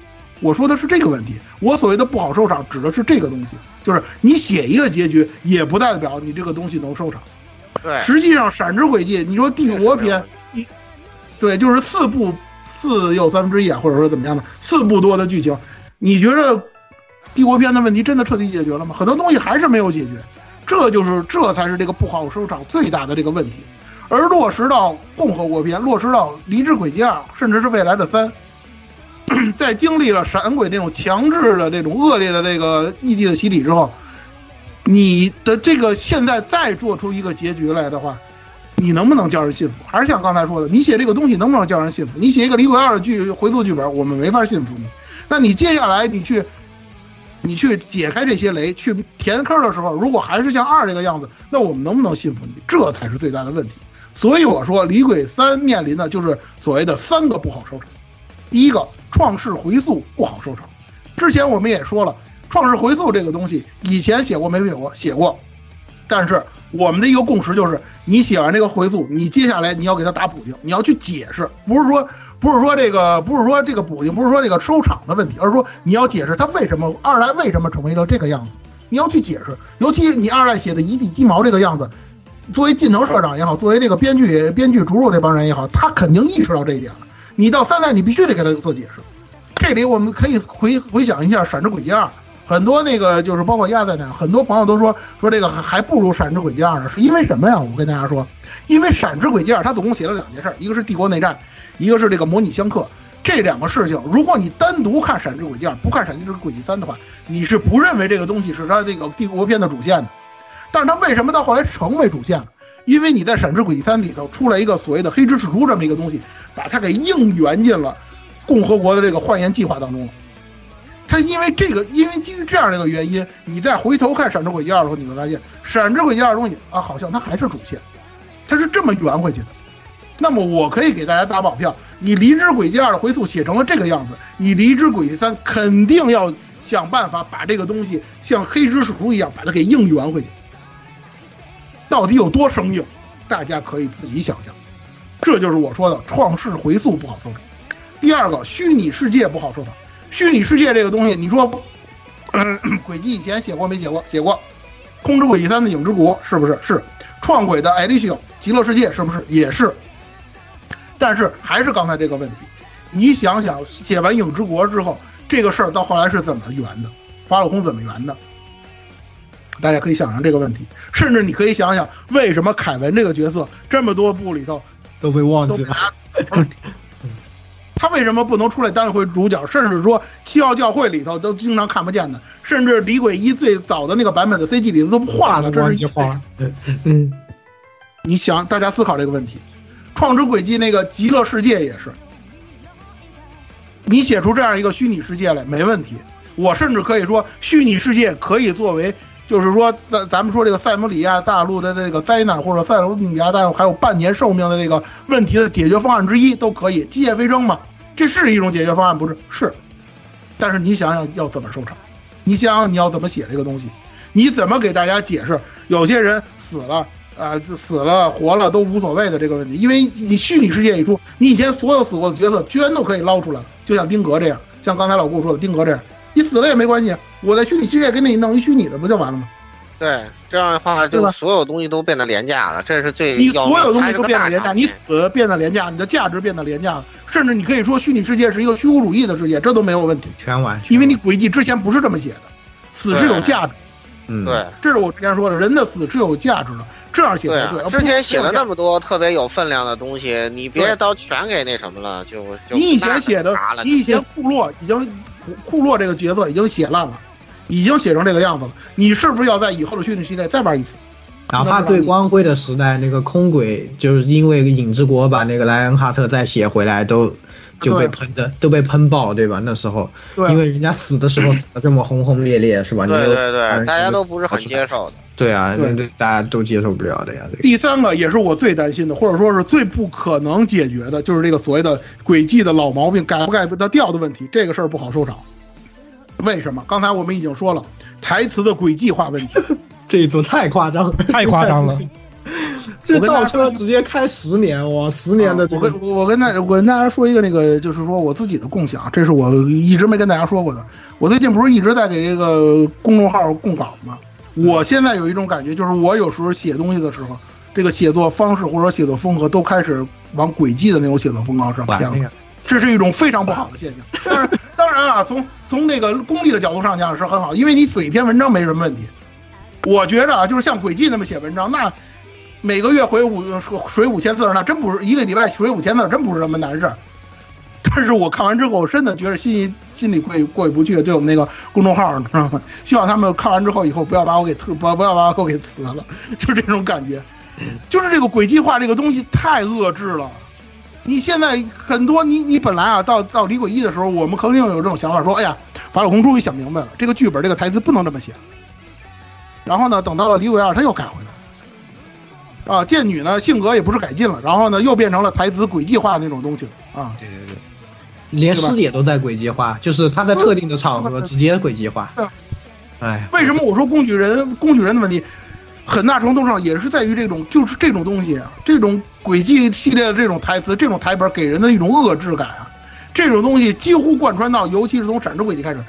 我说的是这个问题。我所谓的不好收场，指的是这个东西，就是你写一个结局，也不代表你这个东西能收场。对，实际上，闪之轨迹，你说帝国篇，一，对，就是四部四又三分之一啊，或者说怎么样的，四部多的剧情，你觉得帝国篇的问题真的彻底解决了吗？很多东西还是没有解决，这就是这才是这个不好收场最大的这个问题。而落实到共和国篇，落实到离之轨迹二，甚至是未来的三，[CLEARS THROAT] 在经历了闪鬼这种强制的这种恶劣的这个异地的洗礼之后，你的这个现在再做出一个结局来的话，你能不能叫人信服？还是像刚才说的，你写这个东西能不能叫人信服？你写一个李鬼二的剧回溯剧本，我们没法信服你。那你接下来你去，你去解开这些雷，去填坑的时候，如果还是像二这个样子，那我们能不能信服你？这才是最大的问题。所以我说，李鬼三面临的就是所谓的三个不好收场。第一个，创世回溯不好收场。之前我们也说了，创世回溯这个东西，以前写过没写过？写过。但是我们的一个共识就是，你写完这个回溯，你接下来你要给他打补丁，你要去解释，不是说不是说这个不是说这个补丁，不是说这个收场的问题，而是说你要解释他为什么二代为什么成为了这个样子，你要去解释。尤其你二代写的一地鸡毛这个样子，作为近藤社长也好，作为这个编剧编剧逐入这帮人也好，他肯定意识到这一点了。你到三代，你必须得给他做解释。这里我们可以回回想一下《闪之轨迹二》，很多那个就是包括亚在内，很多朋友都说说这个还不如《闪之轨迹二》呢，是因为什么呀？我跟大家说，因为《闪之轨迹二》它总共写了两件事，一个是帝国内战，一个是这个模拟相克。这两个事情，如果你单独看《闪之轨迹二》，不看《闪之轨迹三》的话，你是不认为这个东西是它这个帝国篇的主线的。但是它为什么到后来成为主线了？因为你在《闪之轨迹三》里头出来一个所谓的黑之使徒这么一个东西，把它给硬圆进了共和国的这个换言计划当中了。他因为这个，因为基于这样的一个原因，你再回头看《闪之轨迹二》的时候，你会发现《闪之轨迹二》的东西啊，好像它还是主线，它是这么圆回去的。那么我可以给大家打保票，你《离之轨迹二》的回溯写成了这个样子，你《离之轨迹三》肯定要想办法把这个东西像黑之使徒一样把它给硬圆回去。到底有多生硬，大家可以自己想象。这就是我说的创世回溯不好收场。第二个，虚拟世界不好收场。虚拟世界这个东西，你说，嗯，轨迹以前写过没写过？写过。空之轨迹三的影之国是不是？是。创轨的艾丽西极乐世界是不是？也是。但是还是刚才这个问题，你想想，写完影之国之后，这个事儿到后来是怎么圆的？法老空怎么圆的？大家可以想想这个问题，甚至你可以想想，为什么凯文这个角色这么多部里头都被忘记了？他为什么不能出来当一回主角？甚至说七号教会里头都经常看不见的，甚至李鬼一最早的那个版本的 CG 里头都画了，这是画。嗯，你想，大家思考这个问题。创之轨迹那个极乐世界也是，你写出这样一个虚拟世界来没问题。我甚至可以说，虚拟世界可以作为。就是说，咱咱们说这个塞姆里亚大陆的这个灾难，或者塞姆里亚大陆还有半年寿命的这个问题的解决方案之一，都可以。机械飞升嘛，这是一种解决方案，不是？是。但是你想想要怎么收场？你想想你要怎么写这个东西？你怎么给大家解释？有些人死了啊，死了活了都无所谓的这个问题，因为你虚拟世界一出，你以前所有死过的角色全都可以捞出来，就像丁格这样，像刚才老顾说的丁格这样。你死了也没关系，我在虚拟世界给你弄一虚拟的，不就完了吗？对，这样的话就所有东西都变得廉价了，这是最你所有东西都变得廉价，你死变得廉价，你的价值变得廉价，甚至你可以说虚拟世界是一个虚无主义的世界，这都没有问题，全完，因为你轨迹之前不是这么写的，死是有价值，嗯，对，这是我之前说的，人的死是有价值的，这样写才对。之前写了那么多特别有分量的东西，你别到全给那什么了，就就你以前写的，你以前库洛已经。库库洛这个角色已经写烂了，已经写成这个样子了。你是不是要在以后的虚拟系列再玩一次？哪怕最光辉的时代，那个空轨就是因为影之国把那个莱恩哈特再写回来，都就被喷的都被喷爆，对吧？那时候，因为人家死的时候死的这么轰轰烈烈，是吧？对对对，大家都不是很接受的。对啊，对大家都接受不了的呀。第三个也是我最担心的，或者说是最不可能解决的，就是这个所谓的轨迹的老毛病改不改不得掉的问题。这个事儿不好收场。为什么？刚才我们已经说了，台词的轨迹化问题，[LAUGHS] 这一组太夸张，太夸张了。[LAUGHS] 这倒车直接开十年，哇，十年的。我跟我跟大我跟大家说一个那个，就是说我自己的共享，这是我一直没跟大家说过的。我最近不是一直在给这个公众号供稿吗？我现在有一种感觉，就是我有时候写东西的时候，这个写作方式或者写作风格都开始往轨迹的那种写作风格上偏了，这是一种非常不好的现象。当然，当然啊，从从那个功利的角度上讲是很好，因为你写一篇文章没什么问题。我觉着啊，就是像轨迹那么写文章，那每个月回五水五千字，那真不是一个礼拜水五千字，真不是什么难事儿。但是我看完之后，真的觉得心里心里过过意不去，对我们那个公众号，你知道吗？希望他们看完之后，以后不要把我给不不要把我给辞了，就这种感觉。就是这个轨迹化这个东西太遏制了。你现在很多，你你本来啊，到到李鬼一的时候，我们肯定有这种想法，说，哎呀，法老空终于想明白了，这个剧本这个台词不能这么写。然后呢，等到了李鬼二，他又改回来。啊，剑女呢，性格也不是改进了，然后呢，又变成了台词诡计化的那种东西啊。对对对。连师姐都在诡计化，就是他在特定的场合直接诡计化。哎，为什么我说工具人？工具人的问题，很大程度上也是在于这种，就是这种东西啊，这种轨迹系列的这种台词、这种台本给人的一种遏制感啊，这种东西几乎贯穿到，尤其是从《闪之轨迹》开始，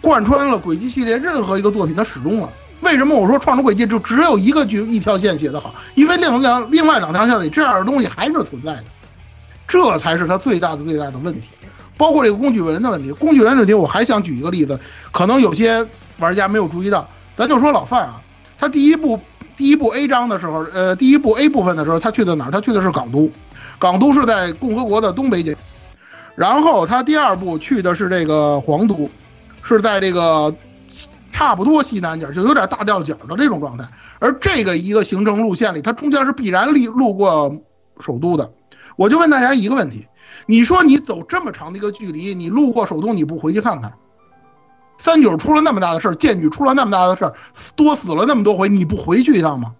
贯穿了轨迹系列任何一个作品的始终了。为什么我说《创之轨迹》就只有一个剧一条线写得好？因为另两另外两条线里这样的东西还是存在的，这才是它最大的最大的问题。包括这个工具人的问题，工具人的问题我还想举一个例子，可能有些玩家没有注意到，咱就说老范啊，他第一部第一部 A 章的时候，呃，第一部 A 部分的时候，他去的哪儿？他去的是港都，港都是在共和国的东北角。然后他第二部去的是这个皇都，是在这个差不多西南角，就有点大掉角的这种状态。而这个一个行政路线里，它中间是必然路路过首都的。我就问大家一个问题：你说你走这么长的一个距离，你路过首都，你不回去看看？三九出了那么大的事儿，剑举出了那么大的事儿，多死了那么多回，你不回去一趟吗？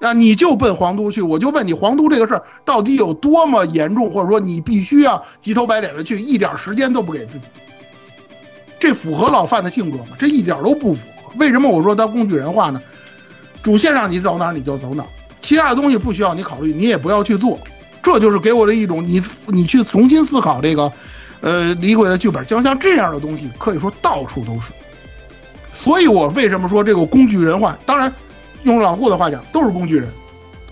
啊，你就奔皇都去，我就问你，皇都这个事儿到底有多么严重，或者说你必须要急头白脸的去，一点时间都不给自己？这符合老范的性格吗？这一点都不符合。为什么我说他工具人化呢？主线上你走哪儿你就走哪儿，其他的东西不需要你考虑，你也不要去做。这就是给我的一种你你去重新思考这个，呃，李鬼的剧本，就像这样的东西可以说到处都是。所以我为什么说这个工具人化？当然，用老顾的话讲，都是工具人，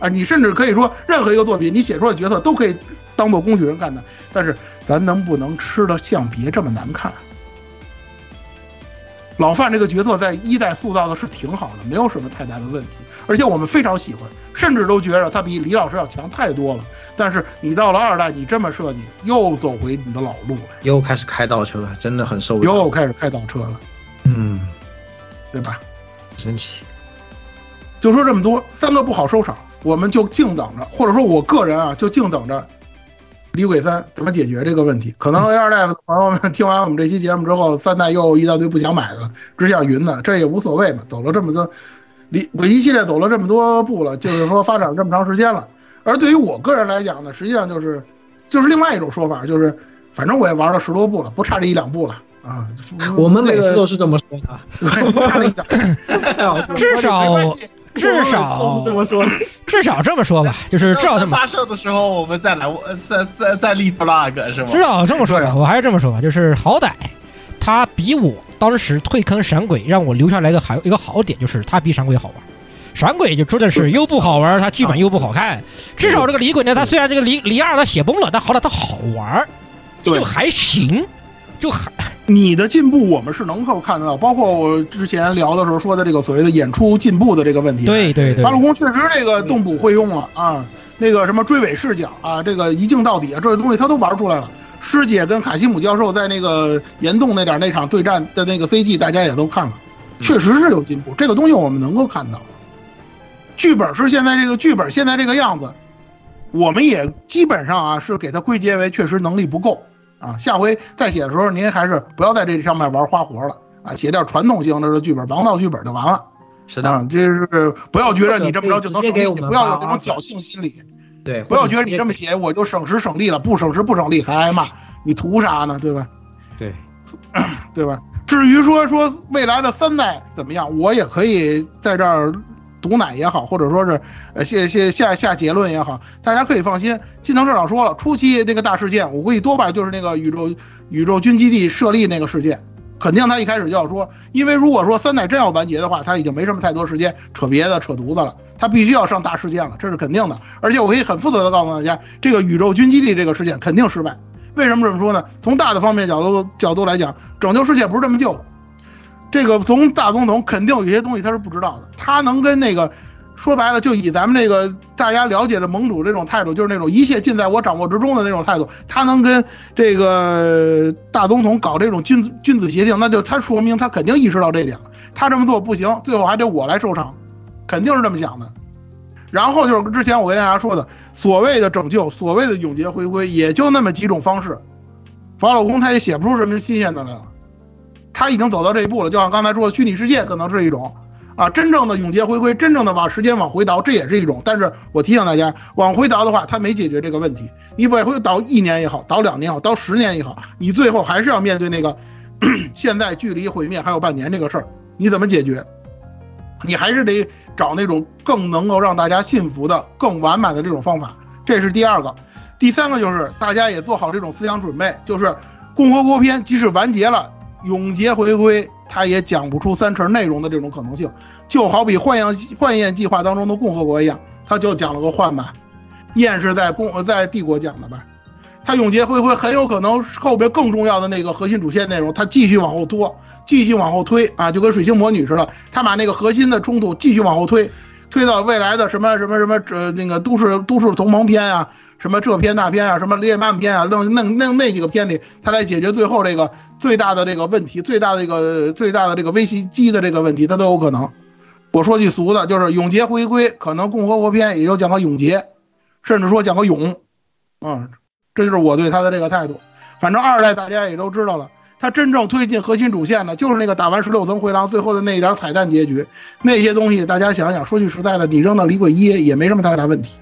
啊，你甚至可以说任何一个作品你写出的角色都可以当做工具人看的。但是咱能不能吃的像别这么难看？老范这个角色在一代塑造的是挺好的，没有什么太大的问题，而且我们非常喜欢，甚至都觉得他比李老师要强太多了。但是你到了二代，你这么设计，又走回你的老路了，又开始开倒车，真的很受不了。又开始开倒车了，嗯，对吧？神奇。就说这么多，三个不好收场，我们就静等着，或者说我个人啊，就静等着。李鬼三怎么解决这个问题？可能 A 二代的朋友们 [LAUGHS] 听完我们这期节目之后，三代又一大堆不想买的了，只想云的，这也无所谓嘛。走了这么多，李我一系列走了这么多步了，就是说发展了这么长时间了。而对于我个人来讲呢，实际上就是就是另外一种说法，就是反正我也玩了十多步了，不差这一两步了啊。我们每次都是这么说的，对，不差了一点，[LAUGHS] 至少。至少这么说，至少这么说吧，就是至少这么发射的时候，我们再来，再再再立 flag 是吗？至少这么说吧，我还是这么说吧，就是好歹他比我当时退坑闪鬼，让我留下来一个好一个好点，就是他比闪鬼好玩。闪鬼就真的是又不好玩，他剧本又不好看。至少这个李鬼呢，他虽然这个李李二他写崩了，但好歹他好玩，就还行，就还。你的进步我们是能够看得到，包括我之前聊的时候说的这个所谓的演出进步的这个问题。对对对，八路工确实这个动捕会用了啊，那个什么追尾视角啊，这个一镜到底啊，这些东西他都玩出来了。师姐跟卡西姆教授在那个岩洞那点那场对战的那个 CG，大家也都看了，确实是有进步。这个东西我们能够看到。剧本是现在这个剧本现在这个样子，我们也基本上啊是给它归结为确实能力不够。啊，下回再写的时候，您还是不要在这上面玩花活了啊，写点传统型的剧本，王道剧本就完了。是的，这是不要觉得你这么着就能胜利，不要有那种侥幸心理。对，不要觉得你这么写我就省时省力了，不省时不省力还挨骂，你图啥呢？对吧？对，对吧？至于说说未来的三代怎么样，我也可以在这儿。毒奶也好，或者说是呃下下下下结论也好，大家可以放心。金藤社长说了，初期那个大事件，我估计多半就是那个宇宙宇宙军基地设立那个事件，肯定他一开始就要说，因为如果说三代真要完结的话，他已经没什么太多时间扯别的扯犊子了，他必须要上大事件了，这是肯定的。而且我可以很负责的告诉大家，这个宇宙军基地这个事件肯定失败。为什么这么说呢？从大的方面角度角度来讲，拯救世界不是这么救的。这个从大总统肯定有些东西他是不知道的，他能跟那个说白了，就以咱们这个大家了解的盟主这种态度，就是那种一切尽在我掌握之中的那种态度，他能跟这个大总统搞这种君子君子协定，那就他说明他肯定意识到这点了。他这么做不行，最后还得我来收场，肯定是这么想的。然后就是之前我跟大家说的，所谓的拯救，所谓的永劫回归，也就那么几种方式。法老公他也写不出什么新鲜的来了。他已经走到这一步了，就像刚才说的，虚拟世界可能是一种，啊，真正的永劫回归，真正的把时间往回倒，这也是一种。但是我提醒大家，往回倒的话，他没解决这个问题。你往回倒一年也好，倒两年也好，倒十年也好，你最后还是要面对那个 [CLEARS THROAT] 现在距离毁灭还有半年这个事儿，你怎么解决？你还是得找那种更能够让大家信服的、更完满的这种方法。这是第二个，第三个就是大家也做好这种思想准备，就是共和国篇即使完结了，永劫回归，它也讲不出三成内容的这种可能性。就好比幻焰幻焰计划当中的共和国一样，它就讲了个幻吧，焰是在共在帝国讲的吧。它永劫回归很有可能后边更重要的那个核心主线内容，它继续往后拖，继续往后推啊，就跟水星魔女似的，他把那个核心的冲突继续往后推，推到未来的什么什么什么呃那个都市都市同盟篇啊，什么这篇那篇啊，什么列曼篇啊，弄那那那几个篇里，他来解决最后这个最大的这个问题，最大的一个最大的这个危机的这个问题，他都有可能。我说句俗的，就是永劫回归，可能共和国篇也就讲个永劫，甚至说讲个永，嗯。这就是我对他的这个态度。反正二代大家也都知道了，他真正推进核心主线的，就是那个打完十六层回廊最后的那一点彩蛋结局。那些东西大家想想，说句实在的，你扔到李鬼一也没什么太大问题。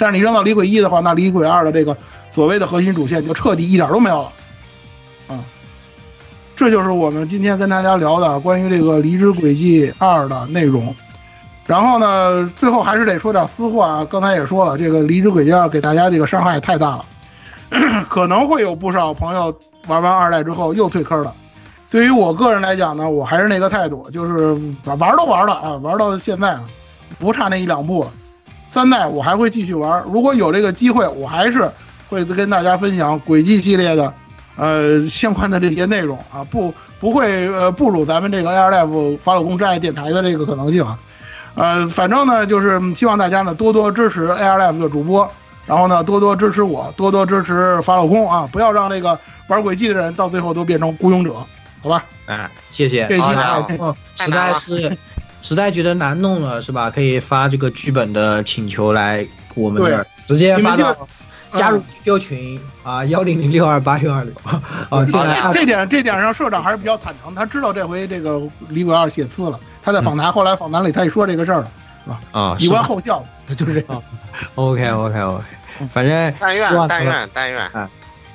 但是你扔到李鬼一的话，那李鬼二的这个所谓的核心主线就彻底一点都没有了。啊，这就是我们今天跟大家聊的关于这个《离之轨迹二》的内容。然后呢，最后还是得说点私话。刚才也说了，这个《离之轨迹二》给大家这个伤害太大了。[CLEARS THROAT] 可能会有不少朋友玩完二代之后又退坑了。对于我个人来讲呢，我还是那个态度，就是玩都玩了啊，玩到现在了，不差那一两步了。三代我还会继续玩，如果有这个机会，我还是会跟大家分享轨迹系列的，呃，相关的这些内容啊，不不会呃不辱咱们这个 Air Life 法老公真爱电台的这个可能性啊。呃，反正呢，就是希望大家呢多多支持 Air Life 的主播。然后呢，多多支持我，多多支持法老公啊！不要让这个玩轨迹的人到最后都变成孤勇者，好吧？哎，谢谢。这期实在是 [LAUGHS] 实在觉得难弄了，是吧？可以发这个剧本的请求来我们这儿，直接发到加入 QQ 群啊，幺零零六二八六二六 [LAUGHS] 啊。这点这点上，社长还是比较坦诚，他知道这回这个李鬼二写次了，他在访谈后来访谈里他也说这个事儿了，是吧？啊，以观后效，[LAUGHS] 就是这样。OK OK OK。反正但愿但愿但愿，哎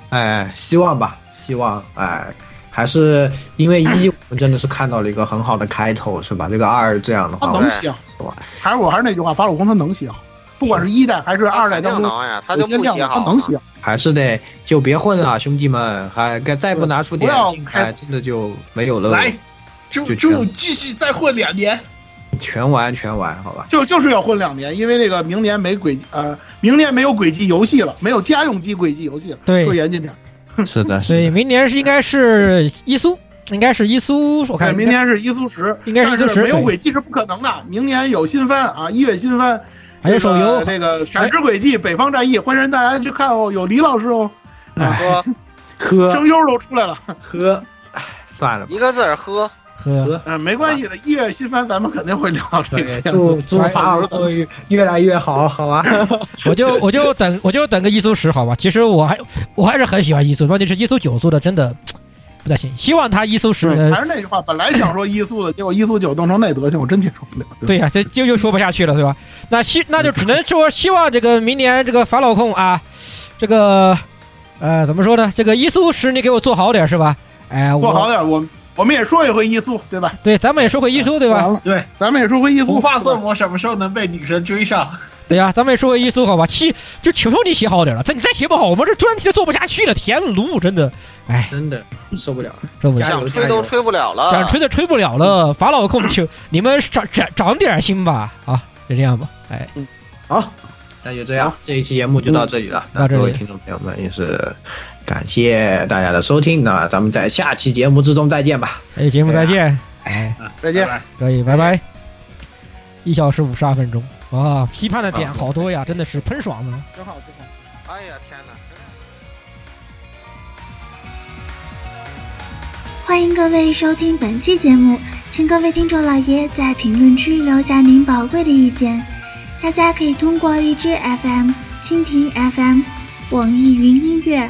哎，希望吧，希望哎，还是因为一，我们真的是看到了一个很好的开头，是吧？这个二这样的话，能行，是吧？还是我还是那句话，法老公他能行，不管是一代还是二代当中，他就不写好，他能行，还是得就别混了，兄弟们，还该再不拿出点劲来，真的就没有了。来，就就继续再混两年。全玩全玩，好吧，就就是要混两年，因为那个明年没轨呃，明年没有轨迹游戏了，没有家用机轨迹游戏了，对，说严谨点，[LAUGHS] 是的，对，明年是应该是伊苏，应该是伊苏，我看明年是伊苏十，应该是伊苏十，没有轨迹是不可能的，明年有新番啊，一月新番，还有手游，这个闪之轨迹、北方战役，欢迎大家去看哦，有李老师哦，喝，喝，[LAUGHS] 声优都出来了，喝，算了，一个字儿喝。呵，嗯，没关系的，一月新番咱们肯定会聊这个。祝祝法尔会越来越好，好吧？[LAUGHS] 我就我就等我就等个一苏十，好吧？其实我还我还是很喜欢一苏，关键是一苏九做的真的不太行。希望他一苏十还是那句话，本来想说一苏的，结果一苏九弄成那德行，我真接受不了。对呀，这就又说不下去了，对吧？那希那就只能说希望这个明年这个法老控啊，这个呃怎么说呢？这个一苏十你给我做好点是吧？哎，做好点我。我们也说一回伊苏，对吧？对，咱们也说回伊苏，对吧？对，咱们也说回伊苏。无发色魔什么时候能被女神追上？对呀，咱们也说回伊苏，好吧？写就求求你写好点了，再你再写不好，我们这专题都做不下去了。田炉真的，哎，真的受不了，受不了，想吹都吹不了了，想吹都吹不了了。法老控求 [LAUGHS] 你们长长长点心吧，啊，就这样吧，哎，好，那就这样，这一期节目就到这里了。那各位听众朋友们也是。感谢大家的收听，那咱们在下期节目之中再见吧。哎，节目再见，哎，再见，可以，拜拜。一小时五十二分钟，啊，批判的点好多呀，真的是喷爽了，真好，真好。哎呀，天哪！欢迎各位收听本期节目，请各位听众老爷在评论区留下您宝贵的意见。大家可以通过荔枝 FM、蜻蜓 FM、网易云音乐。